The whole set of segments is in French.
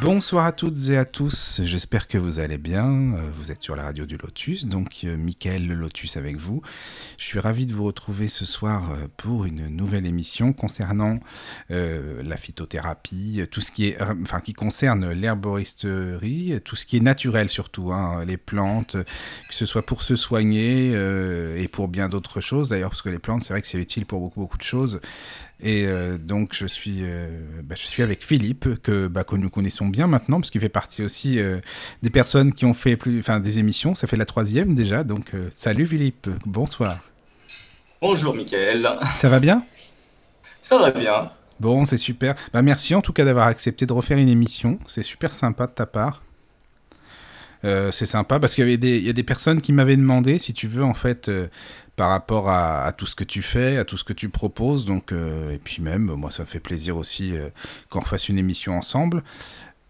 Bonsoir à toutes et à tous, j'espère que vous allez bien. Euh, Vous êtes sur la radio du Lotus, donc euh, Mickaël le Lotus avec vous. Je suis ravi de vous retrouver ce soir euh, pour une nouvelle émission concernant la phytothérapie, tout ce qui est, enfin, qui concerne l'herboristerie, tout ce qui est naturel surtout, hein, les plantes, que ce soit pour se soigner et pour bien d'autres choses d'ailleurs, parce que les plantes, c'est vrai que c'est utile pour beaucoup beaucoup de choses. Et euh, donc je suis, euh, bah, je suis avec Philippe que, bah, que nous connaissons bien maintenant parce qu'il fait partie aussi euh, des personnes qui ont fait plus, enfin des émissions. Ça fait la troisième déjà. Donc salut Philippe, bonsoir. Bonjour Mickaël, Ça va bien? Ça va bien. Bon, c'est super. Bah merci en tout cas d'avoir accepté de refaire une émission. C'est super sympa de ta part. Euh, c'est sympa parce qu'il y avait des, il y a des personnes qui m'avaient demandé, si tu veux, en fait, euh, par rapport à, tout ce que tu fais, à tout ce que tu proposes. Donc, euh, et puis même, moi, ça me fait plaisir aussi euh, qu'on refasse une émission ensemble.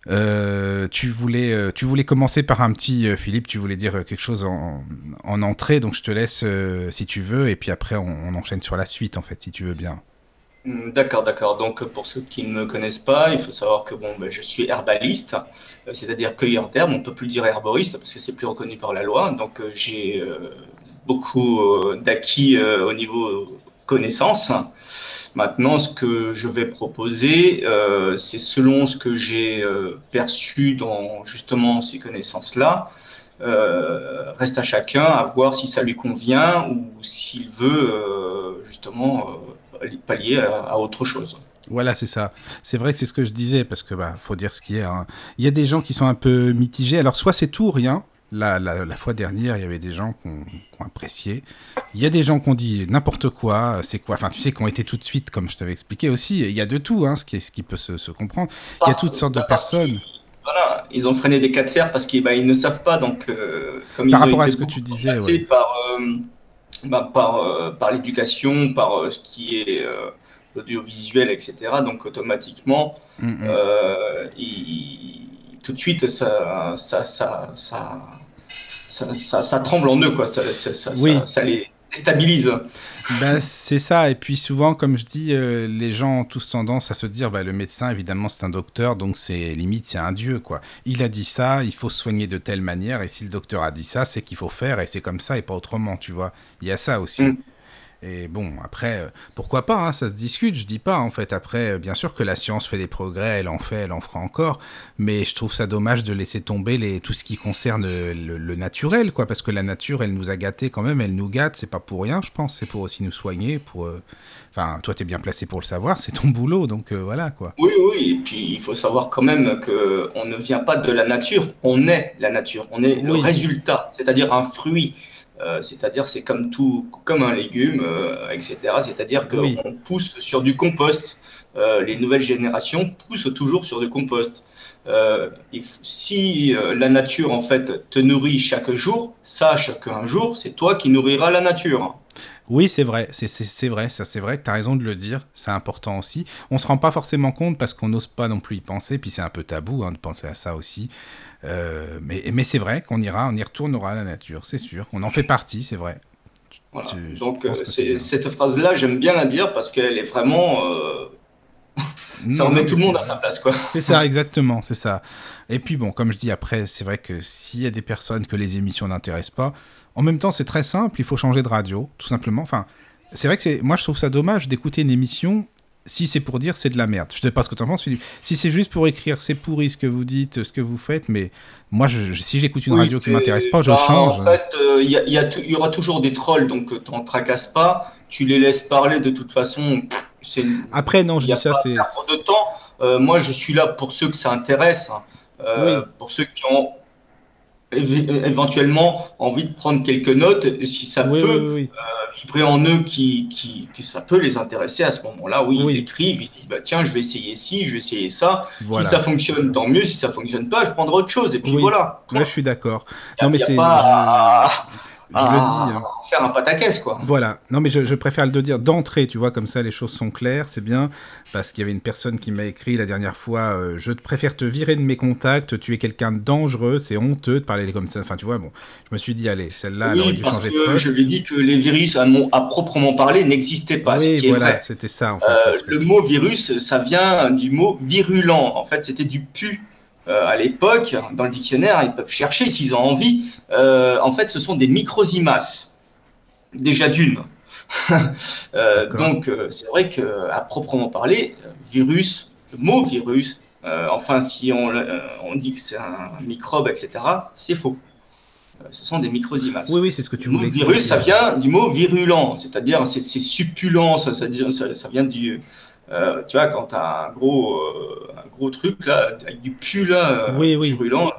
Euh, tu voulais, euh, tu voulais commencer par un petit Philippe. Tu voulais dire quelque chose en, en entrée, donc je te laisse si tu veux, et puis après on, enchaîne sur la suite en fait, si tu veux bien. Hmm, D'accord, d'accord. Donc pour ceux qui ne me connaissent pas, il faut savoir que bon, ben, je suis herbaliste, c'est-à-dire cueilleur d'herbes. On peut plus dire herboriste parce que c'est plus reconnu par la loi. Donc j'ai beaucoup euh, d'acquis euh, au niveau connaissance. Maintenant, ce que je vais proposer, euh, c'est selon ce que j'ai perçu dans justement ces connaissances-là. Reste à chacun à voir si ça lui convient ou s'il veut justement pallier à, autre chose. Voilà, c'est ça. C'est vrai que c'est ce que je disais, parce que bah, faut dire ce qui est. hein. Il y a des gens qui sont un peu mitigés. Alors, soit c'est tout ou rien. La, la, la fois dernière, il y avait des gens qui ont, apprécié. Il y a des gens qui ont dit n'importe quoi, c'est quoi. Enfin, tu sais, qui ont été tout de suite, comme je t'avais expliqué aussi. Il y a de tout, hein, ce, qui ce qui peut se, se comprendre. Il y a toutes sortes de personnes. Voilà, ils ont freiné des cas de fer parce qu'ils bah, ils ne savent pas. Donc, euh, comme Par ils ont rapport à ce que tu disais, ouais. par, euh, bah, par, euh, par l'éducation, par ce qui est l'audiovisuel, etc. Donc, automatiquement, Mm, mm. ils- tout de suite, ça, ça, ça, ça, ça, ça- ça tremble en eux, quoi. Ça, ça, ça, Oui. ça- ça les déstabilise. Ben, c'est ça. Et puis souvent, comme je dis, euh, les gens ont tous tendance à se dire, bah, le médecin, évidemment, c'est un docteur, donc c'est limite, c'est un dieu, quoi. Il a dit ça, il faut soigner de telle manière, et si le docteur a dit ça, c'est qu'il faut faire, et c'est comme ça et pas autrement, tu vois. Il y a ça aussi. Mm. Et bon, après, euh, pourquoi pas, hein, ça se discute, je dis pas, en fait. Après, euh, bien sûr que la science fait des progrès, elle en fait, elle en fera encore, mais je trouve ça dommage de laisser tomber les, tout ce qui concerne le, le naturel, quoi, parce que la nature, elle nous a gâtés quand même, elle nous gâte, c'est pas pour rien, je pense, c'est pour aussi nous soigner, pour... euh, Enfin, toi, t'es bien placé pour le savoir, c'est ton boulot, donc euh, voilà, quoi. Oui, oui, et puis il faut savoir quand même que on ne vient pas de la nature, on est la nature, on est le résultat, c'est-à-dire un fruit, Euh, c'est-à-dire c'est comme tout, comme un légume, euh, etc. C'est-à-dire qu'on Oui. pousse sur du compost. Euh, les nouvelles générations poussent toujours sur du compost. Si la nature en fait te nourrit chaque jour, sache qu'un jour c'est toi qui nourriras la nature. Oui, c'est vrai, c'est vrai, ça c'est vrai que tu as raison de le dire, c'est important aussi. On se rend pas forcément compte parce qu'on n'ose pas non plus y penser, puis c'est un peu tabou hein, de penser à ça aussi. Euh, mais mais c'est vrai qu'on ira, on y retournera à la nature, c'est sûr. On en fait partie, c'est vrai. Voilà. Tu- je Donc euh, c'est cette phrase-là, j'aime bien la dire parce qu'elle est vraiment, euh, ça remet tout le monde à sa place, quoi. C'est ça, exactement, c'est ça. Et puis bon, comme je dis après, c'est vrai que s'il y a des personnes que les émissions n'intéressent pas, en même temps c'est très simple, il faut changer de radio, tout simplement. Enfin, c'est vrai que c'est, moi je trouve ça dommage d'écouter une émission si c'est pour dire c'est de la merde. Je sais pas ce que tu en penses, Philippe. Si c'est juste pour écrire c'est pourri ce que vous dites, ce que vous faites, mais moi je, si j'écoute une Oui, radio qui m'intéresse pas, je bah, change. En fait, euh, il y, a- il y a aura toujours des trolls, donc euh, t'en tracasses pas. Tu les laisses parler de toute façon. pff, Après non, je y a dis ça, pas c'est de temps. Euh, moi, je suis là pour ceux que ça intéresse, hein. Euh, Oui. pour ceux qui ont éve- éventuellement envie de prendre quelques notes, si ça oui, peut vibrer en eux, qui, qui, ça peut les intéresser à ce moment-là. Oui, Oui. ils écrivent, ils se disent bah, tiens, je vais essayer ci, je vais essayer ça. Voilà. Si ça fonctionne, tant mieux. Si ça fonctionne pas, je prendrai autre chose. Et puis Oui. voilà. Là, je suis d'accord. Non, mais c'est- pas je le dis. Hein. Faire un pataquès, quoi. Voilà. Non, mais je, préfère le dire d'entrée, tu vois, comme ça les choses sont claires, c'est bien. Parce qu'il y avait une personne qui m'a écrit la dernière fois euh, Je préfère te virer de mes contacts, tu es quelqu'un de dangereux, c'est honteux de parler comme ça. Enfin, tu vois, bon, je me suis dit Allez, celle-là, oui, elle aurait dû changer que Je lui ai dit que les virus, à, à proprement parler, n'existaient pas. Oui, voilà, c'était ça. En fait, euh, le mot virus, ça vient du mot virulent. En fait, c'était du pu euh, à l'époque, dans le dictionnaire, ils peuvent chercher s'ils ont envie. Euh, en fait, ce sont des microsimas, déjà d'une. Euh, donc, c'est vrai qu'à proprement parler, virus, le mot virus, enfin, si on, on dit que c'est un microbe, etc., c'est faux. Ce sont des microsimas. Oui, oui, c'est ce que tu voulais. Le virus, ça vient du mot virulent, c'est-à-dire c'est suppulent, ça, ça, ça, vient du, euh, tu vois, quand tu as un gros, euh, un gros truc là, avec du pu là, oui, oui. brûlant,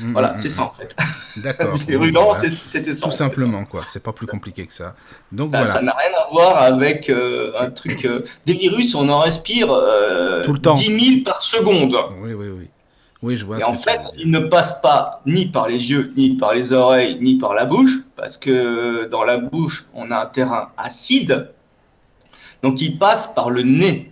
mmh, voilà, mmh, c'est ça en fait. D'accord. brûlant, c'était ça. Tout simplement, quoi. C'est pas plus compliqué que ça. Donc ça, voilà. Ça n'a rien à voir avec euh, un truc. des virus, on en respire tout le temps. 10 000 par seconde. Oui, oui, oui. Oui, je vois. Et en fait, ils ne passent pas ni par les yeux, ni par les oreilles, ni par la bouche, parce que dans la bouche, on a un terrain acide donc il passe par le nez.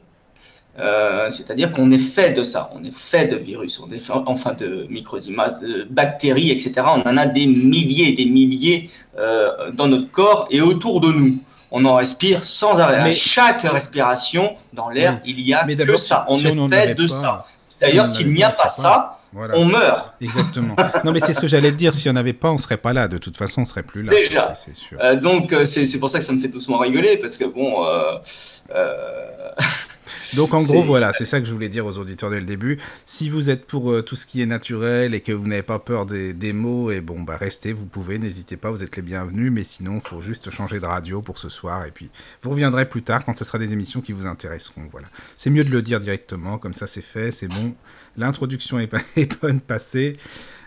Euh, c'est-à-dire qu'on est fait de ça, on est fait de virus, on est fait, enfin de microsimas, de bactéries, etc. On en a des milliers et des milliers euh, dans notre corps et autour de nous. On en respire sans arrêt. Mais, à chaque respiration dans l'air, il y a que ça. On est fait de ça. D'ailleurs, s'il n'y a pas ça, on meurt. Exactement. non, mais c'est ce que j'allais te dire. Si on n'avait pas, on serait pas là. De toute façon, on serait plus là. Déjà. C'est sûr. Euh, donc, euh, c'est pour ça que ça me fait doucement rigoler parce que bon. Euh, donc en gros, voilà, c'est ça que je voulais dire aux auditeurs dès le début. Si vous êtes pour tout ce qui est naturel et que vous n'avez pas peur des, des, mots, et bon, bah restez, vous pouvez, n'hésitez pas, vous êtes les bienvenus. Mais sinon, il faut juste changer de radio pour ce soir. Et puis, vous reviendrez plus tard quand ce sera des émissions qui vous intéresseront. Voilà. C'est mieux de le dire directement, comme ça c'est fait, c'est bon. L'introduction est, est, bonne passée.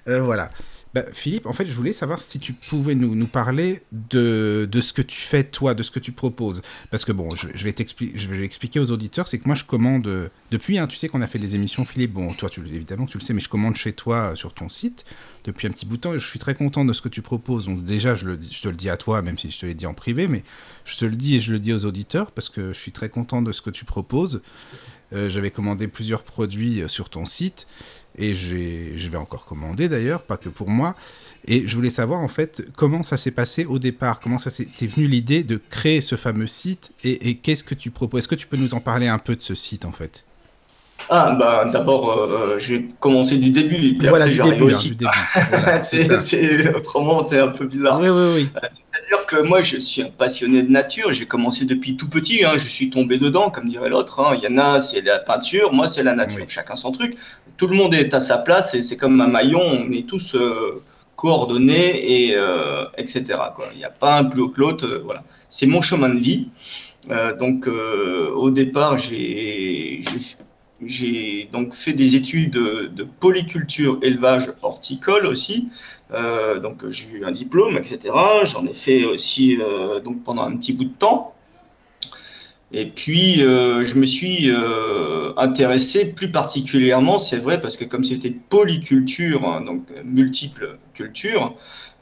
Euh, voilà. Bah, Philippe, en fait, je voulais savoir si tu pouvais nous, nous parler de, de, ce que tu fais, toi, de ce que tu proposes. Parce que, bon, je, je vais je vais expliquer aux auditeurs, c'est que moi, je commande, depuis, hein, tu sais qu'on a fait des émissions, Philippe, bon, toi, tu, évidemment, tu le sais, mais je commande chez toi, euh, sur ton site, depuis un petit bout de temps, et je suis très content de ce que tu proposes. Donc, déjà, je, le, je te le dis à toi, même si je te l'ai dit en privé, mais je te le dis et je le dis aux auditeurs, parce que je suis très content de ce que tu proposes. Euh, j'avais commandé plusieurs produits euh, sur ton site et je vais encore commander d'ailleurs, pas que pour moi. Et je voulais savoir en fait comment ça s'est passé au départ, comment ça s'est venu l'idée de créer ce fameux site? Et, qu'est-ce que tu proposes. Est-ce que tu peux nous en parler un peu de ce site en fait? Ah bah d'abord euh, je vais commencer du début et puis voilà, après, du, début, hein, du début, c'est, autrement c'est un peu bizarre. Oui oui oui. Que moi, je suis un passionné de nature. J'ai commencé depuis tout petit. Hein. Je suis tombé dedans, comme dirait l'autre. Hein. Il y en a, c'est la peinture. Moi, c'est la nature. Chacun son truc. Tout le monde est à sa place et c'est comme un maillon. On est tous euh, coordonnés et euh, etc. Quoi. Il n'y a pas un plus haut que l'autre. Euh, voilà. C'est mon chemin de vie. donc, au départ, j'ai j'ai donc fait des études de, polyculture, élevage horticole aussi. Euh, donc j'ai eu un diplôme, etc. J'en ai fait aussi euh, donc pendant un petit bout de temps. Et puis euh, je me suis intéressé plus particulièrement, c'est vrai, parce que comme c'était polyculture, hein, donc multiples cultures,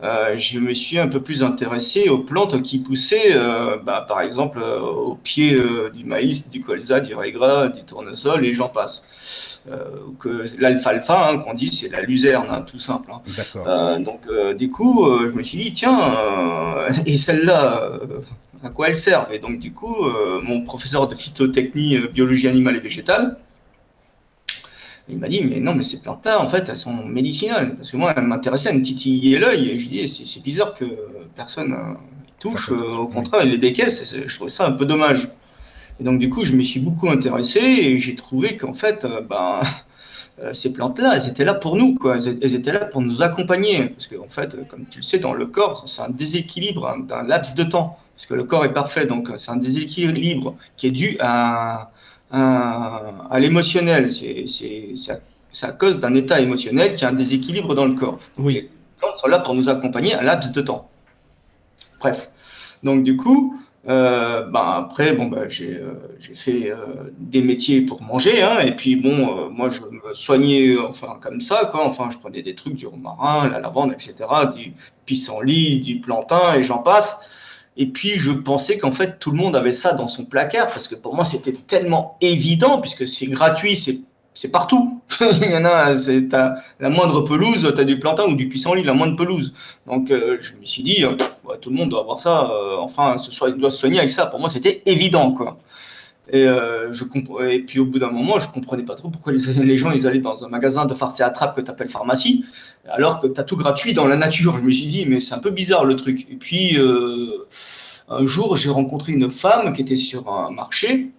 euh, je me suis un peu plus intéressé aux plantes qui poussaient, euh, bah, par exemple, euh, au pied du maïs, du colza, du régras, du tournesol, et j'en passe. que l'alfalfa, hein, qu'on dit, c'est la luzerne, hein, tout simple. Donc, du coup, je me suis dit, tiens, et celle-là, à quoi elle sert Et donc, du coup, mon professeur de phytotechnie, biologie animale et végétale, il m'a dit, mais non, mais ces plantes-là, en fait, elles sont médicinales. Parce que moi, elles m'intéressaient à me titiller l'œil. Et je dis, c'est bizarre que personne euh, touche. Euh, au contraire, il les décaisse. Je trouvais ça un peu dommage. Et donc, du coup, je me suis beaucoup intéressé et j'ai trouvé qu'en fait, euh, ben, ces plantes-là, elles étaient là pour nous. Quoi. Elles étaient là pour nous accompagner. Parce qu'en fait, comme tu le sais, dans le corps, c'est un déséquilibre hein, d'un laps de temps. Parce que le corps est parfait. Donc, c'est un déséquilibre qui est dû à à, l'émotionnel. C'est à, cause d'un état émotionnel qui a un déséquilibre dans le corps. oui. Les plantes sont là pour nous accompagner un laps de temps. Bref. Donc, du coup, Euh, bah, après, bon, bah, j'ai euh, fait euh, des métiers pour manger, hein, et puis bon, euh, moi je me soignais enfin comme ça, quoi. Enfin, je prenais des trucs du romarin, la lavande, etc., du pissenlit, du plantain, et j'en passe. Et puis je pensais qu'en fait tout le monde avait ça dans son placard, parce que pour moi c'était tellement évident, puisque c'est gratuit, c'est c'est partout. Il y en a, c'est la moindre pelouse, tu as du plantain ou du pissenlit, la moindre pelouse. Donc euh, je me suis dit, euh, tout le monde doit avoir ça, euh, enfin, ce soit, il doit se soigner avec ça. Pour moi, c'était évident, quoi. Et, euh, et puis au bout d'un moment, je comprenais pas trop pourquoi les, les gens ils allaient dans un magasin de farce et attrape que tu appelles pharmacie, alors que tu as tout gratuit dans la nature. Je me suis dit, mais c'est un peu bizarre le truc. Et puis euh, un jour, j'ai rencontré une femme qui était sur un marché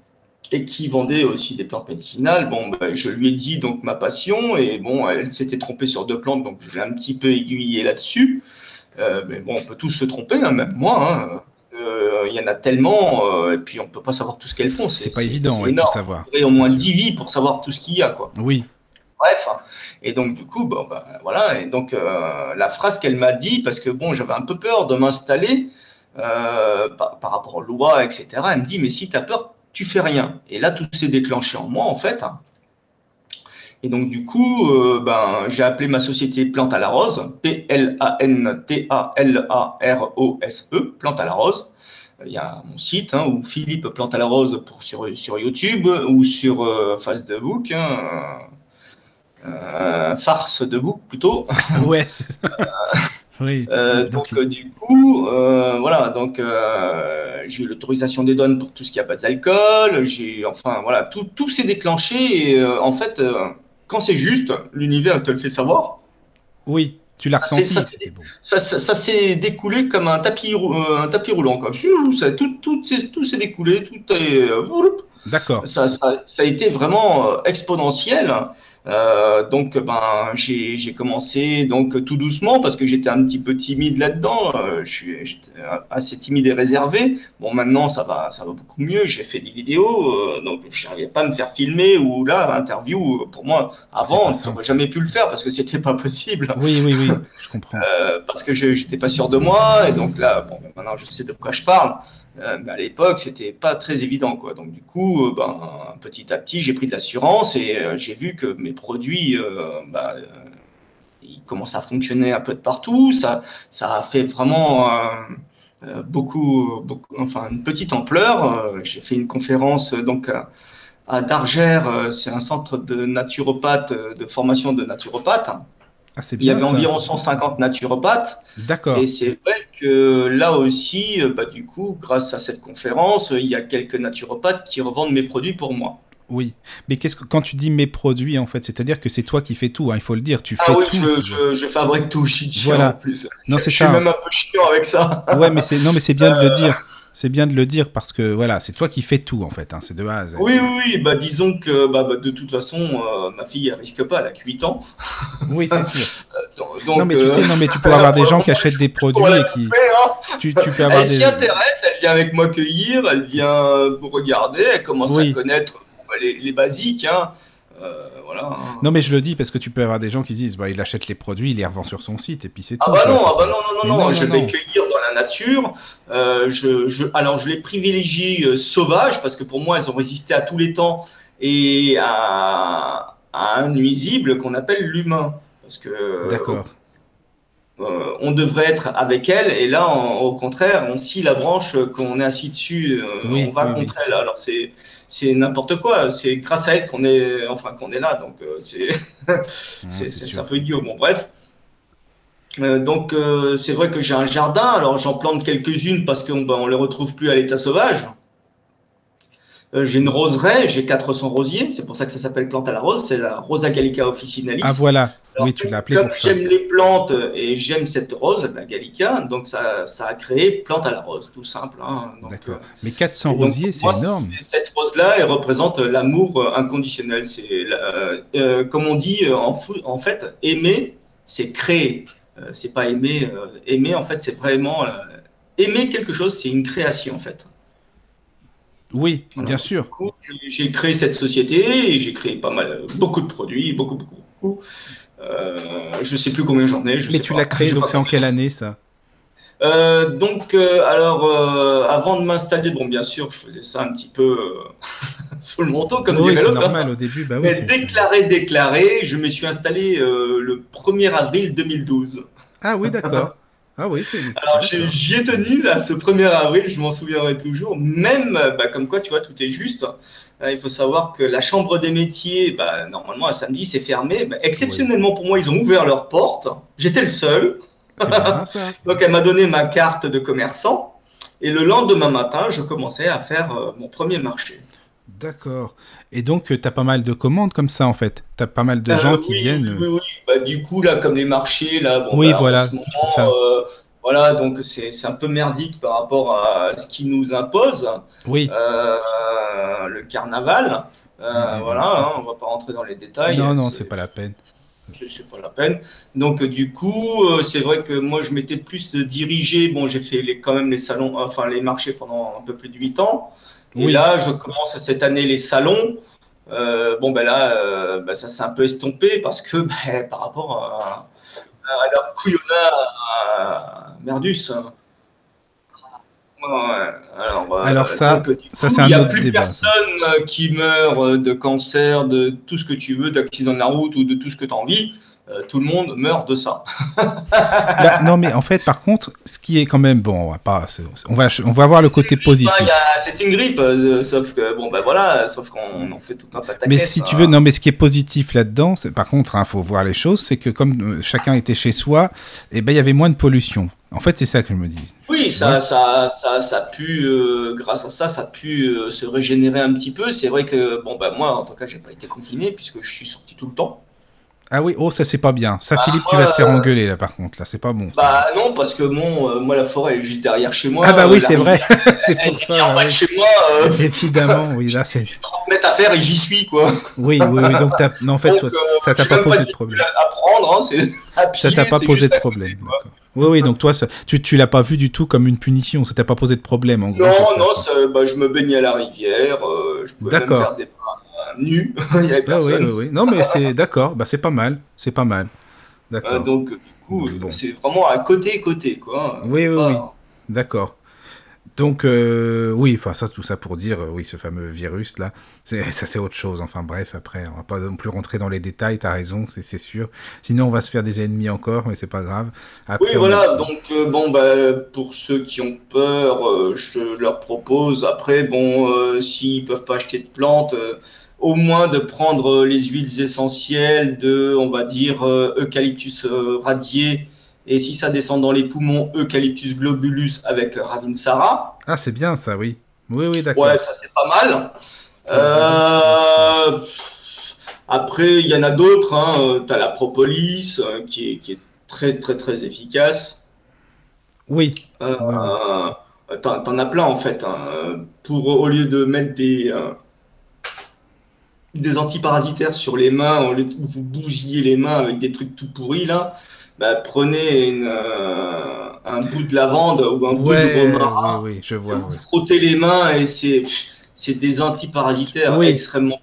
et qui vendait aussi des plantes médicinales. Bon, ben, je lui ai dit donc ma passion et bon, elle s'était trompée sur deux plantes, donc je l'ai un petit peu aiguillée là-dessus. Euh, mais bon, on peut tous se tromper, hein, même moi. hein. Euh, Il y en a tellement, euh, et puis on peut pas savoir tout ce qu'elles font. C'est pas évident ouais, tout savoir. Il y au moins C'est sûr. 10 vies pour savoir tout ce qu'il y a, quoi. Oui, Bref, et donc du coup, bon, bah, voilà, et donc euh, la phrase qu'elle m'a dit, parce que bon, j'avais un peu peur de m'installer par, par rapport aux lois, etc. Elle me dit, mais si tu as peur, tu fais rien. Et là, tout s'est déclenché en moi, en fait. Et donc du coup, euh, ben, j'ai appelé ma société Plante à la Rose, P-L-A-N-T-A-L-A-R-O-S-E, Plante à la Rose. Il y a mon site, hein, ou Philippe Plante à la Rose pour, sur, sur YouTube ou sur euh, Facebook. hein, euh, farce de book plutôt. ouais. ça. oui. Euh, donc, euh, du coup, euh, voilà, donc euh, j'ai eu l'autorisation des douanes pour tout ce qui a base d'alcool. J'ai, enfin voilà, tout, tout s'est déclenché. Et, euh, en fait, euh, quand c'est juste, l'univers te le fait savoir. oui, tu l'as c'est- ressenti. ça, bon. S'est découlé comme un tapis, euh, un tapis roulant. Ça, tout, tout, s'est- tout s'est découlé, tout est, euh. D'accord. ça, ça, ça a été vraiment euh, exponentiel. Euh, donc, ben, j'ai commencé donc tout doucement parce que j'étais un petit peu timide là-dedans. Euh, je suis j'étais assez timide et réservé. Bon, maintenant ça va, ça va beaucoup mieux. J'ai fait des vidéos, euh, donc je n'arrivais pas à me faire filmer ou là interview. Pour moi, avant, je n'aurais jamais pu le faire parce que c'était pas possible. Oui, oui, oui, je comprends. Euh, parce que je n'étais pas sûr de moi et donc là bon maintenant je sais de quoi je parle Euh, mais à l'époque c'était pas très évident quoi. Donc du coup euh, ben petit à petit j'ai pris de l'assurance et euh, j'ai vu que mes produits euh, bah, ils commencent à fonctionner un peu de partout. Ça ça a fait vraiment beaucoup, enfin une petite ampleur. J'ai fait une conférence donc à, à Dargère c'est un centre de naturopathes euh, de formation de naturopathes Ah, il y avait ça. environ 150 naturopathes D'accord. et c'est vrai que là aussi, euh, bah, du coup, grâce à cette conférence, euh, il y a quelques naturopathes qui revendent mes produits pour moi. Oui. Mais qu'est-ce que quand tu dis mes produits en fait, c'est-à-dire que c'est toi qui fais tout, hein, il faut le dire, tu fais Ah oui, tout. je, je, je fabrique tout, je suis Voilà. en plus. Non, c'est je suis ça. même un peu chiant avec ça. Ouais, mais c'est non, mais c'est bien de le Euh. dire. C'est bien de le dire parce que voilà, c'est toi qui fais tout en fait. Hein, c'est de Z. Oui, oui, oui, bah, disons que bah, bah, de toute façon, euh, ma fille, elle risque pas, elle a que 8 ans. Oui, c'est sûr. Donc, donc, non, mais tu euh, sais, non, mais tu pourras avoir des gens qui achètent des produits et qui, hein. tu, tu peux avoir Elle s'y intéresse, elle vient avec moi cueillir, elle vient me regarder, elle commence Oui. à connaître bah, les, les basiques. Hein. Euh, voilà. hein. Non, mais je le dis parce que tu peux avoir des gens qui se disent, bah, il achète les produits, il les revend sur son site et puis c'est tout. Ah bah tu vois, non, ah bah non, Mais non, non, je non, vais non. cueillir la nature. Euh, je, je, alors je les privilégie euh, sauvages parce que pour moi elles ont résisté à tous les temps et à, à un nuisible qu'on appelle l'humain. Parce que D'accord. euh, on devrait être avec elle et là au contraire on scie la branche qu'on est assis dessus, Oui, on va oui, contre elle. Alors c'est c'est n'importe quoi, c'est grâce à elle qu'on est enfin qu'on est là donc c'est Ah, c'est c'est un peu idiot. Bon, bref. Euh, donc, euh, c'est vrai que j'ai un jardin. Alors, j'en plante quelques-unes parce qu'on ben, on les retrouve plus à l'état sauvage. Euh, j'ai une roseraie, j'ai 400 rosiers. C'est pour ça que ça s'appelle plante à la rose. C'est la Rosa gallica officinalis. Ah voilà. Alors, oui, tu l'as appelé Comme j'aime les plantes et j'aime cette rose, la gallica, donc ça, ça a créé plante à la rose, tout simple. hein. D'accord. Mais 400 et donc, rosiers, c'est énorme. Cette rose-là, elle représente l'amour inconditionnel. C'est, comme on dit en fait, aimer, c'est créer. Euh, c'est pas aimer. euh, aimer, en fait, c'est vraiment euh, aimer quelque chose, c'est une création, en fait. Oui, Voilà. bien sûr. J'ai- créé cette société et j'ai créé pas mal, beaucoup de produits, beaucoup, beaucoup, beaucoup. Euh, je sais plus combien j'en ai. Je Mais sais tu l'as créé, Je sais donc c'est en quelle année ça? Euh, donc, euh, alors, euh, avant de m'installer, bon, bien sûr, je faisais ça un petit peu sous le manteau, comme Oui, dirait c'est hein. normal au début. Bah oui, Mais déclaré, déclaré, je me suis installé le 1er avril 2012. Ah oui, d'accord. Ah oui, c'est. Alors, j'y ai tenu, là, ce 1er avril, je m'en souviendrai toujours. Même, bah, comme quoi, tu vois, tout est juste. Il faut savoir que la Chambre des métiers, bah, normalement, un samedi, c'est fermé. Bah, exceptionnellement pour moi, ils ont ouvert leurs portes. J'étais le seul. Ça. Donc, elle m'a donné ma carte de commerçant. Et le lendemain matin, je commençais à faire euh, mon premier marché. D'accord. Et donc, tu as pas mal de commandes comme ça, en fait. Tu as pas mal de gens Euh, qui oui, viennent. Oui, oui. Bah, du coup, là, comme les marchés, là, bon, Oui, bah, voilà, ce c'est ça. euh, voilà, donc c'est un peu merdique par rapport à ce qui nous impose, Oui. euh, le carnaval. Euh. Voilà, hein, on va pas rentrer dans les détails. non, non, c'est pas la peine. C'est pas la peine. Donc euh, du coup, euh, c'est vrai que moi je m'étais plus dirigé. Bon, j'ai fait les, quand même les salons, enfin les marchés pendant un peu plus de 8 ans. Et Oui. là, je commence cette année les salons. Euh, bon, ben là, euh, ben, ça s'est un peu estompé parce que ben, par rapport à, à leur couillonnat à Merdus. hein. Alors, euh, Alors ça- du ça, c'est un il n'y a autre plus débat, personne euh, qui meurt euh, de cancer, de tout ce que tu veux, d'accident de la route ou de tout ce que tu as envie. Euh, tout le monde meurt de ça. Bah, non, mais en fait, par contre, ce qui est quand même bon, on va pas, on va, on va voir le côté Bah, positif. y a- C'est une grippe, euh, sauf que bon, ben voilà, sauf qu'on en fait tout un pataquès. Mais si tu hein. veux, non, mais ce qui est positif là-dedans, c'est par contre, il faut voir les choses, c'est que comme euh, chacun était chez soi, eh ben il y avait moins de pollution. En fait, c'est ça que je me dis. Oui, ça, Ouais. ça, ça, ça a pu, euh, grâce à ça, ça a pu euh, se régénérer un petit peu. C'est vrai que, bon, bah, moi, en tout cas, j'ai pas été confiné puisque je suis sorti tout le temps. Ah oui, oh, ça c'est pas bien. Ça, Bah, Philippe, tu vas te faire euh, engueuler là, par contre. Là, c'est pas bon. ça. Bah, non, parce que, bon, euh, moi, la forêt elle est juste derrière chez moi. ah bah oui, c'est vrai. c'est pour ça. en bas de oui. chez moi, euh, Évidemment, oui, là c'est. 30 mètres à faire et j'y suis, quoi. Oui, oui, oui. Donc, t'as- non, en fait, Donc, ça t'a pas posé pas de problème. À prendre, hein, c'est Ça t'a pas posé de problème. Oui, oui, donc toi, ça- tu, tu l'as pas vu du tout comme une punition. Ça t'a pas posé de problème, en gros. Non, non, ça, bah, je me baignais à la rivière, euh, je pouvais même faire des bains nus, il y avait Ah, oui, personne. oui, oui. Non, mais c'est d'accord. Bah, c'est pas mal. C'est pas mal. Euh, donc, du coup, Bon. c'est vraiment à côté-côté, quoi. Oui, oui, Pas- oui. D'accord. Donc, euh, oui, enfin, ça, tout ça pour dire, euh, oui, ce fameux virus, là, ça, c'est autre chose. Enfin, bref, après, on va pas non plus rentrer dans les détails, t'as raison, c'est, sûr. Sinon, on va se faire des ennemis encore, mais c'est pas grave. Après, Oui, a- voilà, donc euh, bon, bah, pour ceux qui ont peur, je leur propose, après, bon, s'ils peuvent pas acheter de plantes, au moins de prendre euh, les huiles essentielles de, on va dire, euh, eucalyptus euh, radié, et si ça descend dans les poumons, eucalyptus globulus avec Ravinsara. Ah, c'est bien, ça, oui. Oui, oui, d'accord. Ouais, ça c'est pas mal. Euh, après, il y en a d'autres. Hein. Tu as la propolis qui, est, qui est très très très efficace. Oui, Euh, T'en t'en as plein en fait. hein. Pour au lieu de mettre des euh, des antiparasitaires sur les mains, au lieu de vous bousiller les mains avec des trucs tout pourris là, bah, prenez une, euh, un bout de lavande ou un bout de ouais, romarin oui, oui, je vois. vous oui. frottez les mains et c'est c'est des antiparasitaires extrêmement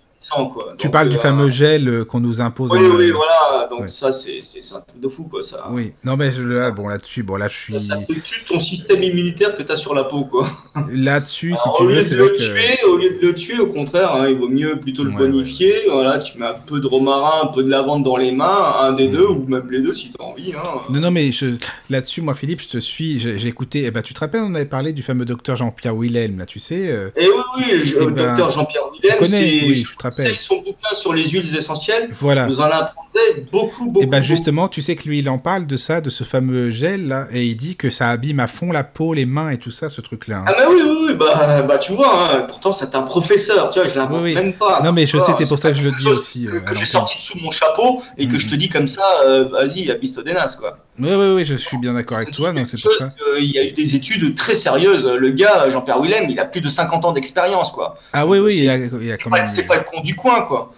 quoi. Tu Donc, parles du euh, fameux gel euh, qu'on nous impose. Oui en- oui voilà donc Ouais. ça c'est un truc de fou quoi ça. Oui, non, mais je, là, bon, là-dessus, bon, là, je suis. Ça, ça te tue ton système immunitaire que tu as sur la peau quoi. Là-dessus, si tu au veux, lieu c'est de vrai le que. tuer, au lieu de le tuer, au contraire, hein, il vaut mieux plutôt le Ouais, bonifier. Voilà, tu mets un peu de romarin, un peu de lavande dans les mains, un des Mhm. deux ou même les deux si tu as envie. Hein. Non, non, mais je... là-dessus, moi, Philippe, je te suis. J'ai écouté. Eh ben, tu te rappelles, on avait parlé du fameux docteur Jean-Pierre Wilhelm, là, tu sais. euh, Et oui, oui, je- Eh le ben, docteur Jean-Pierre Willem, c'est rappelle. son bouquin sur les huiles essentielles. Voilà. Vous en apprendrez beaucoup, beaucoup. Et ben beaucoup. justement, tu sais que lui, il en parle de ça, de ce fameux gel là, et il dit que ça abîme à fond la peau, les mains et tout ça, ce truc-là. hein. Ah bah oui, oui, oui, bah, bah tu vois, hein, pourtant c'est un professeur, tu vois, je l'invente Oui, oui. même pas. Non, mais je vois, sais, c'est pour ça que je le dis aussi, Que, euh, que à j'ai sorti de sous mon chapeau et que je te Mhm. dis comme ça, euh, vas-y, abiste des nasses, quoi. Oui, oui, oui, je suis bien d'accord avec toi, non, c'est pour ça. Il y a eu des études très sérieuses. Le gars, Jean-Pierre Willem, il a plus de 50 ans d'expérience, quoi. Ah oui, oui, il y a, il a quand même. c'est pas le du coin, quoi.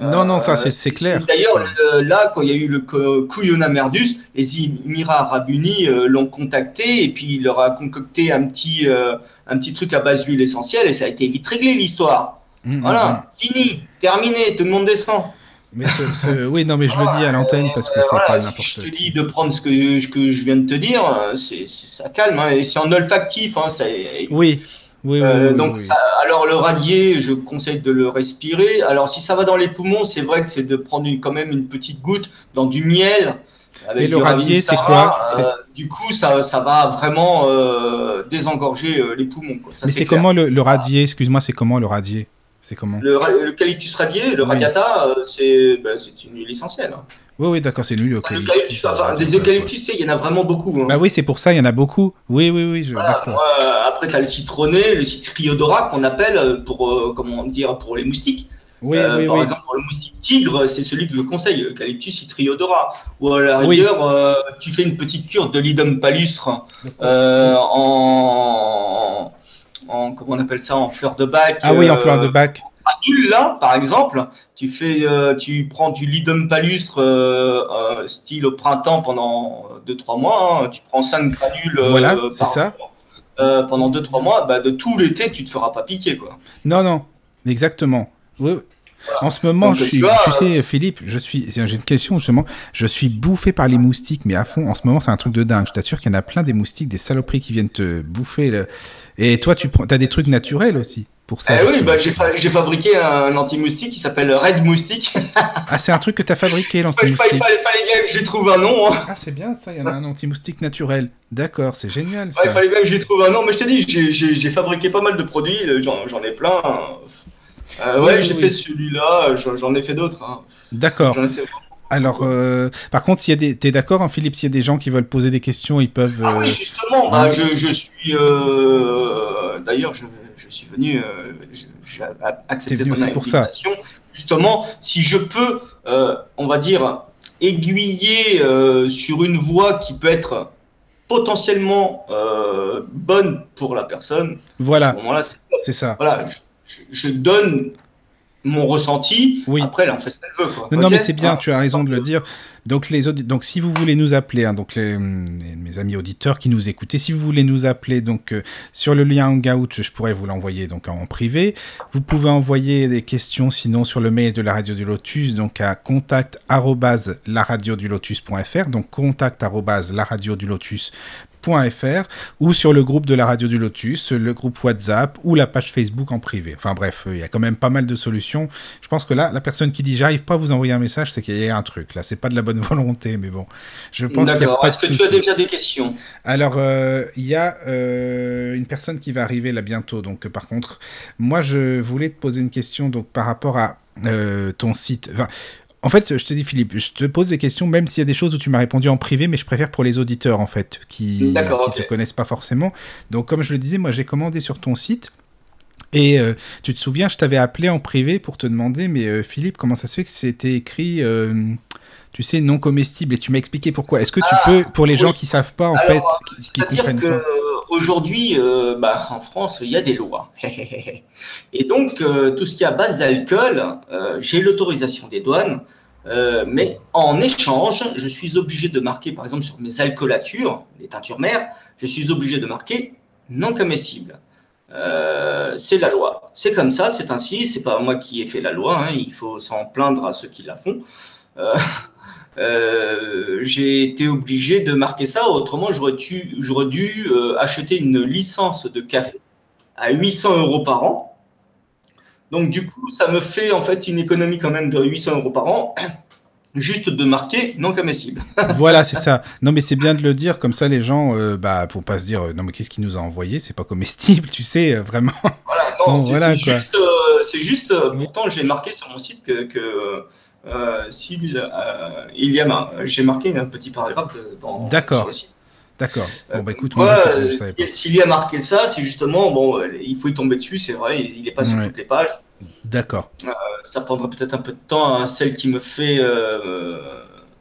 Non, non, ça, Euh, c'est- clair. D'ailleurs, le- là, quand il y a eu le Couillonna Merdus, les Émirats Arabes Unis euh, l'ont contacté et puis il leur a concocté un petit, euh, un petit truc à base d'huile essentielle et ça a été vite réglé l'histoire. Mm, mm, Voilà, fini, terminé, tout le monde descend. Mais ce, oui, non, mais je le dis à l'antenne parce que c'est pas n'importe Si je te dis de prendre ce que, que je viens de te dire, ça calme. Hein, et c'est en olfactif. Hein, ça, oui. Oui, euh, donc, Ça, alors le radier, je conseille de le respirer. Alors, si ça va dans les poumons, c'est vrai que c'est de prendre une, quand même une petite goutte dans du miel. Avec Et le radier, c'est quoi euh, Du coup, ça, ça va vraiment euh, désengorger les poumons. Quoi. Mais c'est comment le, le radier Excuse-moi, c'est comment le radier? C'est comment? Le, L'eucalyptus radié, le radiata, c'est ben, une huile essentielle. Oui, oui, d'accord, c'est lui l'eucalyptus. Enfin, des eucalyptus, tu sais, il y en a vraiment beaucoup. Hein. Bah oui, c'est pour ça, il y en a beaucoup. Oui, oui, oui. Je... après, tu as le citronné, le citrillodorat qu'on appelle pour, euh, comment dire, pour les moustiques. Oui, euh, oui, par exemple, pour le moustique tigre, c'est celui que je conseille, eucalyptus citrillodorat. Ou à la rigueur, euh, tu fais une petite cure de lidum palustre en, en, comment on appelle ça, en fleur de bac. Ah oui, en fleur de bac là, par exemple, tu fais, euh, tu prends du lidum palustre euh, euh, style au printemps pendant 2-3 mois. Hein. tu prends 5 granules. Voilà, c'est ça. pendant 2-3 mois, bah, de tout l'été, tu te feras pas piquer, quoi. Non, non, exactement. Oui, en ce moment, je suis, tu sais, Philippe, je suis, j'ai une question justement. Je suis bouffé par les moustiques, mais à fond. En ce moment, c'est un truc de dingue. Je t'assure qu'il y en a plein des moustiques, des saloperies qui viennent te bouffer. Et toi, tu prends, as des trucs naturels aussi pour ça. Eh oui, bah, j'ai, fabriqué un anti-moustique qui s'appelle Red Moustique. ah, c'est un truc que tu as fabriqué, l'anti-moustique. Il fallait, bien que j'y trouve un nom. Hein. Ah, c'est bien ça, il y en a un anti-moustique naturel. D'accord, c'est génial. il fallait bien que j'y trouve un nom, mais je t'ai dit, j'ai, fabriqué pas mal de produits, j'en, j'en ai plein. Euh, ouais, j'ai fait celui-là, j'en ai fait d'autres. Hein. D'accord. Alors, euh, par contre, s'il y a des, t'es d'accord, hein, Philippe, s'il y a des gens qui veulent poser des questions, ils peuvent. Ah oui, euh, justement. Bah, je, je, suis. D'ailleurs, je, je, suis venu. j'ai accepté ton invitation. Pour ça. Justement, si je peux, on va dire, aiguiller sur une voie qui peut être potentiellement bonne pour la personne. Voilà. c'est ça. Voilà je, donne mon ressenti. Oui. Après, là, on fait ce qu'elle veut. Quoi. Non, mais c'est bien, tu as raison de le dire. Donc, les donc si vous voulez nous appeler, hein, donc mes amis auditeurs qui nous écoutez, si vous voulez nous appeler, donc euh, sur le lien Hangout, je pourrais vous l'envoyer donc en privé. Vous pouvez envoyer des questions, sinon sur le mail de la radio du Lotus, donc à contact lotus.fr, donc contact fr ou sur le groupe de la radio du Lotus, le groupe WhatsApp ou la page Facebook en privé. Enfin bref, il y a quand même pas mal de solutions. Je pense que là, la personne qui dit j'arrive pas à vous envoyer un message, c'est qu'il y a un truc. Là, c'est pas de la bonne volonté, mais bon. Je pense qu'il y a pas Est-ce que tu as déjà des questions? Alors, euh, il y a euh, une personne qui va arriver là bientôt. Donc, par contre, moi, je voulais te poser une question donc par rapport à euh, ton site. Enfin, en fait, je te dis, Philippe, je te pose des questions, même s'il y a des choses où tu m'as répondu en privé, mais je préfère pour les auditeurs, en fait, qui ne te connaissent pas forcément. Donc, comme je le disais, moi, j'ai commandé sur ton site. Et euh, tu te souviens, je t'avais appelé en privé pour te demander, mais euh, Philippe, comment ça se fait que c'était écrit, euh, tu sais, non comestible? Et tu m'as expliqué pourquoi. Est-ce que tu ah, peux, pour les gens qui savent pas, en fait, qui, qui comprennent que... pas? Aujourd'hui, bah, en France, il y a des lois. Et donc, tout ce qui est à base d'alcool, j'ai l'autorisation des douanes euh, mais en échange, je suis obligé de marquer, par exemple, sur mes alcoolatures, les teintures mères, je suis obligé de marquer non comestible. Euh, c'est la loi. C'est comme ça, c'est ainsi. C'est pas moi qui ai fait la loi. Hein, il faut s'en plaindre à ceux qui la font. Euh, j'ai été obligé de marquer ça. Autrement, j'aurais dû, dû acheter une licence de café à 800 euros par an donc, du coup, ça me fait en fait une économie quand même de 800 euros par an, juste de marquer non comestible. voilà, c'est ça. Non, mais c'est bien de le dire, comme ça les gens, euh, bah, pour pas se dire, euh, non, mais qu'est-ce qu'il nous a envoyé? C'est pas comestible, tu sais, euh, vraiment. Voilà, non, c'est juste, c'est juste, pourtant, j'ai marqué sur mon site que. que si, il y a, j'ai marqué un petit paragraphe dans, sur le site. D'accord. Bon, bah écoute, moi, S'il y a marqué ça, c'est justement, bon, il faut y tomber dessus, c'est vrai, il n'est pas sur toutes les pages. D'accord. Euh, ça prendra peut-être un peu de temps à celle qui me fait euh,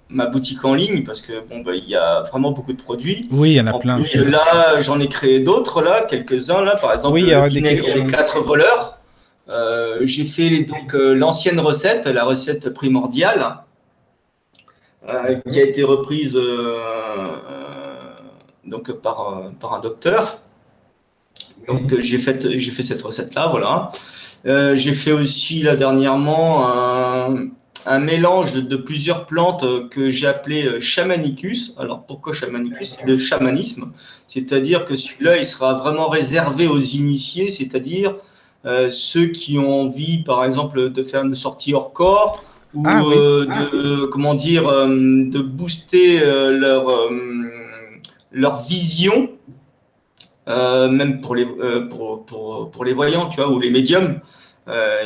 ma boutique en ligne, parce que bon, bah, il y a vraiment beaucoup de produits. Oui, il y en a plein. là, j'en ai créé d'autres, là, quelques-uns, là, par exemple, oui, il y a les quatre voleurs. Euh, j'ai fait donc l'ancienne recette, la recette primordiale, qui a été reprise donc par, euh, par un docteur. Donc j'ai fait, j'ai fait cette recette-là, voilà. Euh, j'ai fait aussi là dernièrement un mélange de plusieurs plantes que j'ai appelé chamanicus. Alors pourquoi chamanicus? Le chamanisme, c'est-à-dire que celui-là, il sera vraiment réservé aux initiés, c'est-à-dire ceux qui ont envie, par exemple, de faire une sortie hors corps ou ah de, comment dire, de booster leur, leur vision euh, même pour les, euh, pour, pour, pour, les voyants, tu vois, ou les médiums. Euh,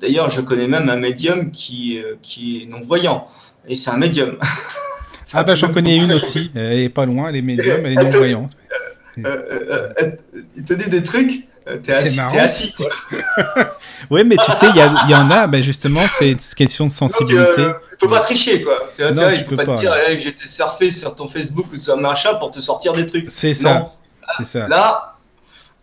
d'ailleurs, je connais même un médium qui, qui est non-voyant, et c'est un médium. ah bah j'en connais une aussi, elle est pas loin, elle est médium, elle est non-voyante. il te dit des trucs T'es assis, es assis oui, mais tu sais, il y, y, en a, ben justement, c'est une question de sensibilité. Donc, faut pas tricher, quoi. Tu vois, il faut pas, te dire, hey, j'ai été surfé sur ton Facebook ou sur machin pour te sortir des trucs. C'est ça. C'est ça. Là,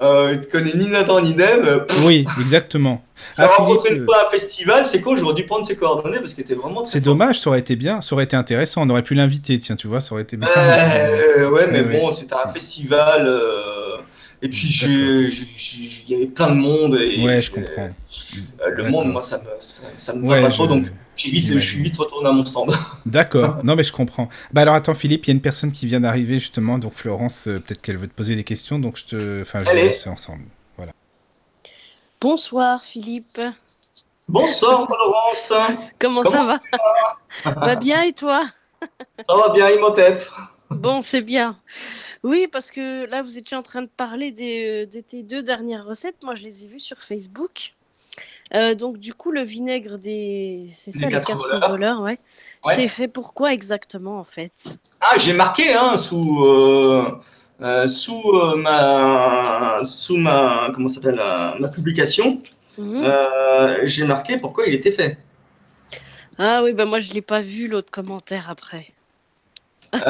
euh, tu connais ni Nathan ni Dave. Oui, exactement. J'ai ah, rencontré une fois à un festival, c'est quoi J'aurais dû prendre ses coordonnées parce qu'il était vraiment. C'est dommage, ça aurait été bien, ça aurait été intéressant. On aurait pu l'inviter, tiens, tu vois, ça aurait été bien. Euh, ouais, mais bon, c'était un festival. Euh, et puis, il y avait plein de monde. Et ouais, je comprends. le monde, moi, ça me, ça, me va pas trop. Donc, vite, je suis vite retourné à mon stand. D'accord, non mais je comprends. Bah alors attends Philippe, il y a une personne qui vient d'arriver justement, donc Florence, euh, peut-être qu'elle veut te poser des questions, donc je te, enfin je vais laisse ensemble. Bonsoir Philippe. Bonsoir Florence. Comment, ça va Va bien et toi Ça va bien, Imhotep. Bon, c'est bien. Oui, parce que là, vous étiez en train de parler des, de tes deux dernières recettes. Moi, je les ai vues sur Facebook. Euh, donc, du coup, le vinaigre des. C'est ça, les, quatre, voleurs, ouais. C'est fait pour quoi exactement, en fait? Ah, j'ai marqué, hein, sous. Euh, euh, sous ma sous ma comment s'appelle ma publication mhm. j'ai marqué pourquoi il était fait ah oui bah moi je l'ai pas vu l'autre commentaire après donc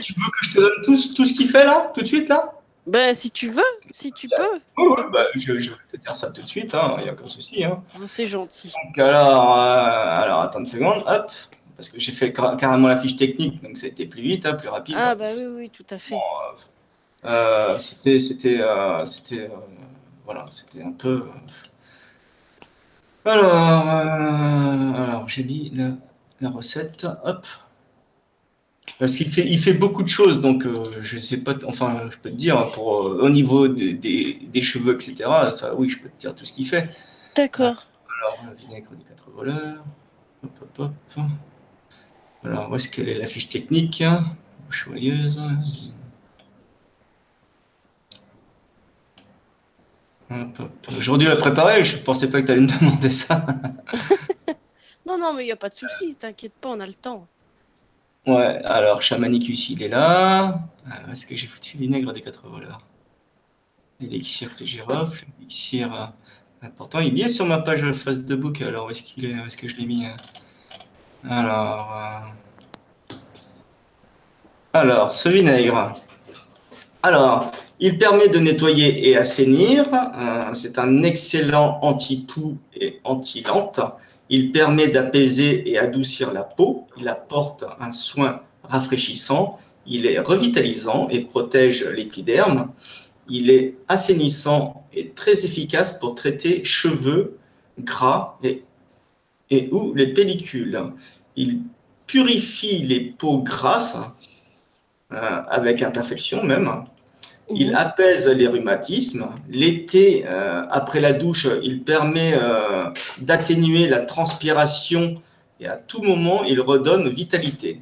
tu veux que je te donne tout, tout ce qu'il fait là tout de suite là? Ben, si tu veux, si tu peux. Oui, bah, je, je, vais te dire ça tout de suite, il hein, n'y a aucun souci. Hein. Ah, c'est gentil. Donc, alors, euh, alors, attends une seconde, hop, parce que j'ai fait carrément la fiche technique, donc ça a été plus vite, hein, plus rapide. Ah, bah oui, oui, tout à fait. Euh, euh, c'était, c'était, c'était, voilà, c'était un peu. Alors, alors j'ai mis la, la recette, hop. Parce qu'il fait, il fait beaucoup de choses, donc euh, je sais pas, enfin, je peux te dire, pour, euh, au niveau des, des, cheveux, etc., ça, oui, je peux te dire tout ce qu'il fait. D'accord. Alors, le vinaigre des quatre voleurs. Hop, hop, hop. Alors, où est-ce qu'elle est la fiche technique Joyeuse. Aujourd'hui, la préparer, je pensais pas que tu allais me demander ça. non, non, mais il n'y a pas de souci, t'inquiète pas, on a le temps. Ouais, alors Chamanicus, il est là. Est-ce que j'ai foutu vinaigre des quatre voleurs? Élixir de girofle, élixir. Euh, pourtant, il y est sur ma page face de book. Alors, où est-ce qu'il est, est Est-ce que je l'ai mis euh Alors. Ce vinaigre. Alors, il permet de nettoyer et assainir. C'est un excellent anti-poux et anti-lente. Il permet d'apaiser et adoucir la peau. Il apporte un soin rafraîchissant. Il est revitalisant et protège l'épiderme. Il est assainissant et très efficace pour traiter cheveux gras et, et ou les pellicules. Il purifie les peaux grasses euh, avec imperfection même. Il mhm. apaise les rhumatismes. L'été, euh, après la douche, il permet euh, d'atténuer la transpiration et à tout moment, il redonne vitalité.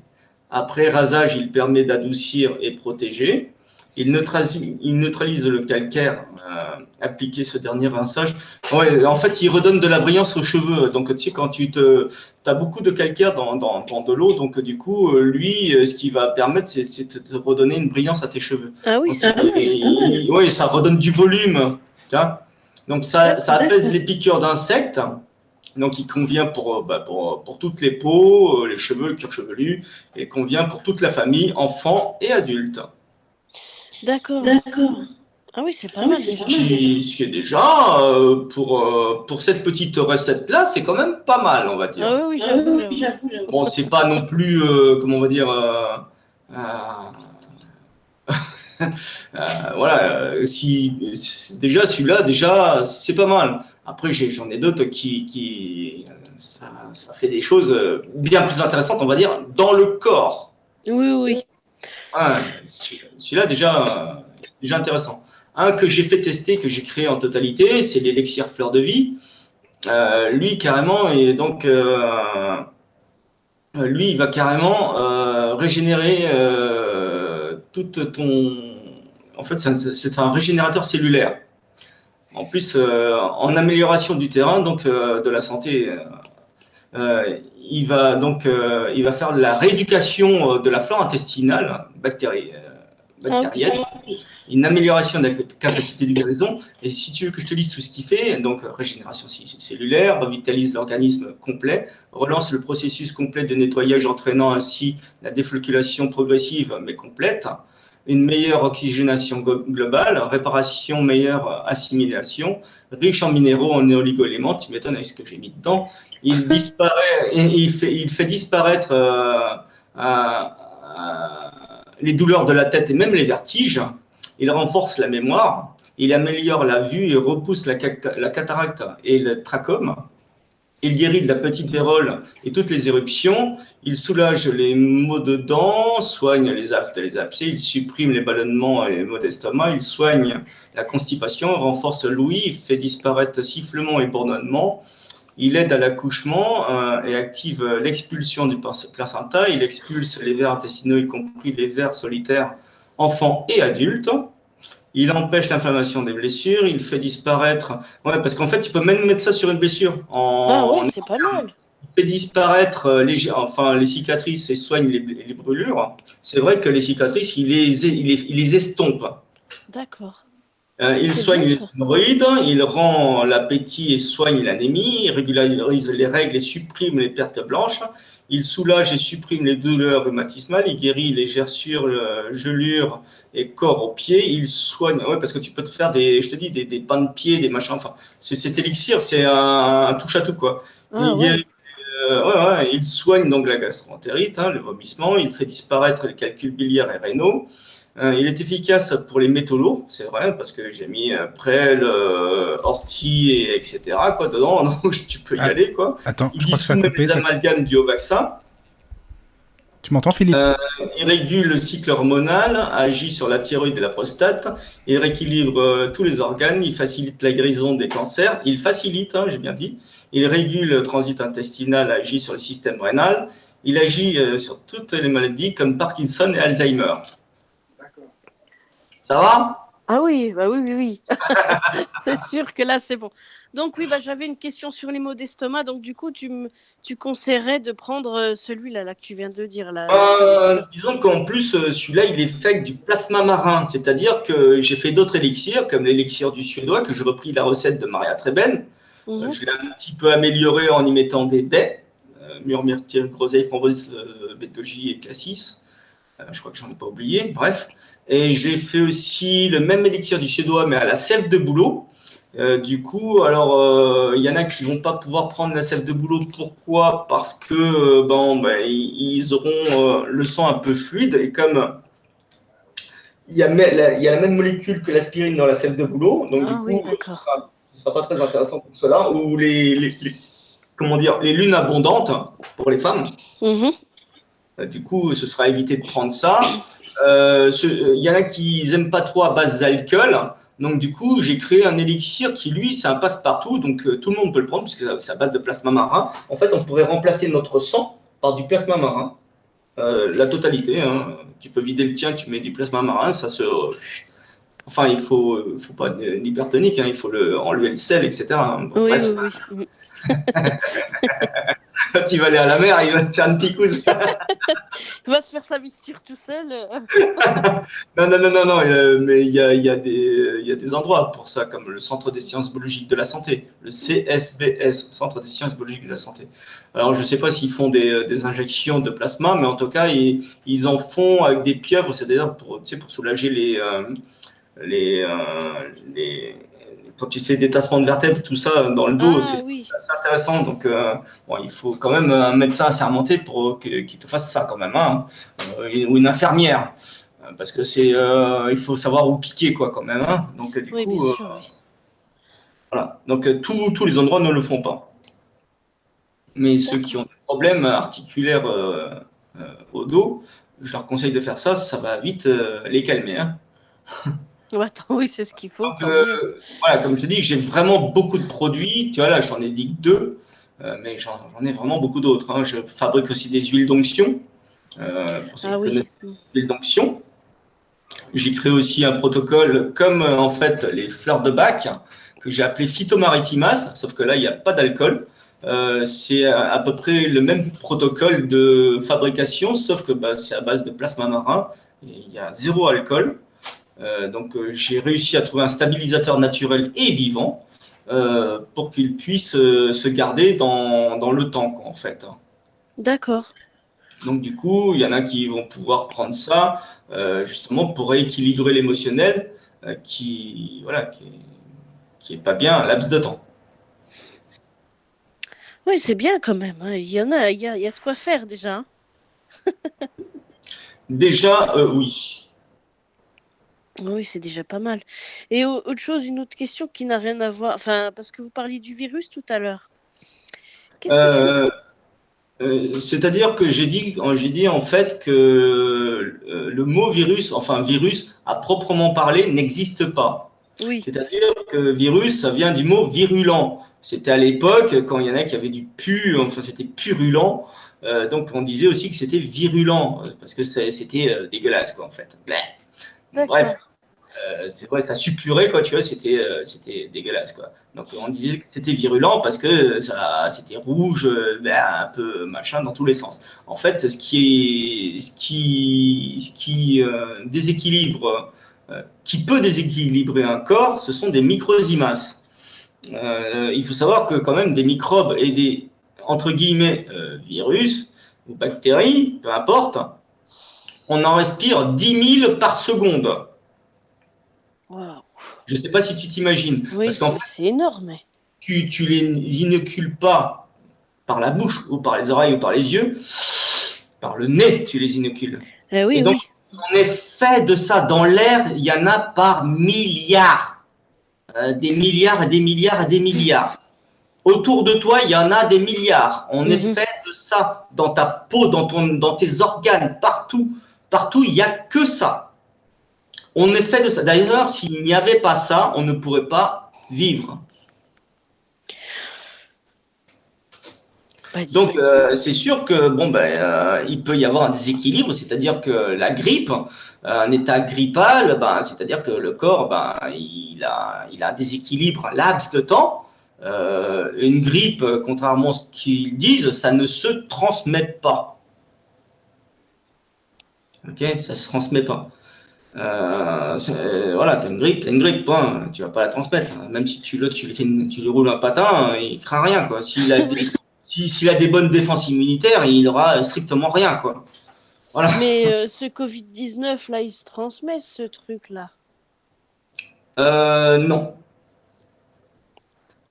Après rasage, il permet d'adoucir et protéger. Il neutralise, le calcaire euh, appliqué ce dernier rinçage. en fait, il redonne de la brillance aux cheveux. Donc, tu sais, quand tu te, as beaucoup de calcaire dans, de l'eau, donc du coup, euh, lui, euh, ce qui va permettre, c'est de te redonner une brillance à tes cheveux. Ah oui, ça, oui, ça redonne du volume. Donc, ça, ça apaise les piqûres d'insectes. Donc, il convient pour, bah, pour, pour, toutes les peaux, les cheveux, le cuir chevelu, et convient pour toute la famille, enfants et adultes. D'accord. D'accord. Ah oui, c'est pas ah mal. Ce qui, est déjà, euh, pour, euh, pour cette petite recette-là, c'est quand même pas mal, on va dire. Ah oui, j'avoue. j'avoue, bon, c'est pas non plus, euh, comment on va dire, voilà, si déjà celui-là, déjà c'est pas mal. Après, j'en ai, d'autres qui, qui ça, ça, fait des choses bien plus intéressantes, on va dire, dans le corps. Oui, oui. celui-là déjà, déjà intéressant. Un que j'ai fait tester, que j'ai créé en totalité, c'est l'élixir fleur de vie. Euh, lui, carrément, et donc, euh, lui, il va carrément euh, régénérer toute ton. En fait, c'est un, régénérateur cellulaire. En plus, en amélioration du terrain, donc de la santé, il va donc il va faire de la rééducation de la flore intestinale bactérienne une amélioration de la capacité de guérison. Et si tu veux que je te lise tout ce qu'il fait, donc régénération cellulaire, revitalise l'organisme complet, relance le processus complet de nettoyage entraînant ainsi la défloculation progressive mais complète, une meilleure oxygénation globale, réparation, meilleure assimilation, riche en minéraux, en oligo-éléments, tu m'étonnes avec ce que j'ai mis dedans. Il disparaît, il fait, il fait disparaître euh, les douleurs de la tête et même les vertiges il renforce la mémoire, il améliore la vue et repousse la, cataracte et le trachome. Il guérit de la petite vérole et toutes les éruptions. Il soulage les maux de dents, soigne les aftes et les abcès. Il supprime les ballonnements et les maux d'estomac. Il soigne la constipation, renforce l'ouïe, fait disparaître sifflement et bourdonnement. Il aide à l'accouchement euh, et active l'expulsion du placenta. Il expulse les vers intestinaux, y compris les vers solitaires enfants et adultes. Il empêche l'inflammation des blessures, il fait disparaître. Ouais, parce qu'en fait, tu peux même mettre ça sur une blessure. En, ah ouais, c'est pas mal. Il fait disparaître euh, les, enfin, les cicatrices et soigne les, brûlures. C'est vrai que les cicatrices, il les, il les, il les estompe. D'accord. Euh, il soigne les hémorroïdes, il rend l'appétit et soigne l'anémie, il régularise les règles et supprime les pertes blanches, il soulage et supprime les douleurs rhumatismales, il guérit les gerçures, gelures et corps aux pieds, il soigne, ouais, parce que tu peux te faire des, je te dis, des, des pains de pied, des machins, enfin, c'est cet élixir, c'est un, touche à tout, quoi. Ah, il, euh, il soigne donc la gastroentérite, hein, le vomissement, il fait disparaître les calculs biliaires et rénaux, il est efficace pour les métaux c'est vrai, parce que j'ai mis euh, prêle, euh, ortie, et etc. Quoi, dedans, donc tu peux y ah, aller. Quoi. Attends, il je crois que ça a coupé. amalgames du haut vaccin. Tu m'entends, Philippe? Il régule le cycle hormonal, agit sur la thyroïde et la prostate, il rééquilibre tous les organes, il facilite la guérison des cancers, il facilite, hein, j'ai bien dit, il régule le transit intestinal, agit sur le système rénal, il agit sur toutes les maladies comme Parkinson et Alzheimer. Ça va? Ah oui, bah oui, oui, oui. c'est sûr que là, c'est bon. Donc oui, bah, j'avais une question sur les maux d'estomac. Donc du coup, tu, me, tu conseillerais de prendre euh, celui-là là, que tu viens de dire là. Euh, disons qu'en plus, euh, celui-là, il est fait avec du plasma marin. C'est-à-dire que j'ai fait d'autres élixirs, comme l'élixir du suédois, que j'ai repris la recette de Maria Treben. Mhm. je l'ai un petit peu amélioré en y mettant des baies, myrtille, groseille, framboise, bête et cassis. je crois que j'en ai pas oublié. Bref. Et j'ai fait aussi le même élixir du suédois, mais à la sève de boulot. Euh, du coup, alors, il euh, y en a qui vont pas pouvoir prendre la sève de boulot. Pourquoi? Parce que euh, bon, ben, ils auront le sang un peu fluide et comme il y, a, il y a la même molécule que l'aspirine dans la sève de boulot, donc du ah coup, ce sera, sera pas très intéressant pour cela. Ou les, comment dire, les lunes abondantes pour les femmes. Mm-hmm. du coup, ce sera évité de prendre ça. Il euh, euh, y en a qui n'aiment pas trop à base d'alcool. Donc, du coup, j'ai créé un élixir qui, lui, c'est un passe-partout. Donc, euh, tout le monde peut le prendre puisque c'est à base de plasma marin. En fait, on pourrait remplacer notre sang par du plasma marin. la totalité. Hein. Tu peux vider le tien, tu mets du plasma marin, ça se. Enfin, il faut, faut pas l'hypertonique, hein. il faut le, enlever le sel, etc. oui, oui, oui. Quand il va aller à la mer, il va se faire une picouse. il va se faire sa mixture tout seul. non, non, non, non, non, mais il y a, y, a des, y a des endroits pour ça, comme le Centre des sciences biologiques de la santé, le CSBS, Centre des sciences biologiques de la santé. Alors, je ne sais pas s'ils font des, des, injections de plasma, mais en tout cas, ils, ils en font avec des pieuvres, c'est-à-dire pour, tu sais, pour soulager les, euh, les, euh, les quand tu sais détassement de vertèbres, tout ça dans le dos, ah, c'est assez intéressant. Donc, euh, bon, il faut quand même un médecin assermenté pour qu'il te fasse ça quand même, hein, euh, ou une infirmière. parce que c'est, il faut savoir où piquer quoi quand même. Hein. Donc du oui, coup, bien sûr, oui. voilà. Donc tous tous les endroits ne le font pas. Mais ceux qui ont des problèmes articulaires au dos, je leur conseille de faire ça, ça va vite les calmer. Hein. Attends, oui, c'est ce qu'il faut. Donc, euh, voilà, comme je te dis, j'ai vraiment beaucoup de produits. Tu vois, là, j'en ai dit deux, euh, mais j'en ai vraiment beaucoup d'autres. hein. Je fabrique aussi des huiles d'onction. Euh, pour ceux Ah qui oui. huiles d'onction. J'ai créé aussi un protocole comme en fait les fleurs de bac que j'ai appelé phytomaritimas, sauf que là, il n'y a pas d'alcool. Euh, c'est à, à peu près le même protocole de fabrication, sauf que bah, c'est à base de plasma marin et il y a zéro alcool. Euh, donc, euh, j'ai réussi à trouver un stabilisateur naturel et vivant euh, pour qu'il puisse se garder dans, dans le temps, quoi, en fait. hein. D'accord. Donc, du coup, il y en a qui vont pouvoir prendre ça euh, justement pour rééquilibrer l'émotionnel euh, qui, voilà, qui, est, qui est pas bien un laps de temps. Oui, c'est bien quand même. hein. Il y en a, il y a, il y a de quoi faire déjà. hein. Déjà, euh, oui. Oui, c'est déjà pas mal. Et au- autre chose, une autre question qui n'a rien à voir. Enfin, parce que vous parliez du virus tout à l'heure. Qu'est-ce que tu Euh, euh, C'est-à-dire que j'ai dit, j'ai dit en fait que euh, le mot virus, enfin virus à proprement parler, n'existe pas. Oui, C'est-à-dire que virus, ça vient du mot virulent. C'était à l'époque quand il y en a qui avaient du pu, enfin c'était purulent. Euh, donc on disait aussi que c'était virulent euh, parce que c'est- c'était euh, dégueulasse quoi en fait. Bleh. d'accord. Bref, euh, vrai, ça suppurait quoi, tu vois, c'était euh, c'était dégueulasse quoi. Donc on disait que c'était virulent parce que c'était rouge, ben, un peu machin dans tous les sens. En fait, ce qui est ce qui ce qui euh, déséquilibre euh, qui peut déséquilibrer un corps, ce sont des microsimas. Euh, il faut savoir que quand même des microbes et des entre guillemets virus ou bactéries, peu importe, on en respire 10 000 par seconde. Je ne sais pas si tu t'imagines. Oui, Parce qu'en fait, c'est énorme. tu, tu les inocules pas par la bouche ou par les oreilles ou par les yeux, par le nez, tu les inocules. Eh oui, Et donc, oui. Est fait de ça dans l'air, il y en a par milliards. Euh, des milliards et des milliards et des milliards. Autour de toi, il y en a des milliards. On est Mhm. fait de ça dans ta peau, dans, ton, dans tes organes, partout. Partout, il n'y a que ça. On est fait de ça. D'ailleurs, s'il n'y avait pas ça, on ne pourrait pas vivre. Donc, euh, c'est sûr que bon, ben, euh, il peut y avoir un déséquilibre, c'est-à-dire que la grippe, euh, un état grippal, ben, c'est-à-dire que le corps, ben, il, a, il a un déséquilibre, un laps de temps. Euh, une grippe, contrairement à ce qu'ils disent, ça ne se transmet pas. Ok, ça se transmet pas. Euh, voilà, t'as une grippe, t'as une grippe, point, tu vas pas la transmettre. Même si tu, tu, lui fais une- tu lui roules un patin, il craint rien, quoi. S'il a, des- si- s'il a des bonnes défenses immunitaires, il aura strictement rien, quoi. Voilà. Mais euh, ce Covid-19, là, il se transmet, ce truc-là. Euh, non.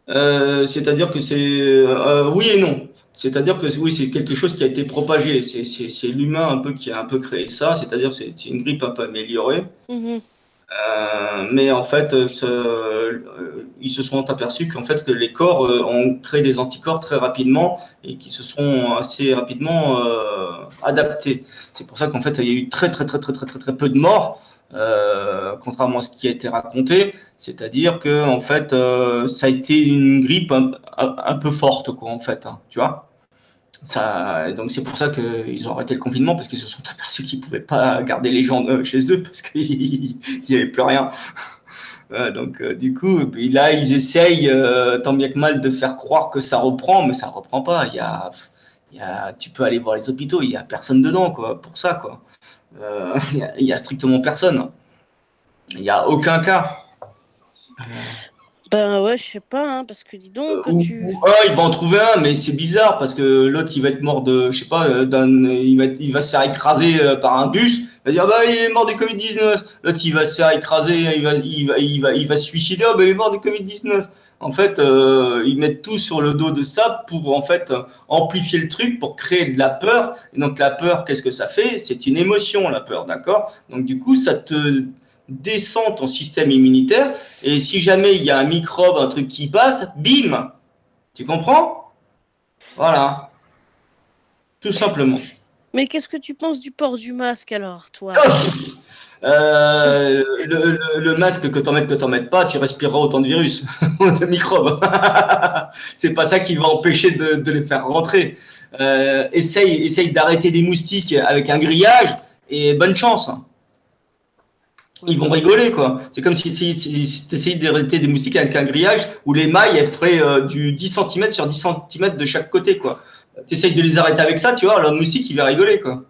Euh, c'est-à-dire que c'est euh, oui et non. C'est-à-dire que oui, c'est quelque chose qui a été propagé. C'est, c'est, c'est l'humain un peu qui a un peu créé ça. C'est-à-dire que c'est, une grippe un peu améliorée. Mhm. Euh, mais en fait, euh, ce- euh, ils se sont aperçus qu'en fait que les corps ont créé des anticorps très rapidement et qui se sont assez rapidement euh, adaptés. C'est pour ça qu'en fait il y a eu très très très très très très, très peu de morts, euh, contrairement à ce qui a été raconté. C'est-à-dire que en fait euh, ça a été une grippe un, peu forte quoi en fait, hein, tu vois. Donc c'est pour ça qu'ils ont arrêté le confinement parce qu'ils se sont aperçus qu'ils pouvaient pas garder les gens euh, chez eux parce qu'il n'y avait plus rien. Donc du coup, là ils essayent tant bien que mal de faire croire que ça reprend, mais ça reprend pas. Il y a, tu peux aller voir les hôpitaux, il y a personne dedans quoi pour ça quoi. Euh, il y a- a strictement personne. Il y a aucun cas. Ben ouais, je sais pas, hein, parce que dis donc, euh, ou, tu... un, il va en trouver un, mais c'est bizarre parce que l'autre, il va être mort de, je sais pas, euh, d'un, il va, il va se faire écraser euh, par un bus. Il va dire, bah, il est mort du Covid-19. L'autre, il va se faire écraser, il va, il va, il va, il va se suicider, oh, bah, il est mort du Covid-19. En fait, euh, ils mettent tout sur le dos de ça pour, en fait, amplifier le truc, pour créer de la peur. Et donc, la peur, qu'est-ce que ça fait? C'est une émotion, la peur, d'accord? Donc, du coup, ça te, descend ton système immunitaire et si jamais il y a un microbe, un truc qui passe, bim Tu comprends? Voilà. Tout simplement. Mais qu'est-ce que tu penses du port du masque alors, toi? Euh, le, le, le, masque, que t'en mettes, que t'en mettes pas, tu respireras autant de virus, de microbes. C'est pas ça qui va empêcher de, de les faire rentrer. Euh, essaye essaye d'arrêter des moustiques avec un grillage et bonne chance ils vont rigoler quoi. C'est comme si tu essayais d'arrêter des moustiques avec un grillage où les mailles elles feraient euh, du 10 cm sur 10 cm de chaque côté quoi. Tu essayes de les arrêter avec ça, tu vois, le moustique il va rigoler quoi.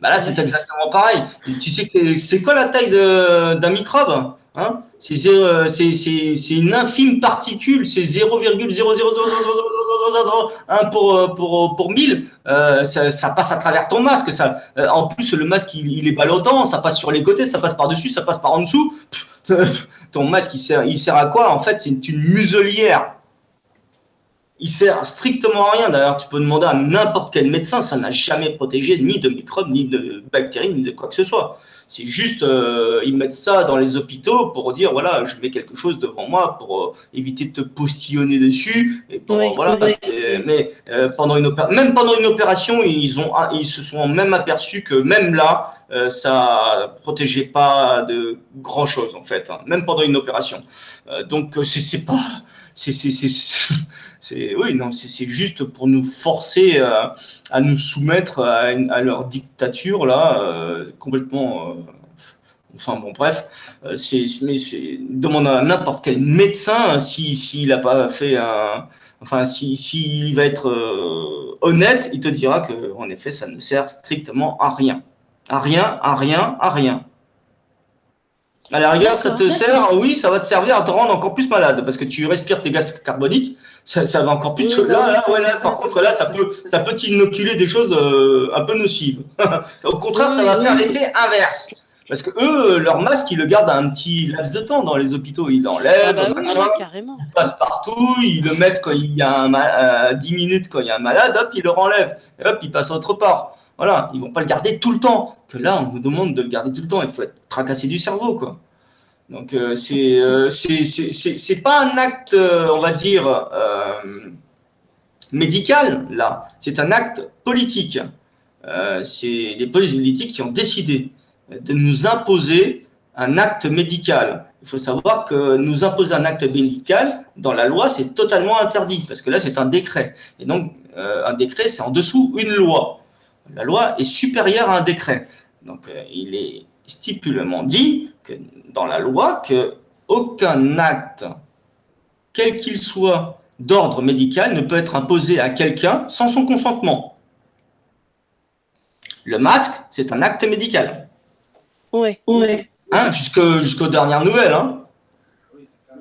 Bah là c'est exactement pareil. tu sais que c'est quoi la taille d'un microbe? Hein C'est une infime particule, c'est 0,00001 pour, pour, pour 1000, euh, ça, passe à travers ton masque. Ça, euh, en plus, le masque, il, il est ballottant, ça passe sur les côtés, ça passe par-dessus, ça passe par en dessous. Ton masque, il sert, il sert à quoi En fait, c'est une, une muselière. Il sert strictement à rien. D'ailleurs, tu peux demander à n'importe quel médecin, ça n'a jamais protégé ni de microbes, ni de bactéries, ni de quoi que ce soit. C'est juste, euh, ils mettent ça dans les hôpitaux pour dire, voilà, je mets quelque chose devant moi pour euh, éviter de te postillonner dessus. Et pour, Oui, voilà, oui. mais euh, pendant une même pendant une opération, ils, ont, ah, ils se sont même aperçus que même là, ça protégeait pas de grand chose en fait, hein, même pendant une opération. Donc c'est pas, c'est oui non c'est juste pour nous forcer euh, à nous soumettre à, leur dictature là euh, complètement. euh, Enfin bon, bref, c'est mais c'est demande à n'importe quel médecin hein, si s'il a pas fait un, enfin si s'il va être honnête, il te dira que en effet ça ne sert strictement à rien, à rien, à rien, à rien. À la rigueur, ça te sert, oui, ça va te servir à te rendre encore plus malade parce que tu respires tes gaz carboniques, ça, ça va encore plus. Oui, te- bah là, oui, là, ça, ouais, là, par contre, là, ça. peut, ça peut t'inoculer des choses euh, un peu nocives. Au contraire, ça va faire l'effet inverse. Parce que eux, leur masque, ils le gardent un petit laps de temps dans les hôpitaux. Ils l'enlèvent, Ah bah oui, machin, oui, carrément. il passe partout, ils le mettent quand il y a un ma- euh, 10 minutes quand il y a un malade, hop, ils le renlèvent. Et hop, il passe autre part. Voilà, ils vont pas le garder tout le temps. Que là, on nous demande de le garder tout le temps. Il faut être tracassé du cerveau, quoi. Donc, euh, c'est euh, c'est- pas un acte, euh, on va dire, euh, médical, là. C'est un acte politique. C'est les politiques qui ont décidé de nous imposer un acte médical. Il faut savoir que nous imposer un acte médical, dans la loi, c'est totalement interdit, parce que là, c'est un décret. Et donc, un décret, c'est en dessous une loi. La loi est supérieure à un décret. Donc, euh, il est stipulement dit que dans la loi que aucun acte, quel qu'il soit, d'ordre médical ne peut être imposé à quelqu'un sans son consentement. Le masque, c'est un acte médical. Ouais. Hein, jusque- jusqu'aux dernières nouvelles. Hein.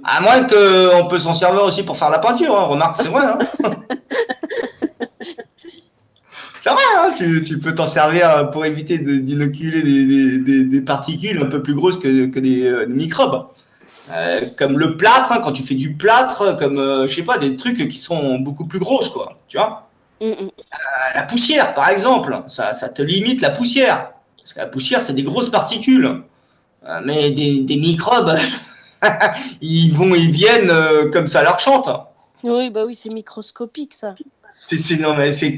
À moins qu'on peut s'en servir aussi pour faire la peinture. Hein. Remarque, c'est vrai. C'est vrai, hein, tu, tu peux t'en servir pour éviter d'inoculer des, des- des- des particules un peu plus grosses que, que des, euh, des microbes. Euh, comme le plâtre, hein, quand tu fais du plâtre, comme, euh, je sais pas, des trucs qui sont beaucoup plus grosses, quoi. Tu vois Mm, mm. la poussière, par exemple, ça, ça te limite la poussière. Parce que la poussière, c'est des grosses particules. Euh, Mais des, microbes, ils vont, ils viennent euh, comme ça leur chante. Oui, bah oui, c'est microscopique ça. C'est, non, mais c'est,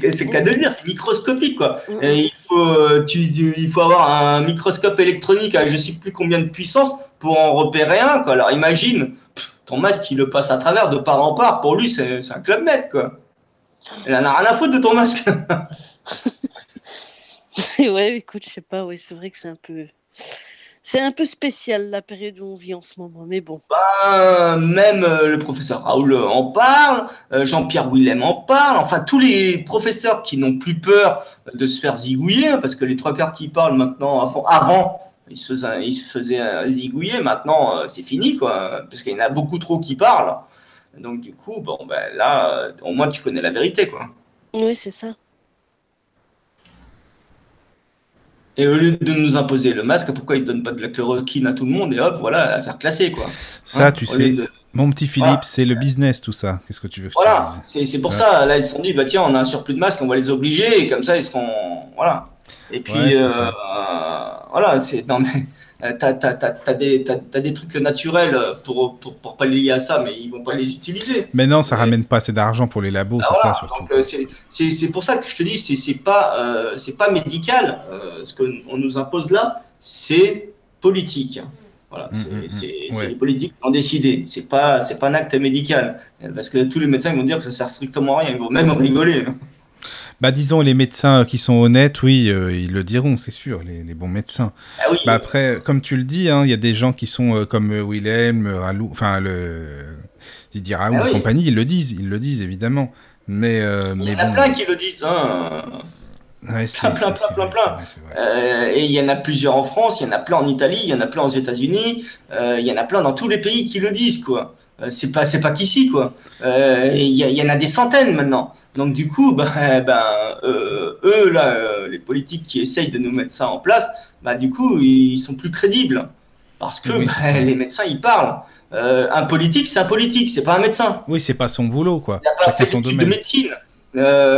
microscopique, quoi. Mm. Et il, faut, euh, tu, il faut avoir un microscope électronique à je sais plus combien de puissance pour en repérer un, quoi. Alors imagine, pff, ton masque, il le passe à travers de part en part. Pour lui, c'est, c'est un club med, quoi. Il en a rien à foutre de ton masque. ouais, écoute, je sais pas, ouais, c'est vrai que c'est un peu. C'est un peu spécial la période où on vit en ce moment, mais bon. Euh, même euh, le professeur Raoul euh, en parle, euh, Jean-Pierre Willem en parle, enfin tous les professeurs qui n'ont plus peur de se faire zigouiller, hein, parce que les trois quarts qui parlent maintenant, avant, avant il se faisait zigouiller. Maintenant, c'est fini, quoi, parce qu'il y en a beaucoup trop qui parlent. Donc, du coup, bon, ben là, au moins, tu connais la vérité, quoi. Oui, c'est ça. Et au lieu de nous imposer le masque, pourquoi ils ne donnent pas de la chloroquine à tout le monde et hop, voilà, à faire classer, quoi. Ça, hein, tu sais, mon petit Philippe, c'est le business, tout ça. Qu'est-ce que tu veux Voilà, c'est pour ça. Là, ils se sont dit, bah tiens, on a un surplus de masques, on va les obliger, et comme ça, ils seront. Voilà. Et puis, euh, voilà, c'est. Non, mais euh, t'as as, des, des trucs naturels pour, pour, pour, pallier à ça, mais ils vont pas les utiliser. Mais non, ça ramène pas assez d'argent pour les labos, bah c'est ça surtout. Euh, c'est pour ça que je te dis, c'est pas, euh, c'est pas médical. ce qu'on nous impose là, c'est politique. Voilà, mm, mm, mm. c'est les politiques qui ont décidé. C'est pas, c'est pas un acte médical. Parce que tous les médecins vont dire que ça sert strictement à rien. Ils vont même rigoler. Bah, disons, les médecins qui sont honnêtes, oui, euh, ils le diront, c'est sûr, les, bons médecins. Ah bah, après, comme tu le dis, hein, il y a des gens qui sont euh, comme euh, Willem, Ralou, enfin, le Didier Raoult ah et compagnie, ils le disent, ils le disent, évidemment. Mais, il y en a plein qui le disent, hein. plein, plein, plein, plein, plein. et il y en a plusieurs en France, il y en a plein en Italie, il y en a plein aux États-Unis, il y en a plein dans tous les pays qui le disent, quoi. Euh, c'est pas c'est pas qu'ici quoi. Euh, il y, en a des centaines maintenant. Donc du coup, ben, ben euh, eux là, les politiques qui essayent de nous mettre ça en place, bah du coup ils sont plus crédibles parce que ben, les médecins ils parlent. un politique c'est un politique, c'est pas un médecin. Oui, c'est pas son boulot quoi. Il n'a pas fait son de médecine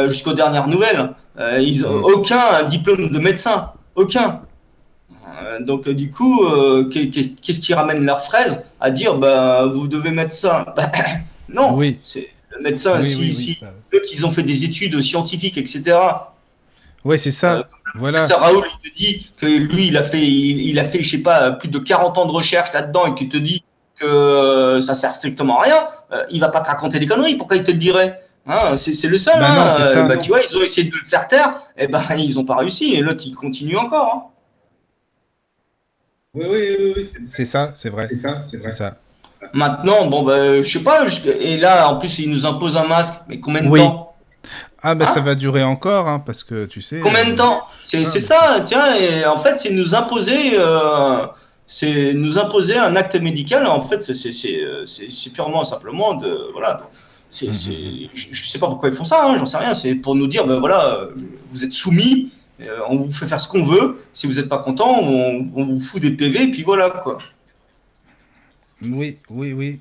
jusqu'aux dernières nouvelles. ils ont aucun diplôme de médecin, aucun. Euh, donc euh, du coup, euh, qu'est-ce qui ramène leurs fraises à dire bah vous devez mettre ça? Bah, Non, oui. c'est le médecin si, si ils ont fait des études scientifiques, etc. Ouais, c'est ça. voilà. Raoul, il te dit que lui, il a fait, il, a fait, je sais pas, plus de 40 ans de recherche là-dedans et qu'il te dit que ça sert strictement à rien. il va pas te raconter des conneries. Pourquoi il te le dirait? Hein, c'est le seul. Bah hein. bah, tu vois, ils ont essayé de le faire taire, et ben ils ont pas réussi. Et l'autre, il continue encore. Hein. Oui, oui, oui, c'est ça, c'est vrai. C'est ça, c'est ça. Maintenant, bon, ben, je sais pas, et là, en plus, ils nous imposent un masque, mais combien de temps? Ah, ben, ça va durer encore, hein, parce que tu sais. Combien de euh, temps? C'est ah, ça, tiens, et en fait, c'est nous imposer. Euh, c'est nous imposer un acte médical. En fait, c'est purement simplement de voilà. C'est, mm-hmm. je, sais pas pourquoi ils font ça, hein, j'en sais rien. C'est pour nous dire, ben voilà, vous êtes soumis euh, on vous fait faire ce qu'on veut. Si vous n'êtes pas content, on, vous fout des PV, et puis voilà, quoi. Oui, oui, oui.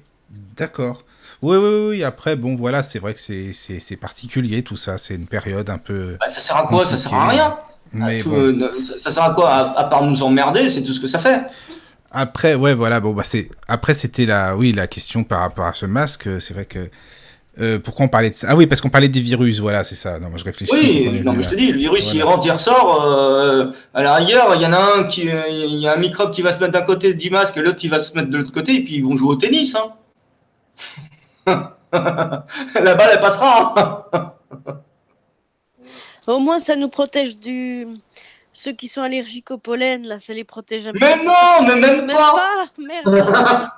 D'accord. Oui, oui, oui. Après, bon, voilà, c'est vrai que c'est particulier tout ça. C'est une période un peu. Bah, ça sert à quoi? Ça sert à rien. Mais euh, ça, sert à quoi? À, part nous emmerder, c'est tout ce que ça fait. Après, ouais, voilà. Bon, bah, c'est. Après, c'était la, oui, la question par rapport à ce masque. C'est vrai que euh, pourquoi on parlait de ça? Ah oui, parce qu'on parlait des virus, voilà, c'est ça. Non, moi je réfléchis. Oui, non, mais je te dis, le virus, il rentre, il ressort. Euh, à l'arrière, il y en a un qui, il y a un microbe qui va se mettre d'un côté du masque, et l'autre il va se mettre de l'autre côté, et puis ils vont jouer au tennis. Hein. La balle, elle passera. Hein. au moins, ça nous protège du, ceux qui sont allergiques au pollen, là, ça les protège un peu. Mais non, mais même, pas. Merde.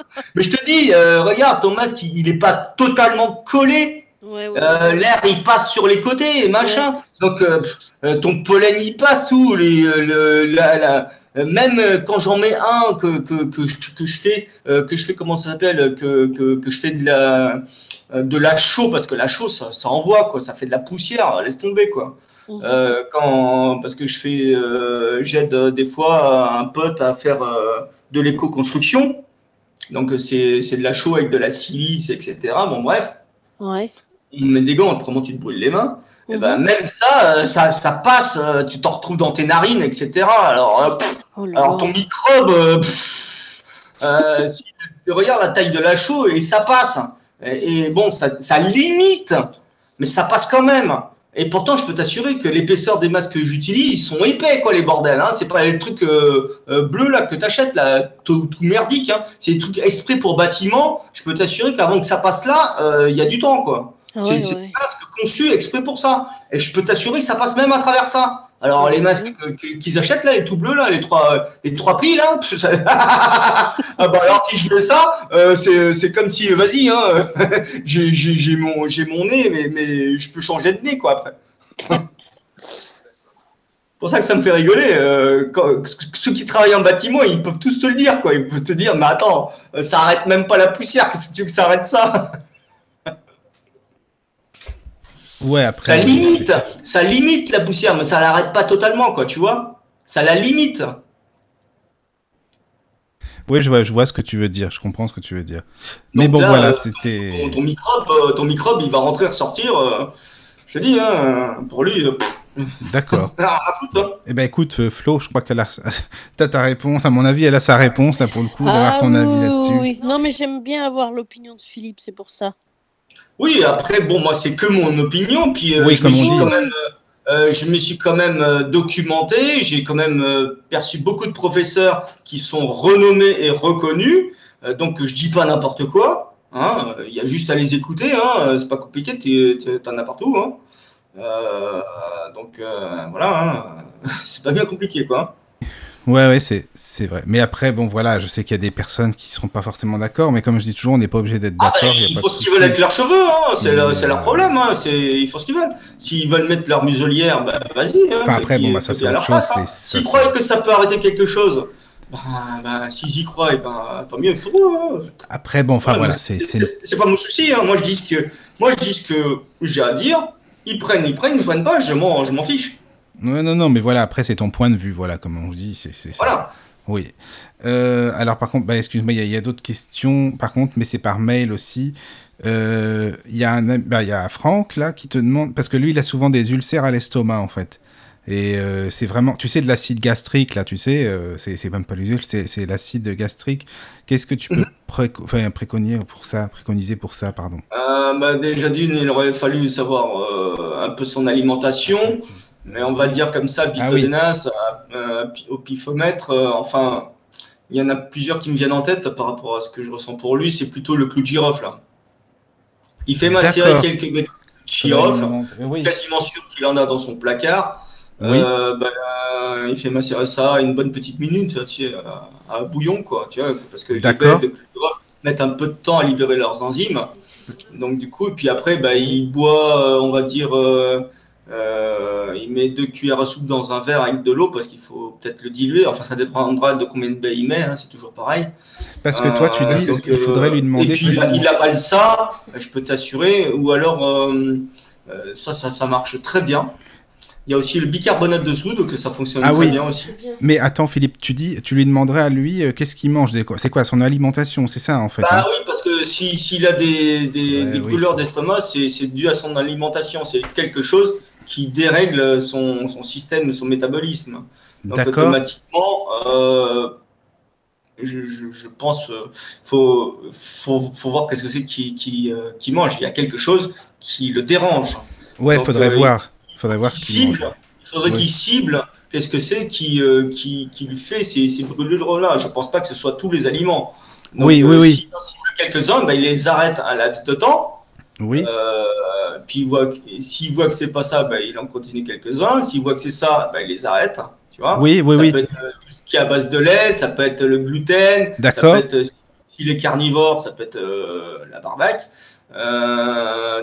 mais je te dis, euh, regarde, ton masque, il n'est pas totalement collé. Euh, l'air, il passe sur les côtés, machin. Donc, euh, ton pollen, il passe tout. Les, même quand j'en mets un que, que, que, je, que je fais, que je fais comment ça s'appelle, que, que, que je fais de la, de la chaux, parce que la chaux, ça, ça envoie, quoi. Ça fait de la poussière, laisse tomber, quoi. Mhm. Euh, quand, parce que je fais, euh, j'aide euh, des fois un pote à faire de l'éco-construction. Donc c'est de la chaux avec de la silice, etc. Bon bref. Ouais. On met des gants, autrement tu te brûles les mains. Et eh ben mhm. même ça, ça, ça passe, tu t'en retrouves dans tes narines, etc. Alors, oh alors ton microbe, si, regarde la taille de la chaux et ça passe. Et, bon, ça, ça limite, mais ça passe quand même. Et pourtant, je peux t'assurer que l'épaisseur des masques que j'utilise, ils sont épais, quoi, les bordels. Hein. C'est pas les trucs euh, euh, bleus là que t'achètes là, tout, merdique. Hein. C'est des trucs exprès pour bâtiment. Je peux t'assurer qu'avant que ça passe là, euh, il y a du temps, quoi. Ah c'est des masques conçus exprès pour ça. Et je peux t'assurer que ça passe même à travers ça. Alors les masques qu'ils achètent là, les tout bleus là, les trois, les trois plis là. ah bah alors si je mets ça, euh, c'est comme si vas-y, hein, j'ai mon j'ai mon nez, mais mais je peux changer de nez quoi après. pour ça que ça me fait rigoler. Euh, ceux qui travaillent en bâtiment, ils peuvent tous te le dire, quoi. Ils peuvent te dire, mais attends, ça arrête même pas la poussière. Qu'est-ce que tu veux que ça arrête ça? Ouais, après. Ça limite, ça limite la poussière, mais ça l'arrête pas totalement, quoi. Tu vois Ça la limite. Oui, je vois, je vois ce que tu veux dire. Je comprends ce que tu veux dire. Mais bon, voilà, euh, c'était. Ton, microbe, euh, ton microbe, il va rentrer, ressortir. Euh, je te dis, hein, pour lui. D'accord. Ah, hein. Eh ben écoute, Flo, je crois qu'elle a as ta réponse. À mon avis, elle a sa réponse là pour le coup d'avoir ton ah avis là-dessus. Oui. Non, mais j'aime bien avoir l'opinion de Philippe, c'est pour ça. Oui, après, bon, moi, c'est que mon opinion. Puis, oui, comme on dit. Quand même, euh, je me suis quand même euh, documenté, j'ai quand même euh, perçu beaucoup de professeurs qui sont renommés et reconnus, donc je dis pas n'importe quoi, hein, il y a juste à les écouter, hein, c'est pas compliqué, tu en as partout. Hein. donc voilà, hein, c'est pas bien compliqué quoi. Ouais, ouais, c'est, c'est vrai. Mais après, bon, voilà, je sais qu'il y a des personnes qui seront pas forcément d'accord, mais comme je dis toujours, on n'est pas obligé d'être ah, d'accord. il faut ce qu'ils veulent avec leurs cheveux, hein, c'est, leur problème, hein, c'est, il faut ce qu'ils veulent. S'ils veulent mettre leur muselière, bah, vas-y. Hein, enfin, après, bon, bah, ça c'est autre chose. Hein. S'ils croient que ça peut arrêter quelque chose, bah, bah, s'ils y croient, et ben, tant mieux pour eux. Hein. Après, bon, enfin voilà, c'est, c'est, c'est pas mon souci. Hein. Moi, je dis ce que, moi, je dis ce que j'ai à dire. Ils prennent, ils prennent, ils prennent pas, je m'en, je m'en fiche. Non, non, non, mais voilà, après, c'est ton point de vue, voilà, comme on dit. C'est, c'est, voilà. Oui. Euh, alors par contre, bah, excuse-moi, il y a, d'autres questions par contre, mais c'est par mail aussi. Euh, il y, a bah, y a Franck là qui te demande, parce que lui il a souvent des ulcères à l'estomac en fait. Et euh, c'est vraiment, tu sais, de l'acide gastrique, là, tu sais, c'est même pas l'usure, c'est l'acide gastrique. Qu'est-ce que tu peux mhm. préconiser pour ça, préconiser pour ça, pardon? Bah, Déjà d'une, il aurait fallu savoir un peu son alimentation. Mais on va dire comme ça, Bistodénas, ah au pifomètre, euh, enfin, il y en a plusieurs qui me viennent en tête par rapport à ce que je ressens pour lui, c'est plutôt le clou de girofle. Là. Il fait macérer quelques de girofle, quasiment sûr qu'il en a dans son placard. Euh, bah, il fait macérer ça une bonne petite minute tu sais, à, bouillon, quoi, tu vois, parce que les bêtes de mettent un peu de temps à libérer leurs enzymes. Donc du coup, et puis après, bah, il boit, euh, on va dire, euh, il met deux cuillères à soupe dans un verre avec de l'eau parce qu'il faut peut-être le diluer. Enfin, ça dépendra de combien de baie il met, hein, c'est toujours pareil. Parce que toi, tu euh, dis qu'il faudrait lui demander. Et puis, il, avale ça, je peux t'assurer. Ou alors, euh, ça, ça, ça, marche très bien. Il y a aussi le bicarbonate de soude, donc ça fonctionne ah très bien aussi. Mais attends, Philippe, tu dis, tu lui demanderais à lui qu'est-ce qu'il mange C'est quoi son alimentation C'est ça en fait Bah hein? oui, parce que s'il si, a des, des, des couleurs d'estomac, c'est dû à son alimentation. C'est quelque chose qui dérègle son, son système, son métabolisme. Donc automatiquement, euh, je, je, pense qu'il faut, faut, faut, voir qu'est-ce que c'est qui, qui, euh, qui, mange. Il y a quelque chose qui le dérange. Ouais, il faudrait euh, voir. Il faudrait voir ce qu'il cible. Il faudrait qu'il cible qu'est-ce que c'est qui, qui, qui, lui fait ces, ces brûlures-là. Je ne pense pas que ce soit tous les aliments. oui, oui, oui. Cible quelques-uns, ben, il les arrête à laps de temps. Oui. Euh, puis s'il voit que c'est pas ça, ben, il en continue quelques-uns. S'il voit que c'est ça, ben, il les arrête. Tu vois oui, oui, ça oui. peut être euh, tout ce qui est à base de lait, ça peut être le gluten. D'accord. S'il est carnivore, ça peut être euh, la barbaque.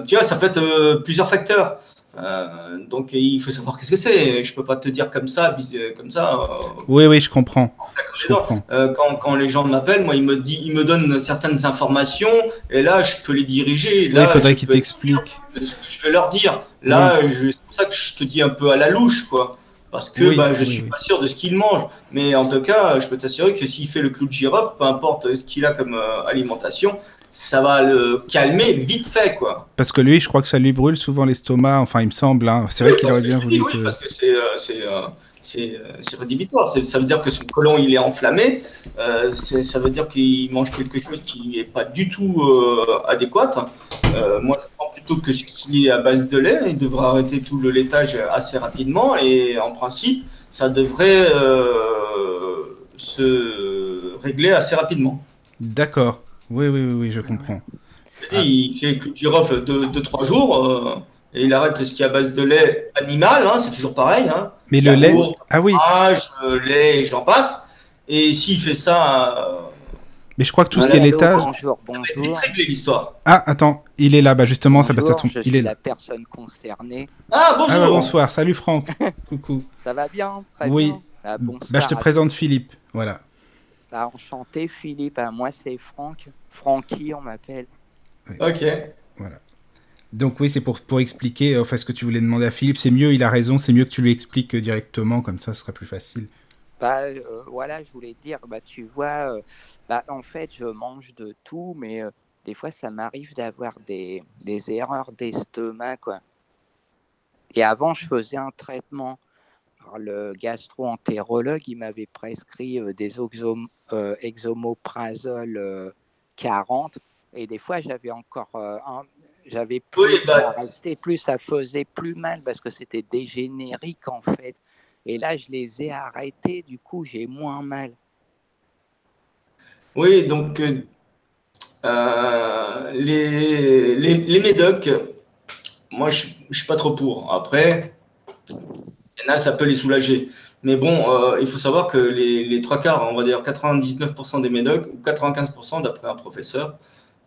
tu vois, ça peut être plusieurs facteurs. Euh, donc il faut savoir qu'est-ce que c'est. Je peux pas te dire comme ça, euh, comme ça. Euh, oui, oui, je comprends. Je comprends. quand, quand, les gens m'appellent, moi, ils me, dit, ils me donnent certaines informations et là, je peux les diriger. Là, il faudrait qu'ils t'expliquent. Je vais leur dire. Là, c'est pour ça que je te dis un peu à la louche, quoi. Parce que bah, je ne suis pas sûr de ce qu'il mange. Mais en tout cas, je peux t'assurer que s'il fait le clou de girofle, peu importe ce qu'il a comme alimentation, ça va le calmer vite fait, quoi. Parce que lui, je crois que ça lui brûle souvent l'estomac, enfin, il me semble. Hein. C'est vrai qu'il aurait bien voulu. Oui, parce que c'est euh, euh, c'est rédhibitoire. Ça veut dire que son colon il est enflammé. Euh, ça veut dire qu'il mange quelque chose qui n'est pas du tout adéquat. moi, je pense plutôt que ce qui est à base de lait, il devrait arrêter tout le laitage assez rapidement. Et en principe, ça devrait se régler assez rapidement. D'accord. Oui, oui, oui, je comprends. Il fait de girofle de 3 jours euh, et il arrête ce qui est à base de lait animal, hein, c'est toujours pareil. Hein. Mais le lait Ah oui. Fromage, lait, j'en passe. Et s'il fait ça Mais je crois que tout ce qui est l'état. Bonjour, bonjour. réglée l'histoire. Ah, attends, il est là, bah justement, ça passe à Bonjour, son. je Il suis est là. la personne concernée. Ah, bonjour Ah bah bonsoir, salut Franck. Coucou. Ça va bien Très Oui. bien. Ah, bonsoir Bah je te présente Philippe, voilà. Bah, enchanté Philippe, Ah, moi c'est Franck. Francky on m'appelle. Ok. Donc oui, c'est pour, pour expliquer, enfin ce que tu voulais demander à Philippe, c'est mieux, il a raison, c'est mieux que tu lui expliques directement, comme ça ce sera plus facile. Bah euh, voilà, je voulais te dire, bah tu vois, euh, bah en fait je mange de tout, mais euh, des fois ça m'arrive d'avoir des, des erreurs d'estomac quoi. Et avant je faisais un traitement. Alors, le gastro-entérologue il m'avait prescrit euh, des oxom- euh, exomoprazole euh, 40 et des fois j'avais encore euh, un, j'avais plus Oui, bah- à rester, plus ça faisait plus mal parce que c'était des génériques en fait. Et là, je les ai arrêtés, du coup, j'ai moins mal. Oui, donc euh, euh, les, les, les médocs, moi je ne suis pas trop pour. Après, il y en a, ça peut les soulager. Mais bon, euh, il faut savoir que les, les trois quarts, on va dire 99% des médocs, ou 95% d'après un professeur,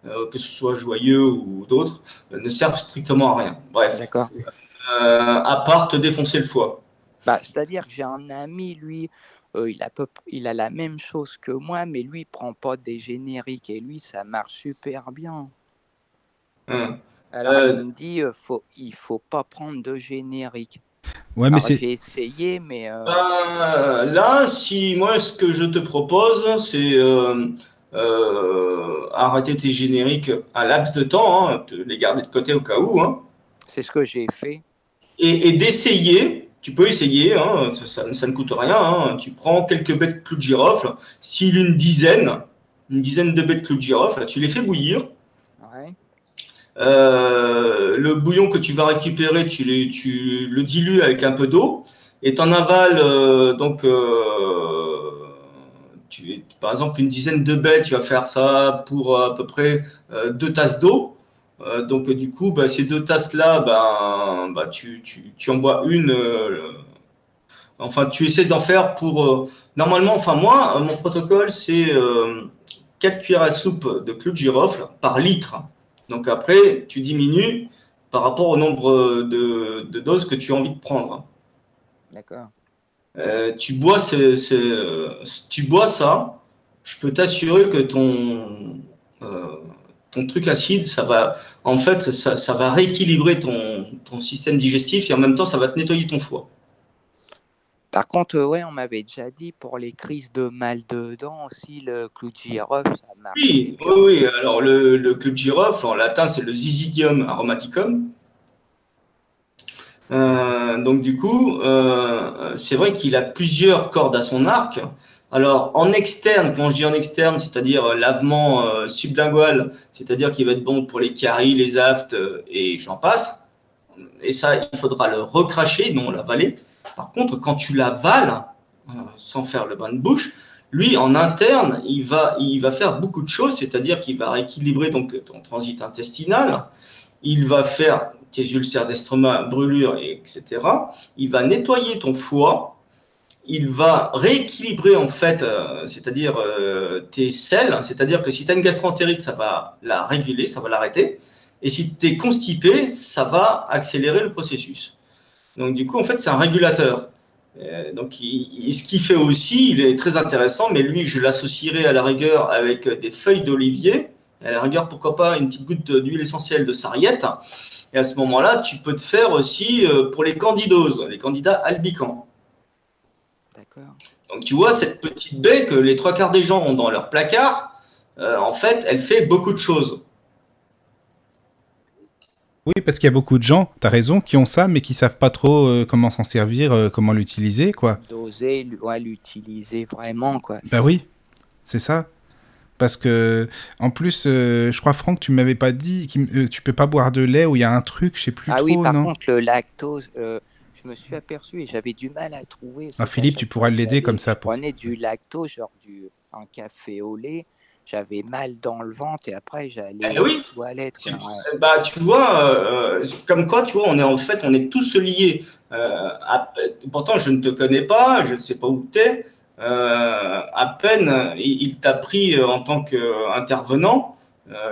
euh, que ce soit joyeux ou d'autres, euh, ne servent strictement à rien. Bref, D'accord. à part te défoncer le foie. Bah, C'est-à-dire que j'ai un ami, lui, il, a peu- il a la même chose que moi, mais lui, il prend pas des génériques et lui, ça marche super bien. Hein. Alors, il me dit, faut, il faut pas prendre de générique. Ouais, mais Alors, c'est. j'ai essayé, mais euh, Ben, là, si moi, ce que je te propose, c'est euh, euh, arrêter tes génériques un laps de temps, hein, te les garder de côté au cas où, hein, c'est ce que j'ai fait. et, et d'essayer. Tu peux essayer, hein, ça, ça- ça ne coûte rien. hein, tu prends quelques bêtes clous de girofle, s'il une dizaine, une dizaine de bêtes clous de girofle, tu les fais bouillir. Euh, le bouillon que tu vas récupérer, tu, le dilues avec un peu d'eau et tu en avales euh, donc euh, par exemple une dizaine de baies, tu vas faire ça pour à peu près euh, deux tasses d'eau. Euh, donc du coup, bah, ces deux tasses-là, ben, bah, tu, en bois une. euh, enfin, tu essaies d'en faire pour. euh, normalement, enfin moi, mon protocole, c'est euh, 4 cuillères à soupe de clous de girofle par litre. Donc après, tu diminues par rapport au nombre de, de doses que tu as envie de prendre. D'accord. Euh, tu, bois ce- ce- tu bois ça, je peux t'assurer que ton, euh, ton truc acide, ça va, en fait, ça, ça va rééquilibrer ton, ton système digestif et en même temps, ça va te nettoyer ton foie. Par contre, ouais, on m'avait déjà dit pour les crises de mal de dents aussi, le clou de girofle, ça marche. Oui, oui, oui. Alors, le, le clou de girofle, en latin, c'est le Zizidium aromaticum. Euh, donc, du coup, euh, c'est vrai qu'il a plusieurs cordes à son arc. Alors, en externe, quand je dis en externe, c'est-à-dire euh, lavement euh, sublingual, c'est-à-dire qu'il va être bon pour les caries, les aftes et j'en passe. Et ça, il faudra le recracher, non l'avaler. Par contre, quand tu l'avales, euh, sans faire le bain de bouche, lui, en interne, il va, faire beaucoup de choses, c'est-à-dire qu'il va rééquilibrer ton transit intestinal, il va faire tes ulcères d'estomac, brûlures, et etc. Il va nettoyer ton foie, il va rééquilibrer en fait, euh, c'est-à-dire euh, tes selles, c'est-à-dire que si tu as une gastroentérite, ça va la réguler, ça va l'arrêter, et si tu es constipé, ça va accélérer le processus. Donc du coup, en fait, c'est un régulateur. Euh, donc, il- il- ce qu'il fait aussi, il est très intéressant, mais lui, je l'associerais à la rigueur avec des feuilles d'olivier, à la rigueur, pourquoi pas une petite goutte d'huile essentielle de sarriette. Et à ce moment-là, tu peux te faire aussi euh, pour les candidoses, les candidats albicans. D'accord. Donc, tu vois, cette petite baie que les trois quarts des gens ont dans leur placard, euh, en fait, elle fait beaucoup de choses. Oui, parce qu'il y a beaucoup de gens, t'as raison, qui ont ça, mais qui savent pas trop euh, comment s'en servir, euh, comment l'utiliser, quoi. D'oser ouais, l'utiliser vraiment, quoi. Bah oui, c'est ça. Parce que, en plus, euh, je crois, Franck, tu m'avais pas dit, euh, tu peux pas boire de lait où il y a un truc, je sais plus ah trop, oui, par non contre, le lactose, je me suis aperçu et j'avais du mal à trouver. Ah, Philippe, tu pourras que l'aider comme ça Je pour- prenais du lactose, genre du, un café au lait. J'avais mal dans le ventre et après j'allais Eh oui, aux toilettes. Quoi, ouais. bah, tu vois, euh, c'est comme quoi, tu vois, on est en fait, on est tous liés. Euh, à- pourtant, je ne te connais pas, je ne sais pas où tu es. à peine il, t'a pris en tant qu'intervenant,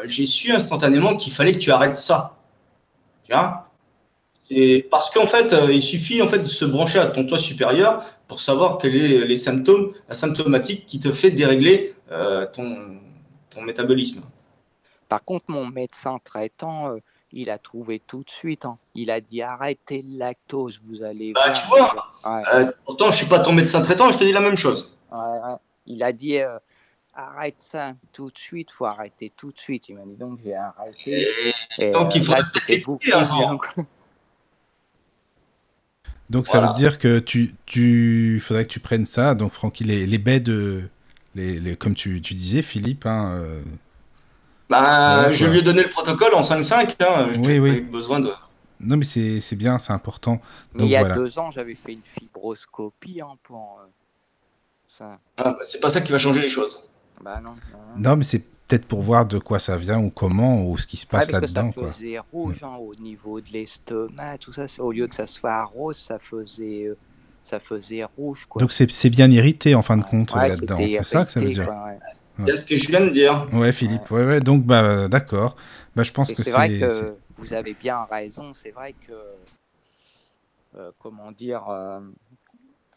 j'ai su instantanément qu'il fallait que tu arrêtes ça. Tu vois? Et parce qu'en fait, il suffit en fait de se brancher à ton toit supérieur pour savoir quels sont les symptômes, la symptomatique qui te fait dérégler ton, ton métabolisme. Par contre, mon médecin traitant, euh, il a trouvé tout de suite. Hein. Il a dit arrêtez le lactose, vous allez. Bah, tu vois, euh, pourtant, je suis pas ton médecin traitant, je te dis la même chose. il a dit euh, arrête ça tout de suite, faut arrêter tout de suite. Il m'a dit donc j'ai arrêté. Et, donc il beaucoup un jour. Donc ça veut dire que tu, tu faudrait que tu prennes ça. Donc Francky, les, les baies de, les, les, comme tu, tu disais, Philippe, hein, bah, je lui ai donné le protocole en 5-5. Hein, oui, oui. besoin de. Non, mais c'est bien, c'est important. Mais il y a deux ans, j'avais fait une fibroscopie hein, pour euh, ça. Ah, bah, c'est pas ça qui va changer les choses. Bah non. Non, mais c'est peut-être pour voir de quoi ça vient ou comment ou ce qui se passe là-dedans. Ça faisait rouge hein, au niveau de l'estomac, tout ça. Au lieu que ça soit rose, ça faisait, euh, ça faisait rouge. Quoi. Donc c'est bien irrité en fin de compte là-dedans. C'est ça que ça veut dire. C'est ce que je viens de dire. Ouais, Philippe. Ouais, ouais. Donc, bah, d'accord. Bah, je pense que c'est. vrai que vous avez bien raison. C'est vrai que. Euh, comment dire. Euh,